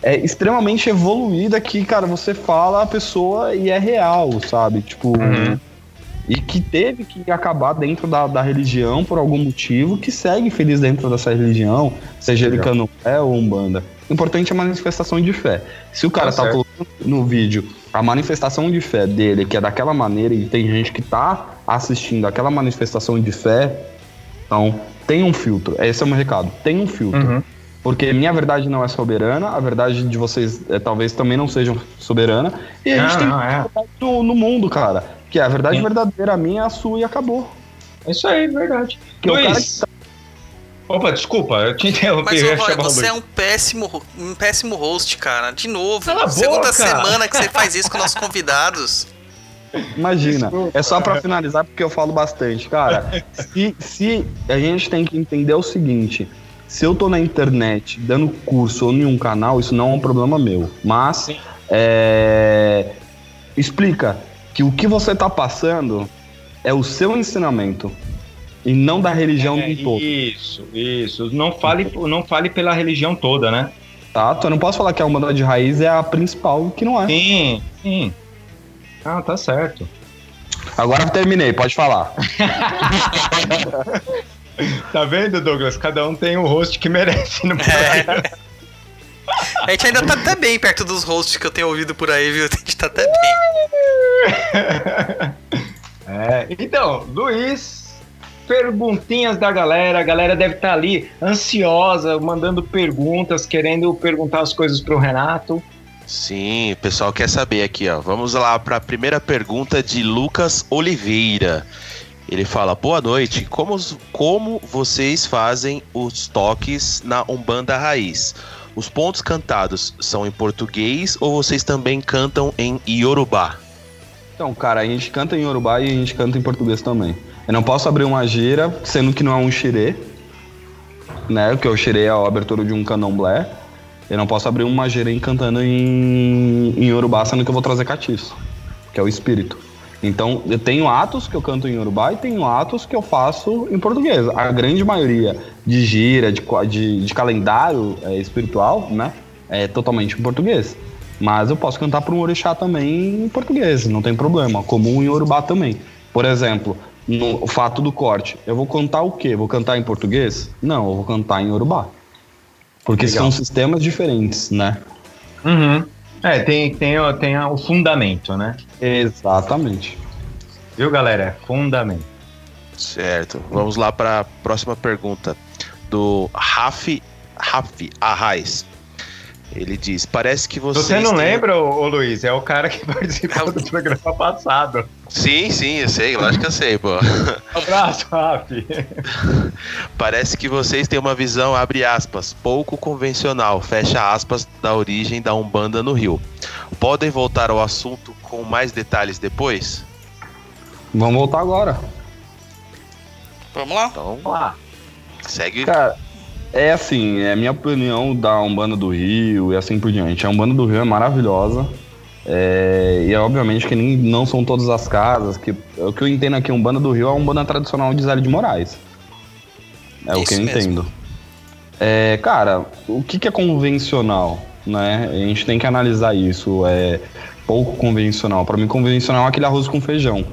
é extremamente evoluída que, cara, você fala a pessoa e é real, sabe? Tipo. Uhum. E que teve que acabar dentro da, da religião por algum motivo, que segue feliz dentro dessa religião, seja ele candomblé ou umbanda. O importante é a manifestação de fé. Se o cara Tá tá, colocando no vídeo a manifestação de fé dele, que é daquela maneira, e tem gente que tá assistindo aquela manifestação de fé, então tem um filtro. Esse é o meu recado. Tem um filtro. Uhum. Porque minha verdade não é soberana, a verdade de vocês é, talvez também não sejam soberana. E a gente Não, tem não, é. no, no mundo, cara. Que é a verdade Sim. verdadeira, a minha, a sua e acabou. É isso aí, verdade. Que é o cara Luiz. Opa, desculpa, eu te interrompi. Mas, Roy, você é Luiz. um péssimo, um péssimo host, cara. De novo. Cala segunda boca! semana que você faz isso com nossos convidados. Imagina. Desculpa. É só pra finalizar, porque eu falo bastante. Cara, se, se a gente tem que entender o seguinte: se eu tô na internet dando curso ou em um canal, isso não é um problema meu. Mas é, explica que o que você tá passando é o seu ensinamento e não da religião É, do todo. Isso, isso. Não fale, não fale pela religião toda, né? Tá? Eu não posso falar que a Umbanda de raiz é a principal, que não é. Sim, sim. Ah, tá certo. Agora eu terminei, pode falar. Tá vendo, Douglas? Cada um tem o host que merece no É. programa. A gente ainda tá até bem perto dos hosts que eu tenho ouvido por aí, viu? A gente tá até bem. É, então, Luiz, perguntinhas da galera. A galera deve estar ali ansiosa, mandando perguntas, querendo perguntar as coisas pro Renato. Sim, o pessoal quer saber aqui, ó. Vamos lá para a primeira pergunta de Lucas Oliveira. Ele fala: Boa noite, como, como vocês fazem os toques na Umbanda Raiz? Os pontos cantados são em português ou vocês também cantam em Yorubá? Então, cara, a gente canta em Yorubá e a gente canta em português também. Eu não posso abrir uma gira, sendo que não é um xirê, né? Porque o xirê é a abertura de um candomblé. Eu não posso abrir uma gira em cantando em, em Yorubá, sendo que eu vou trazer catiço, que é o espírito. Então, eu tenho atos que eu canto em Yorubá e tenho atos que eu faço em português. A grande maioria de gira, de, de, de calendário é, espiritual, né? É totalmente em português. Mas eu posso cantar para um orixá também em português, não tem problema. Comum em Yorubá também. Por exemplo, no fato do corte, eu vou cantar o quê? Vou cantar em português? Não, eu vou cantar em Yorubá. Porque Legal. são sistemas diferentes, né? Uhum. É, tem, tem, o- tem o fundamento, né? Exatamente. Viu, galera? É fundamento. Certo. Vamos lá para a próxima pergunta do Rafi, Rafi Arraes. Ele diz: Parece que vocês. Você não têm- lembra, ô, ô, Luiz? É o cara que participou do programa passado. Sim, sim, eu sei, lógico que eu sei, pô. Um abraço, Rafi. Parece que vocês têm uma visão, abre aspas, pouco convencional, fecha aspas, da origem da Umbanda no Rio. Podem voltar ao assunto com mais detalhes depois? Vamos voltar agora. Vamos lá. Então, Vamos lá. segue. Cara, é assim, é minha opinião da Umbanda do Rio e assim por diante. A Umbanda do Rio é maravilhosa. É, e é obviamente que nem, não são todas as casas. Que, o que eu entendo aqui, Umbanda do Rio é a Umbanda tradicional de Zé de Moraes. É o que eu Isso mesmo. entendo. É, cara, o que, que é convencional? Né? A gente tem que analisar isso. É pouco convencional. Para mim, convencional é aquele arroz com feijão.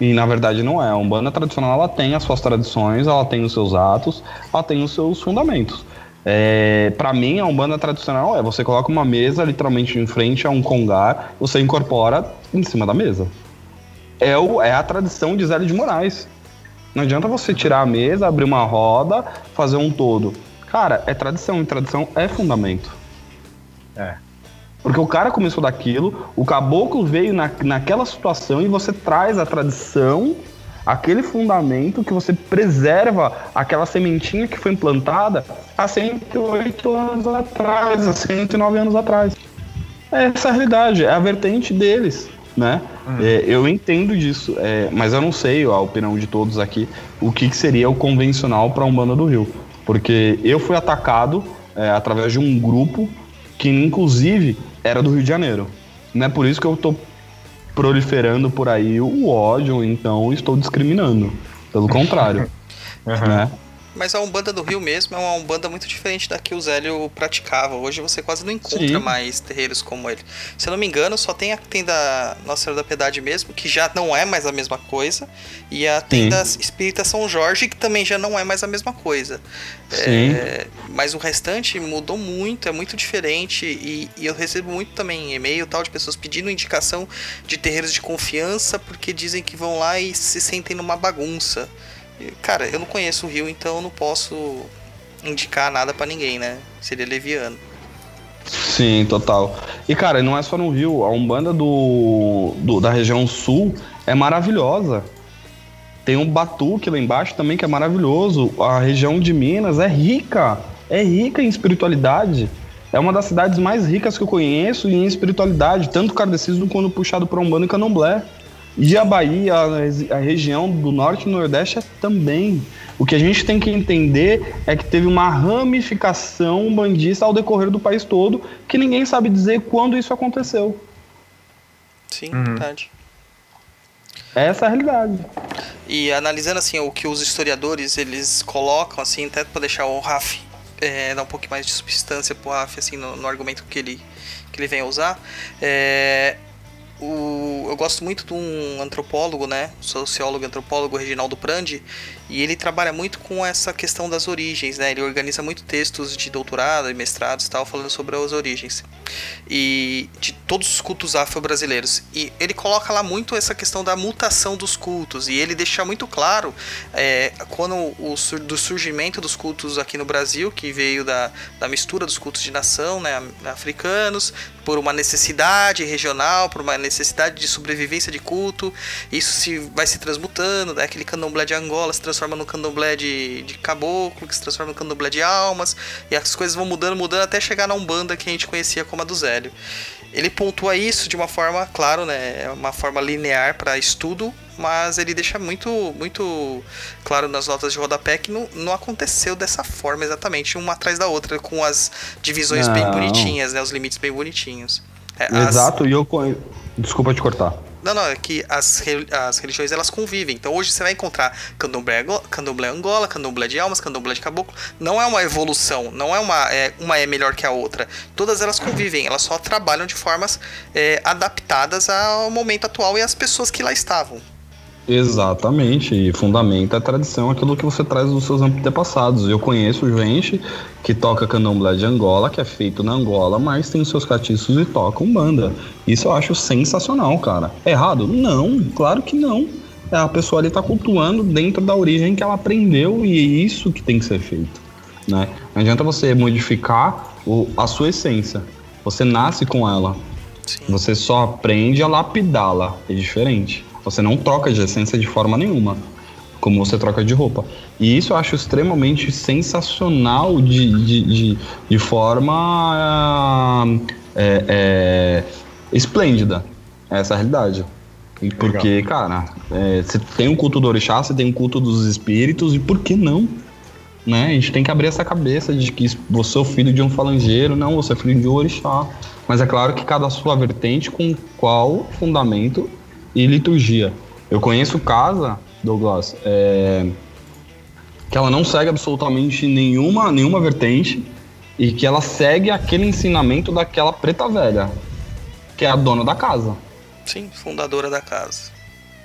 E na verdade não é. A Umbanda tradicional ela tem as suas tradições, ela tem os seus atos, ela tem os seus fundamentos. É, para mim, a Umbanda tradicional é você coloca uma mesa literalmente em frente a um congar, você incorpora em cima da mesa. É, o, é a tradição de Zélio de Moraes. Não adianta você tirar a mesa, abrir uma roda, fazer um todo. Cara, é tradição, e tradição é fundamento. É. Porque o cara começou daquilo, o caboclo veio na, naquela situação e você traz a tradição, aquele fundamento que você preserva aquela sementinha que foi implantada há 108 anos atrás, há 109 anos atrás. É essa a realidade, é a vertente deles, né? É, eu entendo disso, é, mas eu não sei a opinião de todos aqui o que, que seria o convencional para a Umbanda do Rio. Porque eu fui atacado é, através de um grupo que, inclusive, era do Rio de Janeiro. Não é por isso que eu tô proliferando por aí o ódio, então estou discriminando. Pelo contrário. né? Mas a Umbanda do Rio mesmo é uma Umbanda muito diferente da que o Zélio praticava. Hoje você quase não encontra Sim. mais terreiros como ele. Se eu não me engano, só tem a tenda Nossa Senhora da Piedade mesmo, que já não é mais a mesma coisa. E a tenda Espírita São Jorge, que também já não é mais a mesma coisa. Sim. É, mas o restante mudou muito, é muito diferente. E, e eu recebo muito também e-mail tal de pessoas pedindo indicação de terreiros de confiança porque dizem que vão lá e se sentem numa bagunça. Cara, eu não conheço o Rio, então eu não posso indicar nada pra ninguém, né? Seria leviano. Sim, total. E cara, não é só no Rio, a Umbanda do, do- da região sul é maravilhosa. Tem um batuque lá embaixo também que é maravilhoso. A região de Minas é rica, é rica em espiritualidade. É uma das cidades mais ricas que eu conheço em espiritualidade, tanto kardecismo quanto puxado para Umbanda e Candomblé. E a Bahia, a, a região do norte e nordeste é também. O que a gente tem que entender é que teve uma ramificação umbandista ao decorrer do país todo, que ninguém sabe dizer quando isso aconteceu. Sim, Uhum. verdade. Essa é a realidade. E analisando assim o que os historiadores eles colocam assim, até para deixar o Raf é, dar um pouco mais de substância pro Raf assim no, no argumento que ele que ele vem a usar, é, o, eu gosto muito de um antropólogo, né, sociólogo antropólogo Reginaldo Prandi, e ele trabalha muito com essa questão das origens, né? Ele organiza muito textos de doutorado e mestrados tal falando sobre as origens e de todos os cultos afro-brasileiros. E ele coloca lá muito essa questão da mutação dos cultos. E ele deixa muito claro é, quando o do surgimento dos cultos aqui no Brasil, que veio da, da mistura dos cultos de nação, né, africanos, por uma necessidade regional, por uma necessidade de sobrevivência de culto. Isso se vai se transmutando, né? aquele candomblé de Angola se transforma no candomblé de, de caboclo, que se transforma no candomblé de almas, e as coisas vão mudando, mudando até chegar na Umbanda que a gente conhecia como a do Zélio. Ele pontua isso de uma forma, claro, né, é uma forma linear para estudo, mas ele deixa muito, muito claro nas notas de rodapé que não, não aconteceu dessa forma exatamente, uma atrás da outra, com as divisões bem Não. bonitinhas, né, os limites bem bonitinhos. É, as- Exato, e eu. Desculpa te cortar. Não, não, é que as, as religiões elas convivem. Então hoje você vai encontrar candomblé, candomblé Angola, candomblé de almas, candomblé de caboclo. Não é uma evolução, não é uma, é, uma é melhor que a outra. Todas elas convivem, elas só trabalham de formas é, adaptadas ao momento atual e às pessoas que lá estavam. Exatamente, e fundamenta a tradição, aquilo que você traz dos seus antepassados. Eu conheço gente que toca candomblé de Angola, que é feito na Angola, mas tem os seus catiços e toca banda. Isso eu acho sensacional, cara. Errado? Não, claro que não. É, A pessoa ali tá cultuando dentro da origem que ela aprendeu e é isso que tem que ser feito. Né? Não adianta você modificar o- a sua essência. Você nasce com ela. Sim. Você só aprende a lapidá-la. É diferente. Você não troca de essência de forma nenhuma. Como você troca de roupa. E isso eu acho extremamente sensacional de, de, de, de forma é, é, esplêndida. Essa é realidade. E Porque, cara, é, você tem o culto do orixá, você tem o culto dos espíritos, e por que não? Né? A gente tem que abrir essa cabeça de que você é o filho de um falangeiro, não, você é filho de um orixá. Mas é claro que cada sua vertente com qual fundamento e liturgia. Eu conheço casa, Douglas, é, que ela não segue absolutamente nenhuma, nenhuma vertente e que ela segue aquele ensinamento daquela preta velha, que é a dona da casa Sim, fundadora da casa.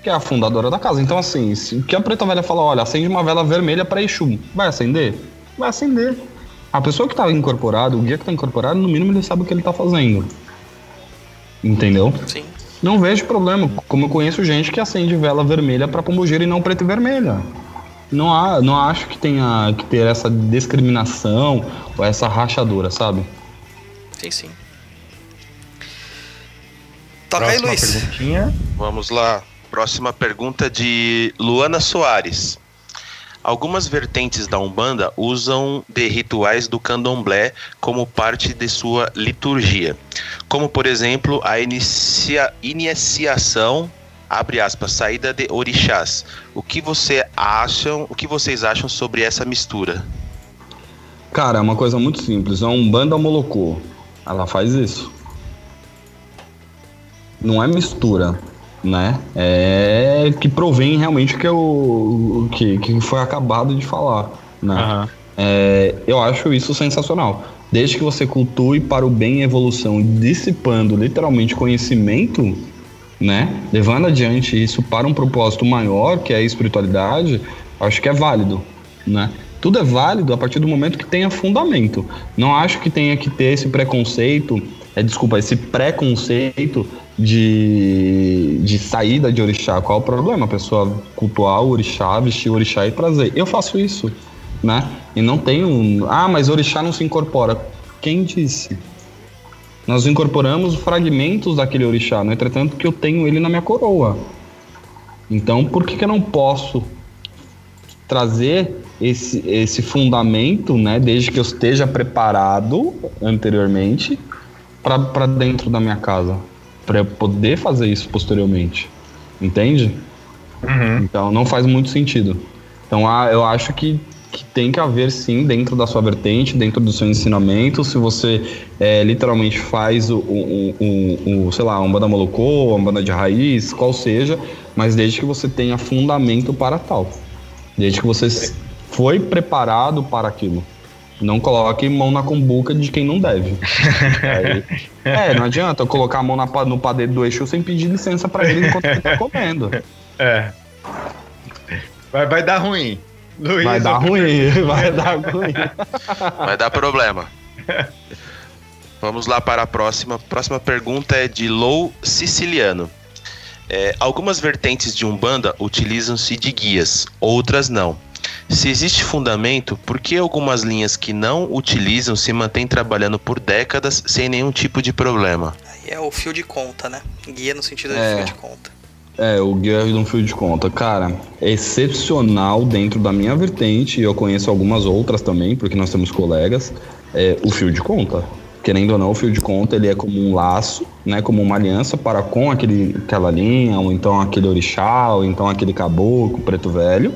que é a fundadora da casa. Então, assim, se o que a preta velha fala, olha, acende uma vela vermelha para Exu, vai acender? Vai acender. A pessoa que tá incorporada, o guia que tá incorporado, no mínimo ele sabe o que ele tá fazendo. Entendeu? Sim. Não vejo problema. Como eu conheço gente que acende vela vermelha para pombogira e não preta e vermelha. não, há, não acho que tenha que ter essa discriminação ou essa rachadura, sabe? Sim, sim. Toca aí, Luiz. perguntinha. Vamos lá. Próxima pergunta de Luana Soares. Algumas vertentes da Umbanda usam de rituais do candomblé como parte de sua liturgia, como por exemplo a inicia- iniciação, abre aspas, saída de orixás. O que você acham, o que vocês acham sobre essa mistura? Cara, é uma coisa muito simples. É um banda molocô. Ela faz isso. Não é mistura, né? É que provém realmente que eu que, que foi acabado de falar, né? Aham. É, eu acho isso sensacional. Desde que você cultue para o bem e evolução, dissipando literalmente conhecimento, né? Levando adiante isso para um propósito maior, que é a espiritualidade, acho que é válido, né? Tudo é válido a partir do momento que tenha fundamento. Não acho que tenha que ter esse preconceito, é, desculpa, esse preconceito de, de saída de orixá. Qual o problema? A pessoa cultuar o orixá, vestir o orixá e trazer. Eu faço isso, né? E não tenho. Ah, mas orixá não se incorpora. Quem disse? Nós incorporamos fragmentos daquele orixá, no entretanto que eu tenho ele na minha coroa. Então, por que, que eu não posso trazer esse, esse fundamento, né, desde que eu esteja preparado anteriormente, para dentro da minha casa, para eu poder fazer isso posteriormente, entende? Uhum. Então não faz muito sentido. Então ah, eu acho que, que tem que haver sim dentro da sua vertente, dentro do seu ensinamento, se você é, literalmente faz o, o, o, o, sei lá, uma banda molocô, uma banda de raiz, qual seja, mas desde que você tenha fundamento para tal. Desde que você foi preparado para aquilo. Não coloque mão na cumbuca de quem não deve. Aí- é, não adianta eu colocar a mão na, no padeiro do eixo sem pedir licença para ele enquanto ele tá comendo. É. Vai, vai dar ruim. Luiz, Vai dar ruim, vai dar ruim. Vai dar problema. Vamos lá para a próxima. Próxima pergunta é de Lou Siciliano. É, algumas vertentes de Umbanda utilizam-se de guias, outras não. Se existe fundamento, por que algumas linhas que não utilizam se mantêm trabalhando por décadas sem nenhum tipo de problema? Aí é o fio de conta, né? Guia no sentido de É. fio de conta. É, o guia de um fio de conta. Cara, é excepcional dentro da minha vertente, e eu conheço algumas outras também, porque nós temos colegas, é o fio de conta. Querendo ou não, o fio de conta ele é como um laço, né, como uma aliança para com aquele, aquela linha, ou então aquele orixá, ou então aquele caboclo, preto velho,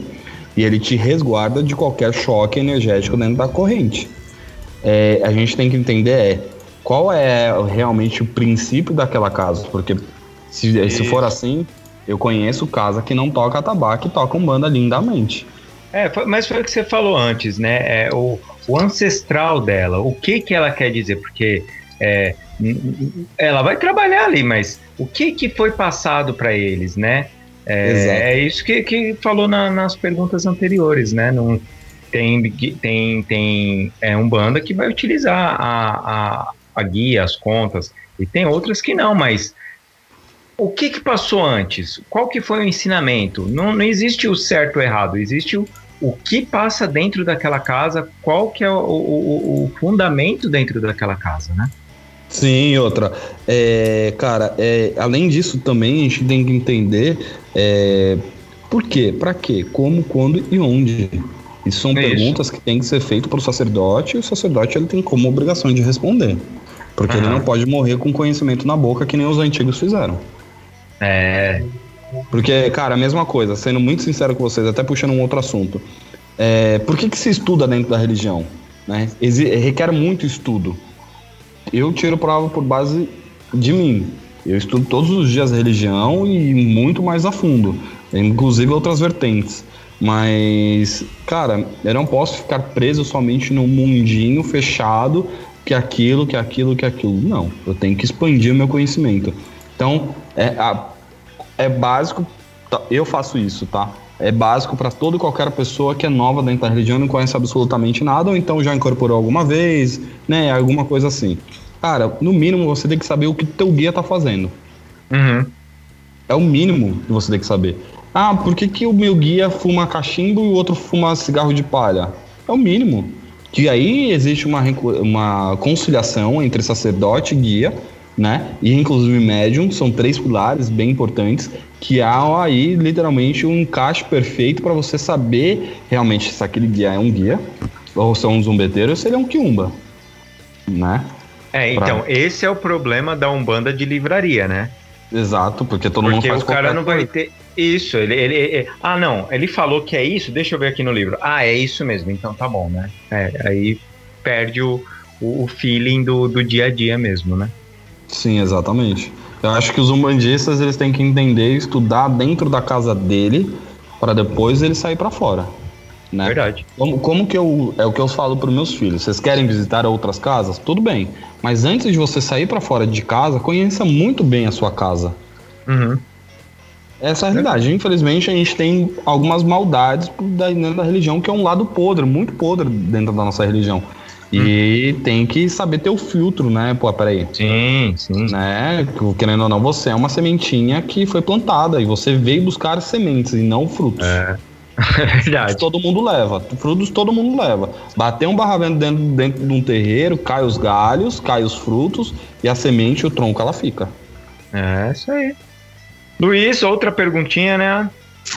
e ele te resguarda de qualquer choque energético dentro da corrente. É, a gente tem que entender é qual é realmente o princípio daquela casa, porque se, se for assim, eu conheço casa que não toca tabaco e toca umbanda lindamente. É, foi- mas foi o que você falou antes, né? É, o, o ancestral dela, o que que ela quer dizer? Porque é, ela vai trabalhar ali, mas o que que foi passado para eles, né? É, é isso que, que falou na- nas perguntas anteriores, né? Não, tem tem, tem é, um banda que vai utilizar a, a, a guia, as contas, e tem outras que não, mas o que que passou antes? Qual que foi o ensinamento? Não, não existe o certo ou errado, existe o, o que passa dentro daquela casa, qual que é o, o, o fundamento dentro daquela casa, né? Sim, outra. É, cara, é, além disso também a gente tem que entender é, por quê, pra quê, como, quando e onde. Isso são perguntas que têm que ser feitas para o sacerdote e o sacerdote ele tem como obrigação de responder. Porque ele Aham. não pode morrer com conhecimento na boca que nem os antigos fizeram. É, Porque, cara, a mesma coisa, sendo muito sincero com vocês, até puxando um outro assunto. É, por que, que se estuda dentro da religião? Né? Requer muito estudo. Eu tiro prova por base de mim. Eu estudo todos os dias religião e muito mais a fundo, inclusive outras vertentes. Mas, cara, eu não posso ficar preso somente num mundinho fechado que aquilo, que aquilo, que aquilo. Não, eu tenho que expandir o meu conhecimento. Então, é, a- é básico, tá, eu faço isso, tá? É básico para toda e qualquer pessoa que é nova dentro da religião, não conhece absolutamente nada, ou então já incorporou alguma vez, né? Alguma coisa assim. Cara, no mínimo você tem que saber o que teu guia tá fazendo. uhum, É o mínimo que você tem que saber. Ah, por que, que o meu guia fuma cachimbo e o outro fuma cigarro de palha? É o mínimo. Que aí existe uma, uma conciliação entre sacerdote e guia, né? E inclusive médium, são três pilares bem importantes, que há aí literalmente um encaixe perfeito para você saber realmente se aquele guia é um guia, ou se é um zumbeteiro, ou se ele é um quiumba, né? É, então, esse é o problema da Umbanda de livraria, né? Exato, porque todo mundo Porque faz o cara não vai coisa. ter. Isso, ele, ele, ele- Ah, não, ele falou que é isso, deixa eu ver aqui no livro. Ah, é isso mesmo, então tá bom, né? É, aí perde o, o, o feeling do, do dia a dia mesmo, né? Sim, exatamente. Eu acho que os umbandistas eles têm que entender e estudar dentro da casa dele para depois ele sair para fora, né? Verdade. Como, como que eu é o que eu falo para meus filhos? Vocês querem visitar outras casas? Tudo bem, mas antes de você sair para fora de casa, conheça muito bem a sua casa. Uhum. Essa é a realidade. Infelizmente, a gente tem algumas maldades da- dentro da religião, que é um lado podre, muito podre dentro da nossa religião. E tem que saber ter o filtro, né? Pô, peraí. Sim, sim. Né? que, Querendo ou não, você é uma sementinha que foi plantada e você veio buscar sementes e não frutos. É Frutos verdade. todo mundo leva. Frutos todo mundo leva. Bater um barravento dentro, dentro de um terreiro, cai os galhos, cai os frutos e a semente, o tronco, ela fica. É isso aí. Luiz, outra perguntinha, né?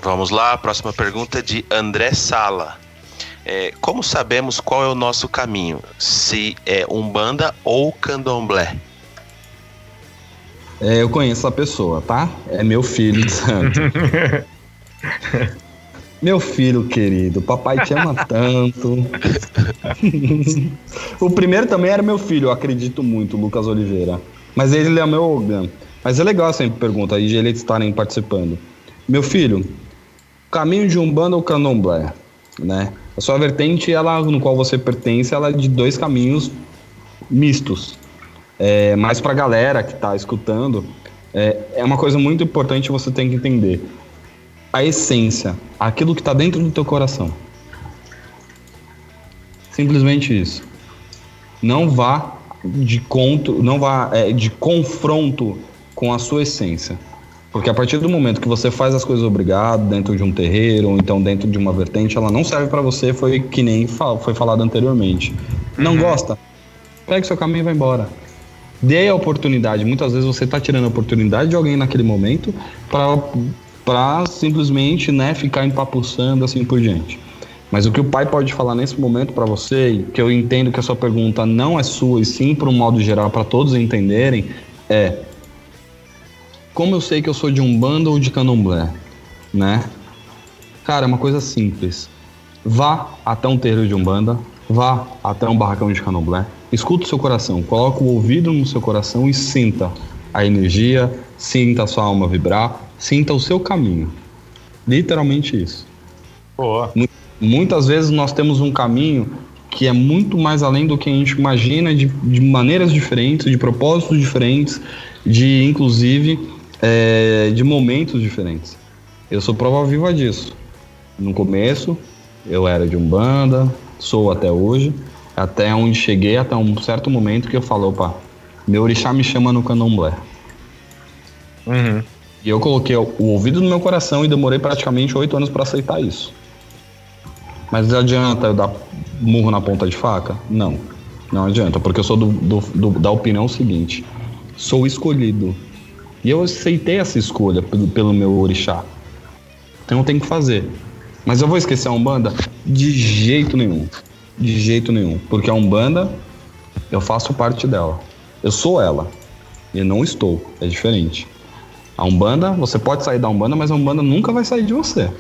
Vamos lá, a próxima pergunta é de André Sala. É, como sabemos qual é o nosso caminho? Se é Umbanda ou Candomblé? É, eu conheço a pessoa, tá? É meu filho de santo. meu filho querido, papai te ama tanto. o primeiro também era meu filho, eu acredito muito, Lucas Oliveira. Mas ele é meu Ogan. Mas é legal sempre pergunta aí de eles estarem participando. Meu filho, caminho de Umbanda ou Candomblé, né? A sua vertente, ela no qual você pertence, ela é de dois caminhos mistos. É, mas pra galera que tá escutando, é, é uma coisa muito importante você tem que entender. A essência, aquilo que tá dentro do teu coração. Simplesmente isso. Não vá de conto, não vá é, de confronto com a sua essência. Porque a partir do momento que você faz as coisas obrigado dentro de um terreiro ou então dentro de uma vertente, ela não serve pra você, foi que nem foi falado anteriormente. Não gosta? Pegue seu caminho e vai embora. Dê a oportunidade. Muitas vezes você está tirando a oportunidade de alguém naquele momento para simplesmente né, ficar empapuçando assim por diante. Mas o que o pai pode falar nesse momento para você, que eu entendo que a sua pergunta não é sua e sim para um modo geral para todos entenderem, é como eu sei que eu sou de umbanda ou de candomblé, né? Cara, é uma coisa simples. Vá até um terreiro de umbanda, vá até um barracão de candomblé, escuta o seu coração, coloca o ouvido no seu coração e sinta a energia, sinta a sua alma vibrar, sinta o seu caminho. Literalmente isso. Boa. Muitas vezes nós temos um caminho que é muito mais além do que a gente imagina, de, de maneiras diferentes, de propósitos diferentes, de inclusive é, de momentos diferentes. Eu sou prova viva disso. No começo, eu era de Umbanda, sou até hoje, até onde cheguei, até um certo momento que eu falo, opa, meu orixá me chama no candomblé. Uhum. E eu coloquei o ouvido no meu coração e demorei praticamente oito anos para aceitar isso. Mas adianta eu dar murro na ponta de faca? Não. Não adianta, porque eu sou do, do- do- da opinião seguinte: sou escolhido. E eu aceitei essa escolha pelo, pelo meu orixá. Então eu tenho que fazer. Mas eu vou esquecer a Umbanda? De jeito nenhum. De jeito nenhum. Porque a Umbanda, eu faço parte dela. Eu sou ela. E não estou. É diferente. A Umbanda, você pode sair da Umbanda, mas a Umbanda nunca vai sair de você.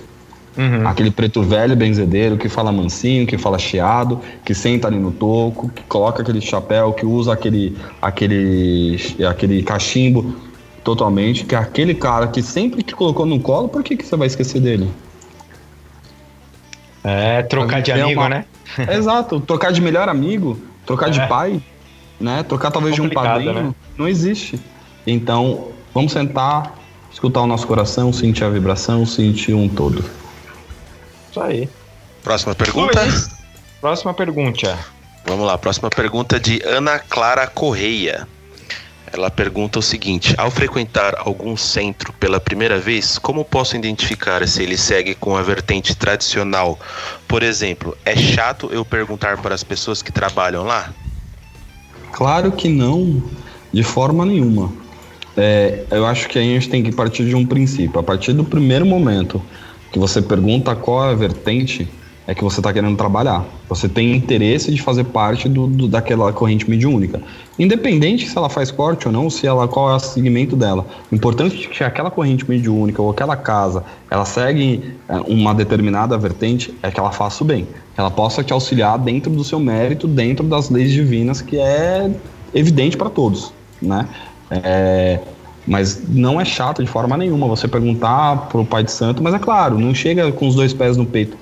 Uhum. Aquele preto velho, benzedeiro, que fala mansinho, que fala chiado, que senta ali no toco, que coloca aquele chapéu, que usa aquele, aquele, aquele cachimbo totalmente, que é aquele cara que sempre te colocou no colo, por que, que você vai esquecer dele? É, trocar de amigo, uma- né? Exato, trocar de melhor amigo, trocar de É. pai, né? Trocar talvez de um padrinho, né? não existe. Então, vamos sentar, escutar o nosso coração, sentir a vibração, sentir um todo. Isso aí. Próxima pergunta. Próxima pergunta. Vamos lá, próxima pergunta de Ana Clara Correia. Ela pergunta o seguinte: ao frequentar algum centro pela primeira vez, como posso identificar se ele segue com a vertente tradicional? Por exemplo, é chato eu perguntar para as pessoas que trabalham lá? Claro que não, de forma nenhuma. É, eu acho que a gente tem que partir de um princípio. A partir do primeiro momento que você pergunta qual é a vertente, é que você está querendo trabalhar. Você tem interesse de fazer parte do, do, daquela corrente mediúnica. Independente se ela faz corte ou não, se ela qual é o segmento dela. O importante é que aquela corrente mediúnica ou aquela casa, ela segue é, uma determinada vertente, é que ela faça o bem. Ela possa te auxiliar dentro do seu mérito, dentro das leis divinas, que é evidente para todos, né? É, mas não é chato de forma nenhuma você perguntar pro Pai de Santo, mas é claro, não chega com os dois pés no peito.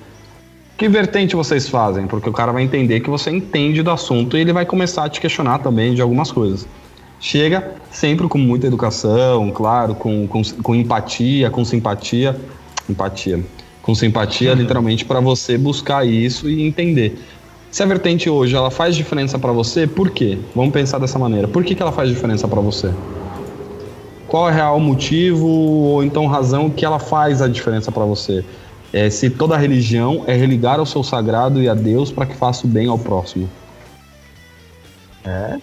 Que vertente vocês fazem? Porque o cara vai entender que você entende do assunto e ele vai começar a te questionar também de algumas coisas. Chega sempre com muita educação, claro, com, com, com empatia, com simpatia. Empatia. Com simpatia, literalmente, para você buscar isso e entender. Se a vertente hoje ela faz diferença para você, por quê? Vamos pensar dessa maneira. Por que, que ela faz diferença para você? Qual é o real motivo ou então razão que ela faz a diferença para você? É, se toda religião é religar ao seu sagrado e a Deus para que faça o bem ao próximo. É,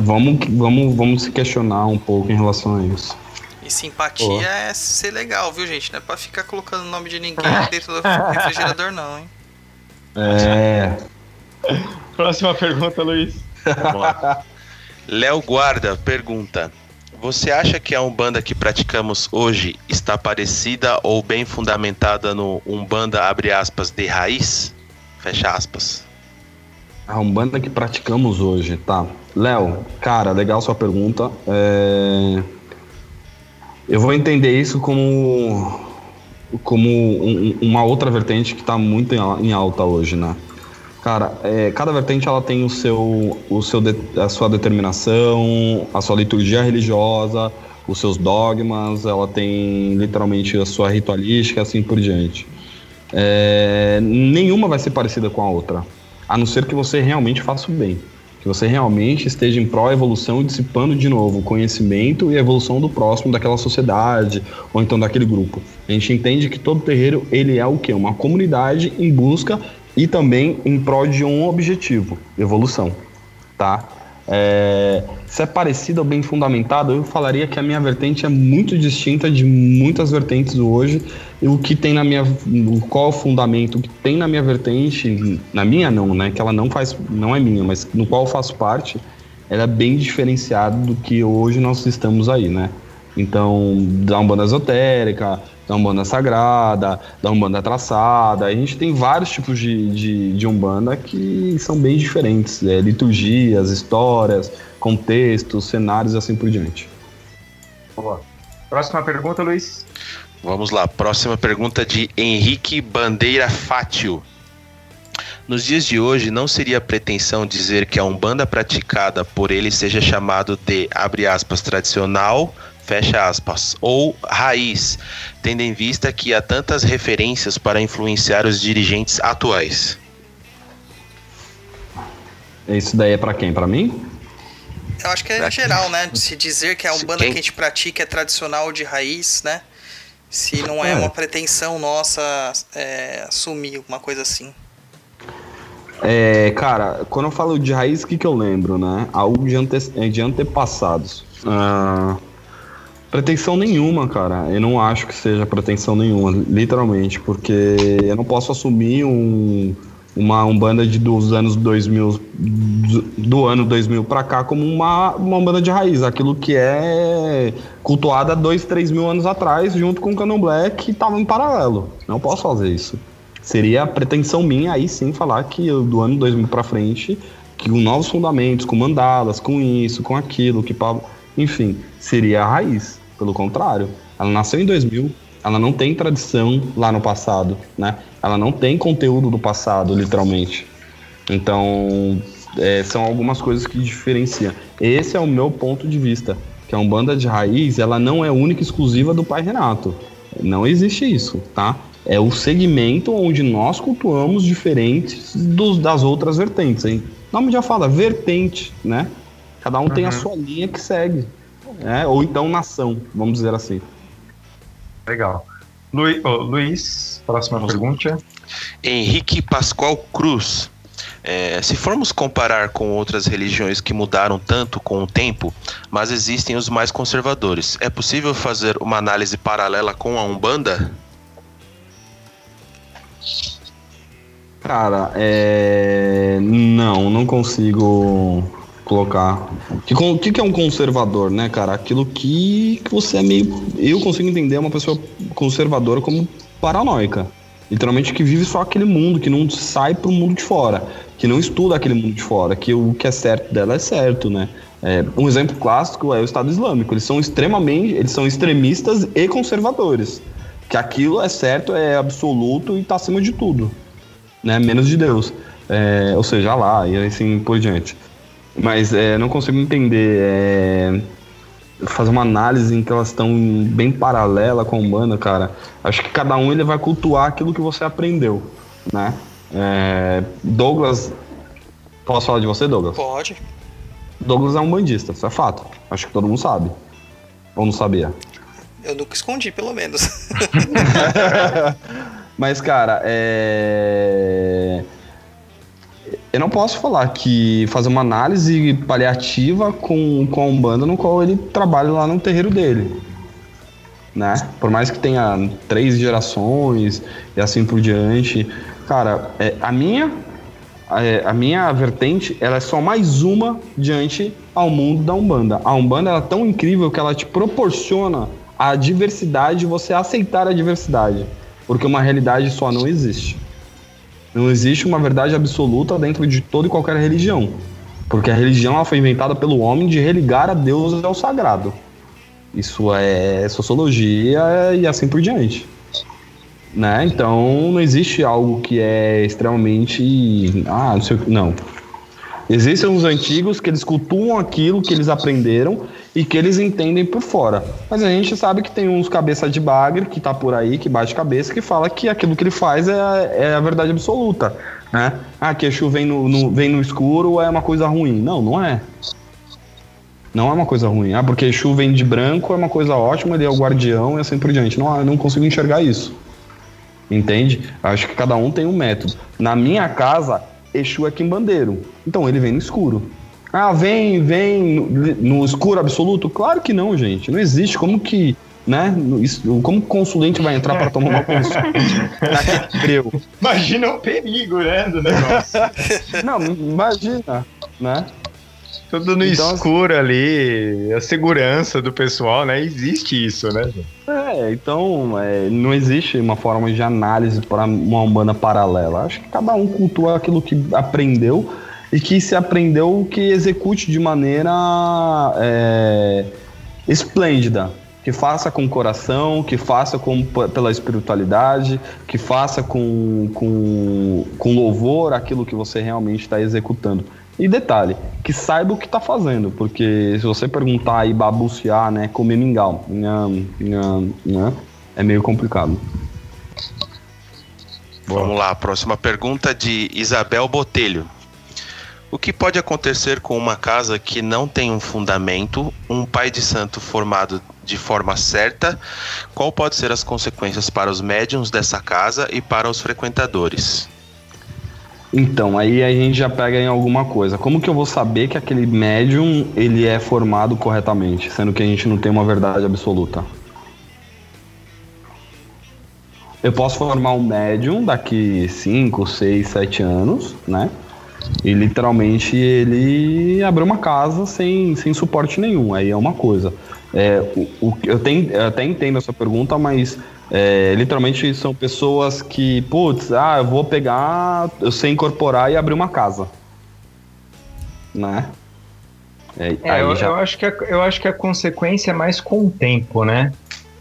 Vamos, vamos, vamos se questionar um pouco em relação a isso. E simpatia é ser legal, viu, gente? Não é pra ficar colocando o nome de ninguém dentro do refrigerador, não, hein? É. Próxima pergunta, Luiz. Léo Guarda pergunta: Você acha que a Umbanda que praticamos hoje está parecida ou bem fundamentada no Umbanda, abre aspas, de raiz? Fecha aspas. A Umbanda que praticamos hoje, tá. Léo, cara, legal sua pergunta. É... Eu vou entender isso como, como um- uma outra vertente que está muito em al- em alta hoje, né? Cara, é, cada vertente ela tem o seu, o seu de- a sua determinação, a sua liturgia religiosa, os seus dogmas, ela tem literalmente a sua ritualística, assim por diante. É, nenhuma vai ser parecida com a outra, a não ser que você realmente faça o bem, que você realmente esteja em pró evolução e dissipando de novo o conhecimento e a evolução do próximo daquela sociedade ou então daquele grupo. A gente entende que todo terreiro ele é o quê? Uma comunidade em busca e também em prol de um objetivo, evolução, tá? É, se é parecido ou bem fundamentado, eu falaria que a minha vertente é muito distinta de muitas vertentes hoje. E o que tem na minha, qual o fundamento que tem na minha vertente, na minha não, né? Que ela não faz, não é minha, mas no qual eu faço parte, ela é bem diferenciada do que hoje nós estamos aí, né? Então, da Umbanda esotérica, da Umbanda sagrada, da Umbanda traçada. A gente tem vários tipos de, de, de Umbanda que são bem diferentes. É, liturgias, histórias, contextos, cenários e assim por diante. Boa. Próxima pergunta, Luiz. Vamos lá, próxima pergunta de Henrique Bandeira Fátio. Nos dias de hoje, não seria pretensão dizer que a Umbanda praticada por ele seja chamado de, abre aspas, tradicional, fecha aspas, ou raiz, tendo em vista que há tantas referências para influenciar os dirigentes atuais. Isso daí é pra quem? Pra mim? Eu acho que é Pra- geral, né? De se dizer que a Se Umbanda quem- que a gente pratica é tradicional de raiz, né? Se não é, É. uma pretensão nossa é, assumir uma coisa assim. É, cara, quando eu falo de raiz, o que, que eu lembro, né? Algo de, ante de antepassados. Ah, pretensão nenhuma, cara. Eu não acho que seja pretensão nenhuma, literalmente, porque eu não posso assumir um, uma Umbanda de, dos anos 2000, do, do ano 2000 pra cá, como uma, uma Umbanda de raiz. Aquilo que é cultuada há dois, três mil anos atrás, junto com o Candomblé, que tava em paralelo. Não posso fazer isso seria pretensão minha aí sim falar que do ano 2000 para frente, que com novos fundamentos, com mandalas, com isso, com aquilo, que enfim, seria a raiz. Pelo contrário, ela nasceu em 2000, ela não tem tradição lá no passado, né? Ela não tem conteúdo do passado, literalmente. Então, é, são algumas coisas que diferenciam. Esse é o meu ponto de vista, que a Umbanda de raiz, ela não é única e exclusiva do Pai Renato. Não existe isso, tá? É o segmento onde nós cultuamos diferentes dos, das outras vertentes. Hein? O nome já fala, vertente, né? Cada um tem a Uhum. sua linha que segue. Né? Ou então nação, vamos dizer assim. Legal. Luiz, Luiz próxima pergunta. Henrique Pascoal Cruz. É, se formos comparar com outras religiões que mudaram tanto com o tempo, mas existem os mais conservadores, é possível fazer uma análise paralela com a Umbanda? Cara, é. Não, não consigo colocar. O que, que é um conservador, né, cara? Aquilo que, que você é meio. Eu consigo entender uma pessoa conservadora como paranoica. Literalmente que vive só aquele mundo, que não sai pro mundo de fora, que não estuda aquele mundo de fora, que o que é certo dela é certo, né? É, um exemplo clássico é o Estado Islâmico. Eles são extremamente, eles são extremistas e conservadores. Que aquilo é certo, é absoluto e tá acima de tudo né, menos de Deus. É, ou seja, lá e assim por diante. Mas é, não consigo entender. é, fazer uma análise em que elas estão bem paralela com a Umbanda, cara. Acho que cada um ele vai cultuar aquilo que você aprendeu, né? É, Douglas. Posso falar de você, Douglas? Pode. Douglas é um bandista, isso é fato. Acho que todo mundo sabe. Ou não sabia? Eu nunca escondi, pelo menos. Mas, cara, é. Eu não posso falar que fazer uma análise paliativa com, com a Umbanda no qual ele trabalha lá no terreiro dele. Né? Por mais que tenha três gerações e assim por diante. Cara, é, a minha. é, a minha vertente ela é só mais uma diante ao mundo da Umbanda. A Umbanda é tão incrível que ela te proporciona a diversidade, você aceitar a diversidade. Porque uma realidade só não existe. Não existe uma verdade absoluta dentro de toda e qualquer religião. Porque a religião ela foi inventada pelo homem de religar a Deus ao sagrado. Isso é sociologia e assim por diante. Né? Então não existe algo que é extremamente. Ah, não sei o que. Não. Existem os antigos que eles cultuam aquilo que eles aprenderam e que eles entendem por fora. Mas a gente sabe que tem uns cabeça de bagre que tá por aí, que bate cabeça, que fala que aquilo que ele faz é, é a verdade absoluta. Né? Ah, que Exu vem no, no- vem no escuro é uma coisa ruim. Não, não é. Não é uma coisa ruim. Ah, porque Exu vem de branco é uma coisa ótima, ele é o guardião e assim por diante. Não, eu não consigo enxergar isso. Entende? Acho que cada um tem um método. Na minha casa, Exu é quimbandeiro. Então ele vem no escuro. Ah, vem, vem no, escuro absoluto? Claro que não, gente. Não existe. Como que, né? isso- Como o consulente vai entrar para tomar uma consulta? Imagina o perigo, né, do negócio. Não, imagina, né? Tudo no Então, escuro ali, a segurança do pessoal, né? Existe isso, né? É, então é, não existe uma forma de análise para uma umbanda paralela. Acho que cada um cultua aquilo que aprendeu e que se aprendeu que execute de maneira é, esplêndida. Que faça com o coração, que faça com, pela espiritualidade, que faça com, com, com louvor aquilo que você realmente está executando. E detalhe, que saiba o que está fazendo, porque se você perguntar e babucear, né, comer mingau, nham, nham, nham, é meio complicado. Vamos lá, próxima pergunta de Isabel Botelho. O que pode acontecer com uma casa que não tem um fundamento, um pai de santo formado de forma certa? Qual pode ser as consequências para os médiums dessa casa e para os frequentadores? Então, aí a gente já pega em alguma coisa. Como que eu vou saber que aquele médium ele é formado corretamente, sendo que a gente não tem uma verdade absoluta? Eu posso formar um médium daqui 5, 6, 7 anos, né? E literalmente ele abriu uma casa sem, sem suporte nenhum. Aí é uma coisa. É, o, o- eu, tenho, eu até entendo essa pergunta, mas é, literalmente são pessoas que, putz, ah, eu vou pegar, eu sei incorporar e abrir uma casa. Né? É, É, eu, já- eu acho que a, eu acho que a consequência é mais com o tempo, né?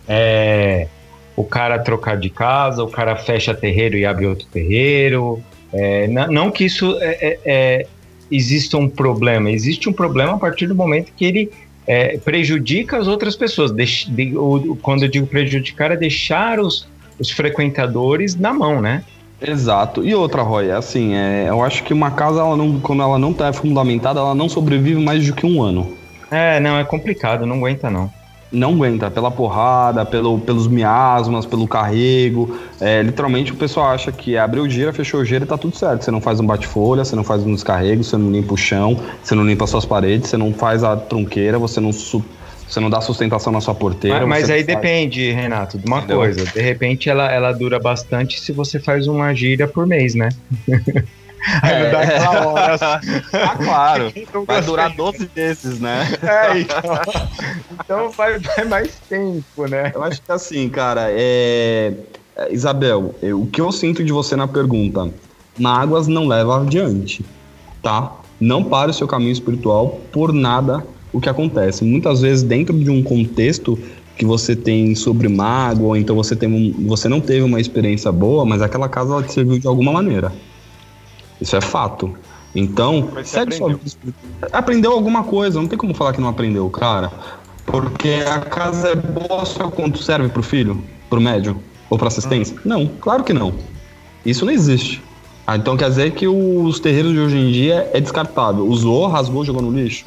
É, o cara trocar de casa, o cara fecha terreiro e abre outro terreiro. É, não, não que isso é, é- é- exista um problema, existe um problema a partir do momento que ele é, prejudica as outras pessoas. Deix- de- o- quando eu digo prejudicar, é deixar os, os frequentadores na mão, né? Exato. E outra, Roy, assim, é, eu acho que uma casa, ela não, quando ela não tá fundamentada, ela não sobrevive mais do que um ano. É, não, é complicado, não aguenta não. Não aguenta, pela porrada, pelo, pelos miasmas, pelo carrego. É, literalmente o pessoal acha que abriu gira, fechou gira e tá tudo certo. Você não faz um bate-folha, você não faz um descarrego, você não limpa o chão, você não limpa suas paredes, você não faz a trunqueira, você não, você não dá sustentação na sua porteira. Mas, mas aí faz- depende, Renato, de uma Entendeu? coisa. De repente ela, ela dura bastante se você faz uma gíria por mês, né? aí não dá aquela hora. Ah, claro. Não Vai gostei. durar 12 meses, né? É, então, então vai, vai mais tempo, né? Eu acho que assim, cara, é... é, Isabel, eu- o que eu sinto de você na pergunta, mágoas não leva adiante, tá? Não pare o seu caminho espiritual por nada o que acontece. Muitas vezes, dentro de um contexto que você tem sobre mágoa, ou então você, tem um- você não teve uma experiência boa, mas aquela casa ela te serviu de alguma maneira. Isso é fato. Então, segue sua aprendeu. vida espiritual. Aprendeu alguma coisa, não tem como falar que não aprendeu, cara. Porque a casa é boa só quando serve pro filho, pro médium ou pra assistência? Não, claro que não. Isso não existe. Ah, então quer dizer que os terreiros de hoje em dia é descartável. Usou, rasgou, jogou no lixo?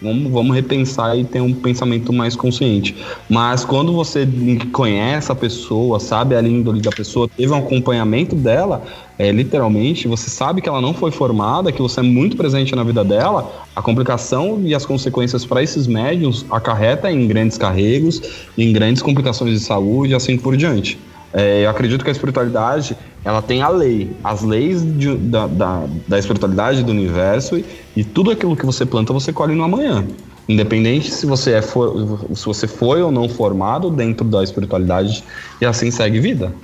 Vamos, vamos repensar e ter um pensamento mais consciente. Mas quando você conhece a pessoa, sabe a índole da pessoa, teve um acompanhamento dela, é, literalmente, você sabe que ela não foi formada, que você é muito presente na vida dela, a complicação e as consequências para esses médiums acarreta em grandes carregos, em grandes complicações de saúde e assim por diante. É, eu acredito que a espiritualidade ela tem a lei, as leis de- da, da, da espiritualidade do universo e, e tudo aquilo que você planta você colhe no amanhã. Independente se você, é for, se você foi ou não formado dentro da espiritualidade e assim segue vida.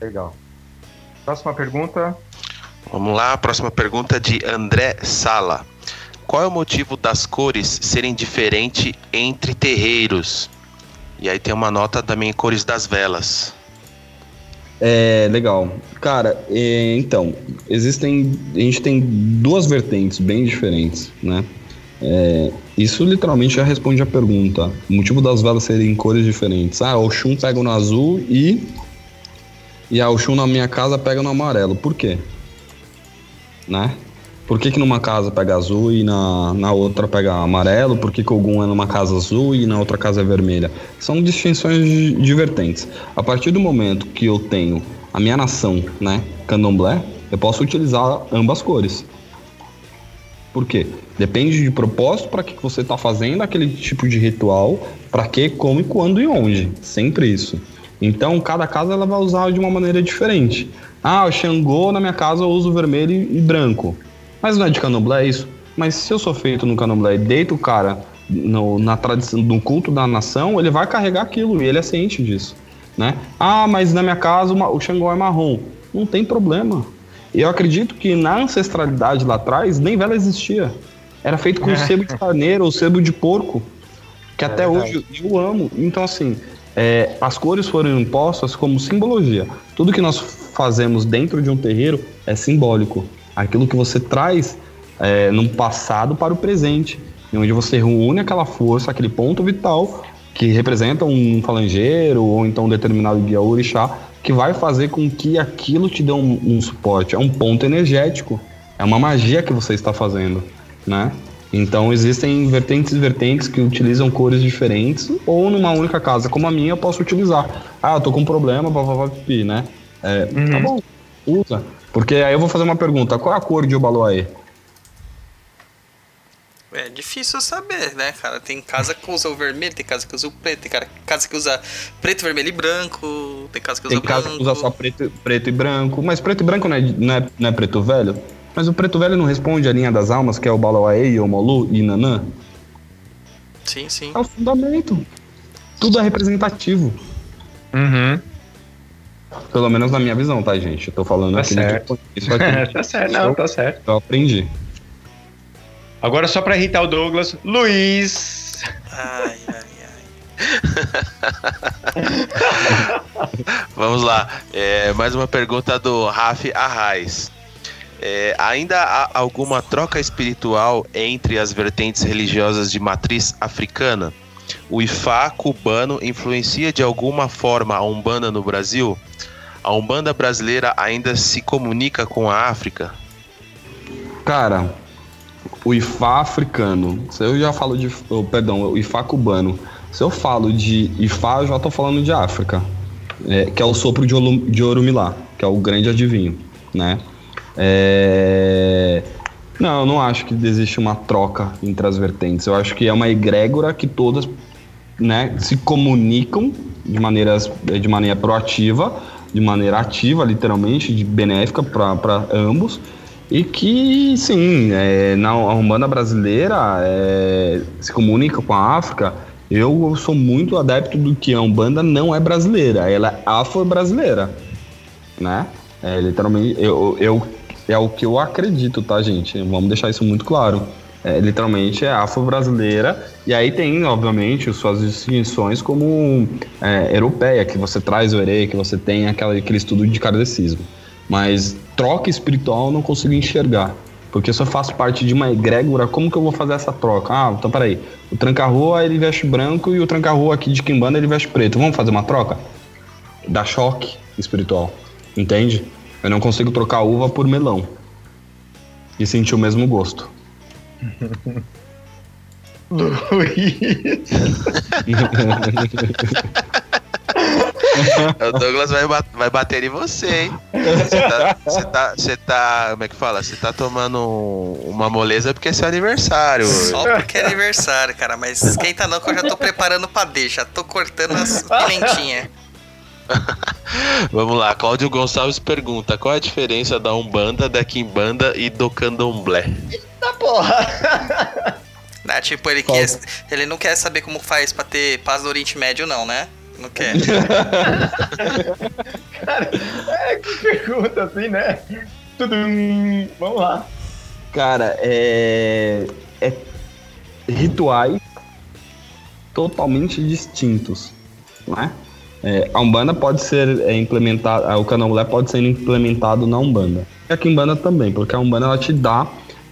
Legal. Próxima pergunta. Vamos lá, próxima pergunta de André Sala. Qual é o motivo das cores serem diferentes entre terreiros? E aí tem uma nota também cores das velas. É, legal. Cara, é, então, existem. A gente tem duas vertentes bem diferentes, né? É, isso literalmente já responde a pergunta. O motivo das velas serem em cores diferentes. Ah, o Oxum pega no azul e. E a Oxum na minha casa pega no amarelo. Por quê? Né? Por que, que numa casa pega azul e na, na outra pega amarelo? Por que, que algum é numa casa azul e na outra casa é vermelha? São distinções di- divertentes. A partir do momento que eu tenho a minha nação, né, candomblé, eu posso utilizar ambas cores. Por quê? Depende de propósito para que você está fazendo aquele tipo de ritual, para que, como e quando e onde. Sempre isso. Então, cada casa ela vai usar de uma maneira diferente. Ah, o Xangô na minha casa eu uso vermelho e branco. Mas não é de candomblé isso? Mas se eu sou feito no candomblé e deito o cara no- na tradição do culto da nação, ele vai carregar aquilo e ele é ciente disso, né? Ah, mas na minha casa o Xangô é marrom. Não tem problema. Eu acredito que na ancestralidade lá atrás nem vela existia. Era feito com sebo de carneiro ou sebo de porco, que até hoje eu amo. Então assim, é, as cores foram impostas como simbologia. Tudo que nós fazemos dentro de um terreiro é simbólico. Aquilo que você traz é, num passado para o presente, e onde você reúne aquela força, aquele ponto vital que representa um falangeiro ou então um determinado guia orixá, que vai fazer com que aquilo te dê um, um suporte. É um ponto energético, é uma magia que você está fazendo, né? Então existem vertentes e vertentes que utilizam cores diferentes, ou numa única casa, como a minha, eu posso utilizar. Ah, eu tô com um problema, papapá, pipi, né? É, Tá bom, usa. Porque aí eu vou fazer uma pergunta: qual é a cor de Obaloaê? É difícil saber, né, cara? Tem casa que usa o vermelho, tem casa que usa o preto, tem cara- casa que usa preto, vermelho e branco, tem casa que usa Tem casa branco. que usa só preto, preto e branco, mas preto e branco não é, não, é, não é preto velho? Mas o preto velho não responde a linha das almas, que é o Balauaê, o Molu e Nanã? Sim, sim. É o fundamento. Tudo é representativo. Uhum. Pelo menos na minha visão, tá, gente? Eu tô falando Tá aqui certo. Isso aqui tá certo, não, tá certo. eu aprendi. Agora só pra irritar o Douglas, Luiz. Ai, ai, ai. Vamos lá. É, mais uma pergunta do Raf Arraes. É, ainda há alguma troca espiritual entre as vertentes religiosas de matriz africana? O Ifá cubano influencia de alguma forma a Umbanda no Brasil? A Umbanda brasileira ainda se comunica com a África? Cara, o Ifá africano, se eu já falo de. oh, perdão, o Ifá cubano. Se eu falo de Ifá, eu já tô falando de África. é, que é o sopro de, Olu- de Orumilá, que é o grande adivinho, né? É, Não, eu não acho que existe uma troca entre as vertentes. Eu acho que é uma egrégora que todas né, se comunicam de, maneiras, de maneira proativa, de maneira ativa, literalmente, de benéfica para ambos. E que, sim, é, na a Umbanda brasileira é, se comunica com a África. Eu sou muito adepto do que a Umbanda não é brasileira, ela é afro-brasileira, né? É, literalmente, eu, eu, é o que eu acredito, tá, gente? Vamos deixar isso muito claro. É, literalmente é afro-brasileira, e aí tem, obviamente, suas distinções como é, europeia, que você traz o erê, que você tem aquela, aquele estudo de kardecismo. Mas troca espiritual eu não consigo enxergar. Porque se eu faço parte de uma egrégora, como que eu vou fazer essa troca? Ah, então peraí. O tranca-rua ele veste branco e o tranca-rua aqui de Kimbanda ele veste preto. Vamos fazer uma troca? Dá choque espiritual. Entende? Eu não consigo trocar uva por melão. E sentir o mesmo gosto. O Douglas vai, vai bater em você, hein? Você tá, você tá, tá- Como é que fala? Você tá tomando um- uma moleza porque é seu aniversário. Só porque é aniversário, cara. Mas esquenta não que eu já tô preparando pra já tô cortando as pimentinhas. Vamos lá, Cláudio Gonçalves pergunta: qual é a diferença da Umbanda, da Kimbanda e do Candomblé? Tá porra! Né? Tipo, ele, quer, ele não quer saber como faz pra ter paz no Oriente Médio, não, né? Não quer. Cara, é que pergunta assim, né? Tudo. Vamos lá. Cara, é, é rituais totalmente distintos, não é? É, a Umbanda pode ser é, implementada, o Candomblé pode ser implementado na Umbanda. E a Kimbanda também, porque a Umbanda ela te dá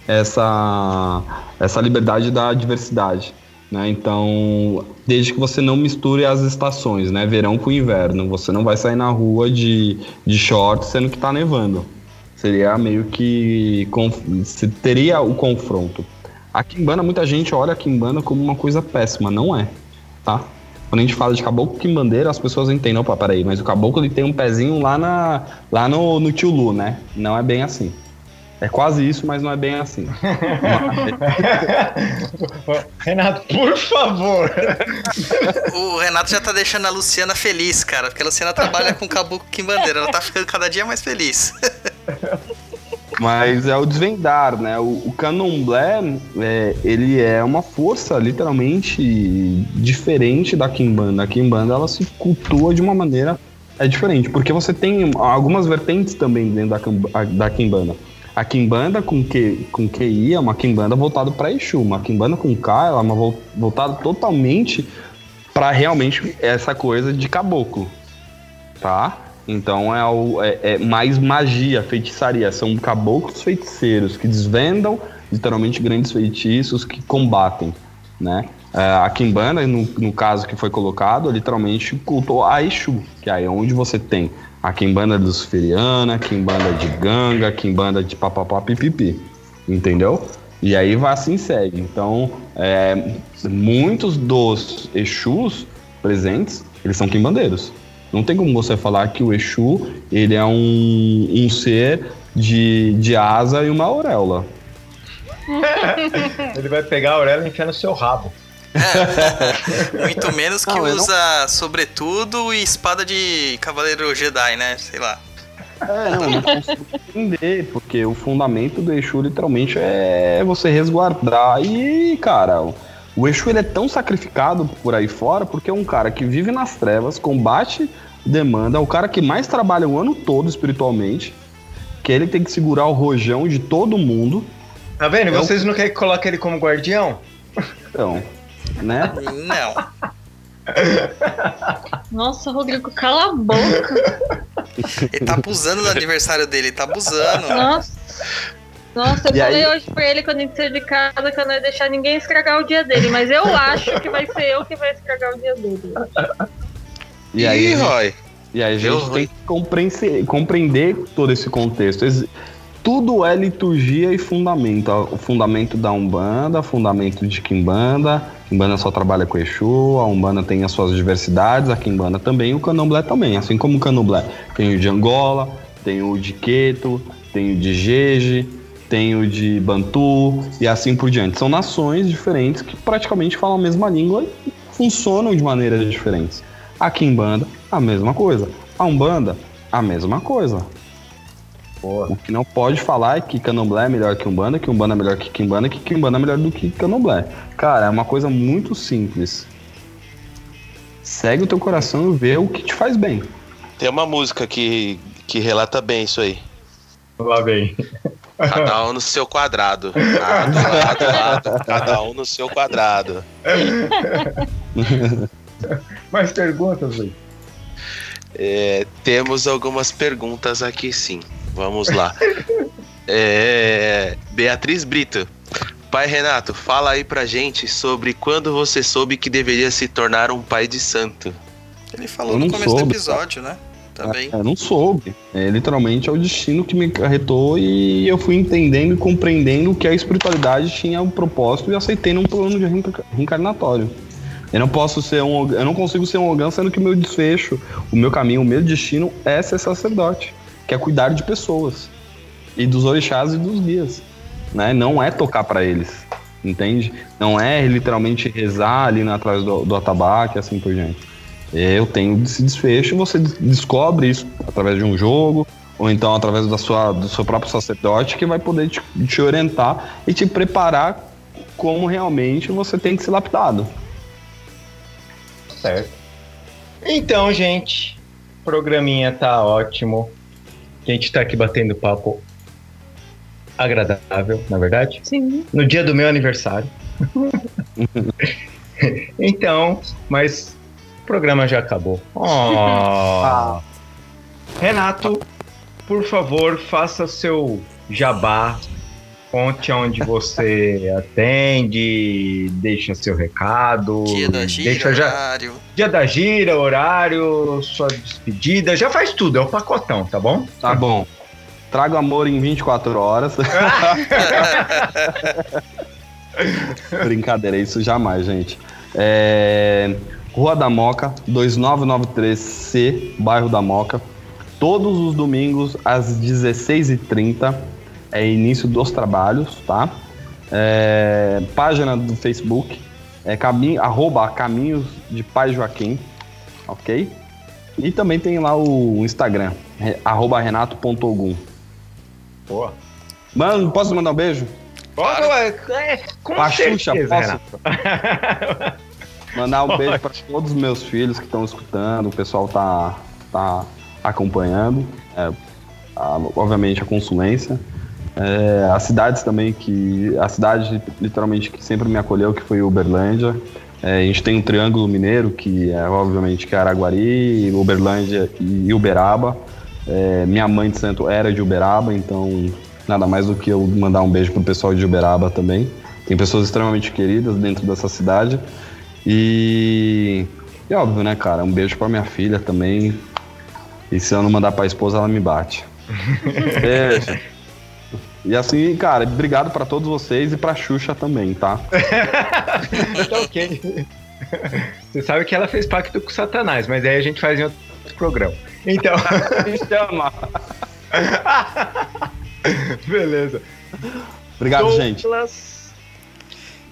essa, essa liberdade da diversidade. Né? Então, desde que você não misture as estações, né? Verão com inverno. Você não vai sair na rua de, de shorts sendo que tá nevando. Seria meio que. teria o confronto. A Kimbanda, muita gente olha a Kimbanda como uma coisa péssima. Não é, tá? Quando a gente fala de caboclo quimbandeiro, as pessoas entendem, opa, peraí, mas o caboclo ele tem um pezinho lá, na, lá no, no tio Lu, né? Não é bem assim. É quase isso, mas não é bem assim. Renato, por favor. O Renato já tá deixando a Luciana feliz, cara. Porque a Luciana trabalha com caboclo quimbandeira. Ela tá ficando cada dia mais feliz. Mas é o desvendar, né? O, o candomblé, é, ele é uma força literalmente diferente da quimbanda. A quimbanda, ela se cultua de uma maneira é diferente, porque você tem algumas vertentes também dentro da, da quimbanda. A quimbanda com, que, com QI é uma quimbanda voltada para Exu. Uma quimbanda com K, ela é uma vol- voltada totalmente para realmente essa coisa de caboclo, tá? Então é, o- é- é mais magia, feitiçaria. São caboclos feiticeiros que desvendam literalmente grandes feitiços que combatem, né? É, a Kimbanda, no, no caso que foi colocado, literalmente cultou a Exu, que aí é onde você tem a Kimbanda luciferiana, a Kimbanda de Ganga, a Kimbanda de papapá pipipi, entendeu? E aí vai assim segue. Então, é, muitos dos Exus presentes, eles são quimbandeiros. Não tem como você falar que o Exu, ele é um, um ser de, de asa e uma auréola. Ele vai pegar a orelha e enfiar no seu rabo. Muito menos que Não, eu não- usa sobretudo e espada de cavaleiro Jedi, né? Sei lá. É, não, eu não consigo entender, porque o fundamento do Exu literalmente é você resguardar. E, cara, o- Exu ele é tão sacrificado por aí fora porque é um cara que vive nas trevas, combate demanda, é o cara que mais trabalha o ano todo espiritualmente, que ele tem que segurar o rojão de todo mundo. Tá vendo? Eu- Vocês não querem que coloque ele como guardião? Então, né? Não. Nossa, Rodrigo, cala a boca. Ele tá abusando do aniversário dele, ele tá abusando. Nossa. Nossa, eu E falei aí? hoje pra ele quando a gente saiu de casa que eu não ia deixar ninguém estragar o dia dele, mas eu acho que vai ser eu que vai estragar o dia dele. E aí, Ih, Roy. E aí a gente Eu- tem que compreender, compreender todo esse contexto. Ex- Tudo é liturgia e fundamento. O fundamento da Umbanda, fundamento de Kimbanda. Kimbanda só trabalha com Exu, a Umbanda tem as suas diversidades, a Kimbanda também, e o Candomblé também. Assim como o Candomblé tem o de Angola, tem o de Queto, tem o de Jeje, tem o de Bantu e assim por diante. São nações diferentes que praticamente falam a mesma língua e funcionam de maneiras diferentes. A Kimbanda, a mesma coisa. A Umbanda, a mesma coisa. O que não pode falar é que Candomblé é melhor que Umbanda, que Umbanda é melhor que Kimbanda, que Kimbanda é melhor do que Candomblé. Cara, é uma coisa muito simples. Segue o teu coração e vê o que te faz bem. Tem uma música que, que relata bem isso aí. Lá vem. Cada um no seu quadrado. Lado, lado, lado. Cada um no seu quadrado. Mais perguntas, Luiz? É, temos algumas perguntas aqui sim. Vamos lá. É, Beatriz Brito. Pai Renato, fala aí pra gente sobre quando você soube que deveria se tornar um pai de santo. Ele falou no começo do soube, episódio, né? Também. É, Eu não soube. É, literalmente é o destino que me carretou e eu fui entendendo e compreendendo que a espiritualidade tinha um propósito e aceitei num plano de reenca- reencarnatório. Eu não posso ser um, eu não consigo ser um Ogã sendo que o meu desfecho, o meu caminho, o meu destino é ser sacerdote, que é cuidar de pessoas e dos orixás e dos guias, né? Não é tocar para eles, entende? Não é literalmente rezar ali atrás do, do atabaque assim por diante. Eu tenho esse desfecho, você des- descobre isso através de um jogo, ou então através da sua, do seu próprio sacerdote, que vai poder te, te orientar e te preparar como realmente você tem que ser lapidado. Certo. Então, gente, o programinha tá ótimo. A gente tá aqui batendo papo agradável, na verdade. Sim. No dia do meu aniversário. então, mas o programa já acabou. Oh. Renato, por favor, faça seu jabá. Conte onde você atende, deixa seu recado. Dia da gira, deixa já, horário. Dia da gira, horário, sua despedida, já faz tudo, é o pacotão, tá bom? Tá bom. Trago amor em 24 horas. Brincadeira, isso jamais, gente. É, Rua da Moca, 2993C, bairro da Moca. Todos os domingos, às 16h30, é início dos trabalhos, tá? É, página do Facebook, é caminho, arroba Caminhos de Pai Joaquim, ok? E também tem lá o Instagram, re- arroba renato.ogum. Boa. Mano, posso mandar um beijo? Claro. É, com Xuxa, certeza, posso? Mandar um beijo para todos os meus filhos que estão escutando, o pessoal tá, tá acompanhando, é, a- obviamente a consulência. É, as cidades também que. A cidade literalmente que sempre me acolheu, que foi Uberlândia. É, a gente tem um triângulo mineiro, que é obviamente que é Araguari, Uberlândia e Uberaba. É, minha mãe de santo era de Uberaba, então nada mais do que eu mandar um beijo pro pessoal de Uberaba também. Tem pessoas extremamente queridas dentro dessa cidade. E, e óbvio, né, cara? Um beijo pra minha filha também. E se eu não mandar pra esposa, ela me bate. Beijo. E assim, cara, obrigado pra todos vocês e pra Xuxa também, tá? tá ok. Você sabe que ela fez pacto com Satanás, mas aí a gente faz em outro programa. Então. Me chama. Beleza. Obrigado, gente. Douglas.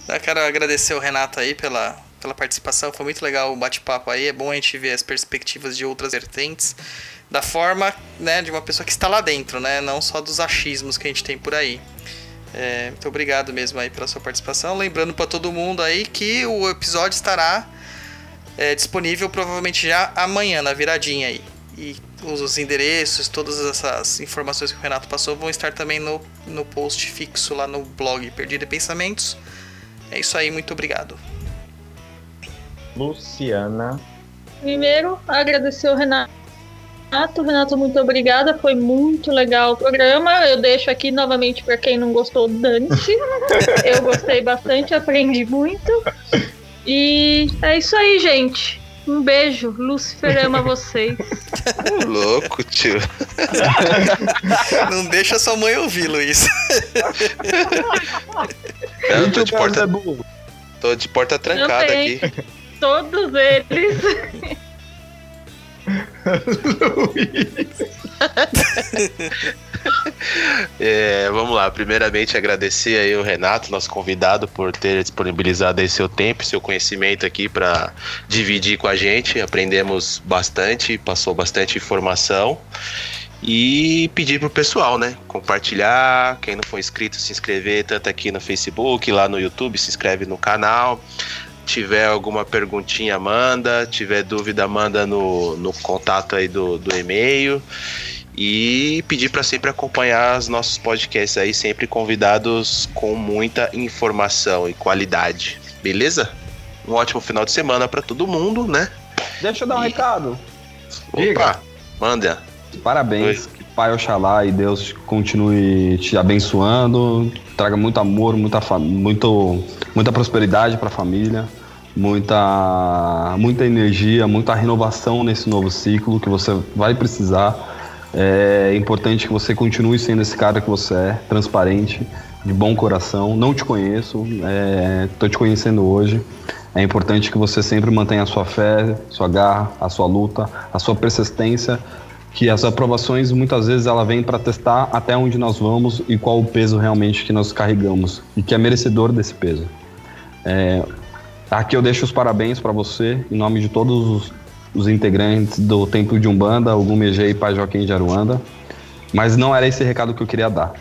Eu quero agradecer o Renato aí pela, pela participação. Foi muito legal o bate-papo aí. É bom a gente ver as perspectivas de outras vertentes. Da forma né, de uma pessoa que está lá dentro, né? Não só dos achismos que a gente tem por aí. É, muito obrigado mesmo aí pela sua participação. Lembrando para todo mundo aí que o episódio estará é, disponível provavelmente já amanhã, na viradinha aí. E os endereços, todas essas informações que o Renato passou vão estar também no, no post fixo lá no blog Perdido em Pensamentos. É isso aí, muito obrigado. Luciana. Primeiro, agradecer o Renato. Renato, muito obrigada. Foi muito legal o programa. Eu deixo aqui novamente para quem não gostou, dane-se. Eu gostei bastante, aprendi muito. E é isso aí, gente. Um beijo. Lúcifer ama vocês. Louco, tio. Não deixa sua mãe ouvir, Luiz. Eu tô de porta, tô de porta trancada aqui. Todos eles. É, vamos lá, primeiramente agradecer aí o Renato, nosso convidado, por ter disponibilizado aí seu tempo, e seu conhecimento aqui para dividir com a gente. Aprendemos bastante, passou bastante informação. E pedir pro pessoal, né? Compartilhar. Quem não for inscrito, se inscrever tanto aqui no Facebook, lá no YouTube, se inscreve no canal. Tiver alguma perguntinha, manda. Tiver dúvida, manda no, no contato aí do, do e-mail. E pedir para sempre acompanhar os nossos podcasts aí, sempre convidados com muita informação e qualidade. Beleza? Um ótimo final de semana para todo mundo, né? Deixa eu dar um E- recado. Opa, Diga. manda. Parabéns. Que Pai Oxalá e Deus continue te abençoando, traga muito amor, muita, muito, muita prosperidade para a família, muita, muita energia, muita renovação nesse novo ciclo que você vai precisar. É importante que você continue sendo esse cara que você é, transparente, de bom coração. Não te conheço, estou te conhecendo hoje. É importante que você sempre mantenha a sua fé, sua garra, a sua luta, a sua persistência, que as aprovações muitas vezes ela vem para testar até onde nós vamos e qual o peso realmente que nós carregamos e que é merecedor desse peso. É, aqui eu deixo os parabéns para você em nome de todos os, os integrantes do Templo de Umbanda, o Gumegê e Pai Joaquim de Aruanda, mas não era esse recado que eu queria dar.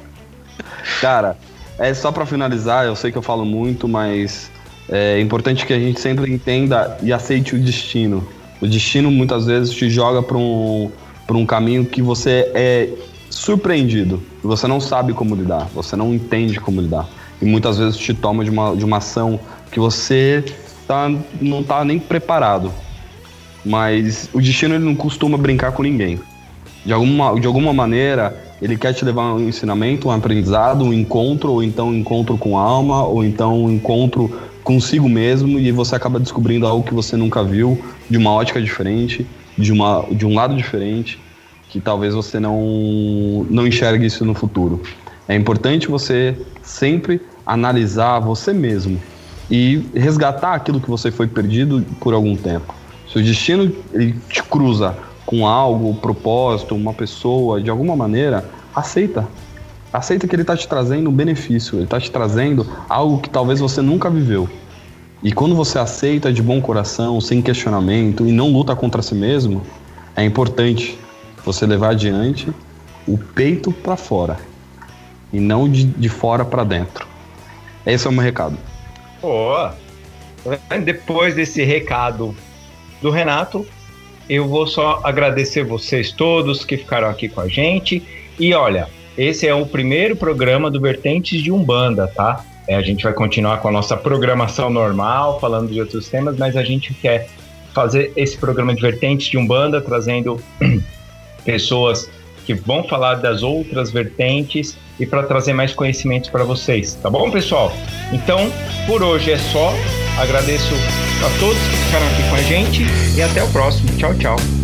Cara, é só para finalizar, eu sei que eu falo muito, mas é importante que a gente sempre entenda e aceite o destino. O destino muitas vezes te joga para um, pra um caminho que você é surpreendido. Você não sabe como lidar, você não entende como lidar. E muitas vezes te toma de uma, de uma ação que você tá, não tá nem preparado. Mas o destino ele não costuma brincar com ninguém. De alguma, de alguma maneira, ele quer te levar um ensinamento, um aprendizado, um encontro, ou então um encontro com a alma, ou então um encontro consigo mesmo, e você acaba descobrindo algo que você nunca viu, de uma ótica diferente, de, uma, de um lado diferente, que talvez você não, não enxergue isso no futuro. É importante você sempre analisar você mesmo e resgatar aquilo que você foi perdido por algum tempo. Se o destino ele te cruza com algo, um propósito, uma pessoa, de alguma maneira, aceita. Aceita que ele está te trazendo um benefício, ele está te trazendo algo que talvez você nunca viveu. E quando você aceita de bom coração, sem questionamento e não luta contra si mesmo, é importante você levar adiante o peito para fora e não de, de fora para dentro. Esse é o meu recado. Pô, depois desse recado do Renato, eu vou só agradecer vocês todos que ficaram aqui com a gente. E olha, esse é o primeiro programa do Vertentes de Umbanda, tá? É, a gente vai continuar com a nossa programação normal, falando de outros temas, mas a gente quer fazer esse programa de Vertentes de Umbanda, trazendo pessoas que vão falar das outras vertentes e para trazer mais conhecimentos para vocês, tá bom, pessoal? Então, por hoje é só. Agradeço a todos que ficaram aqui com a gente e até o próximo. Tchau, tchau.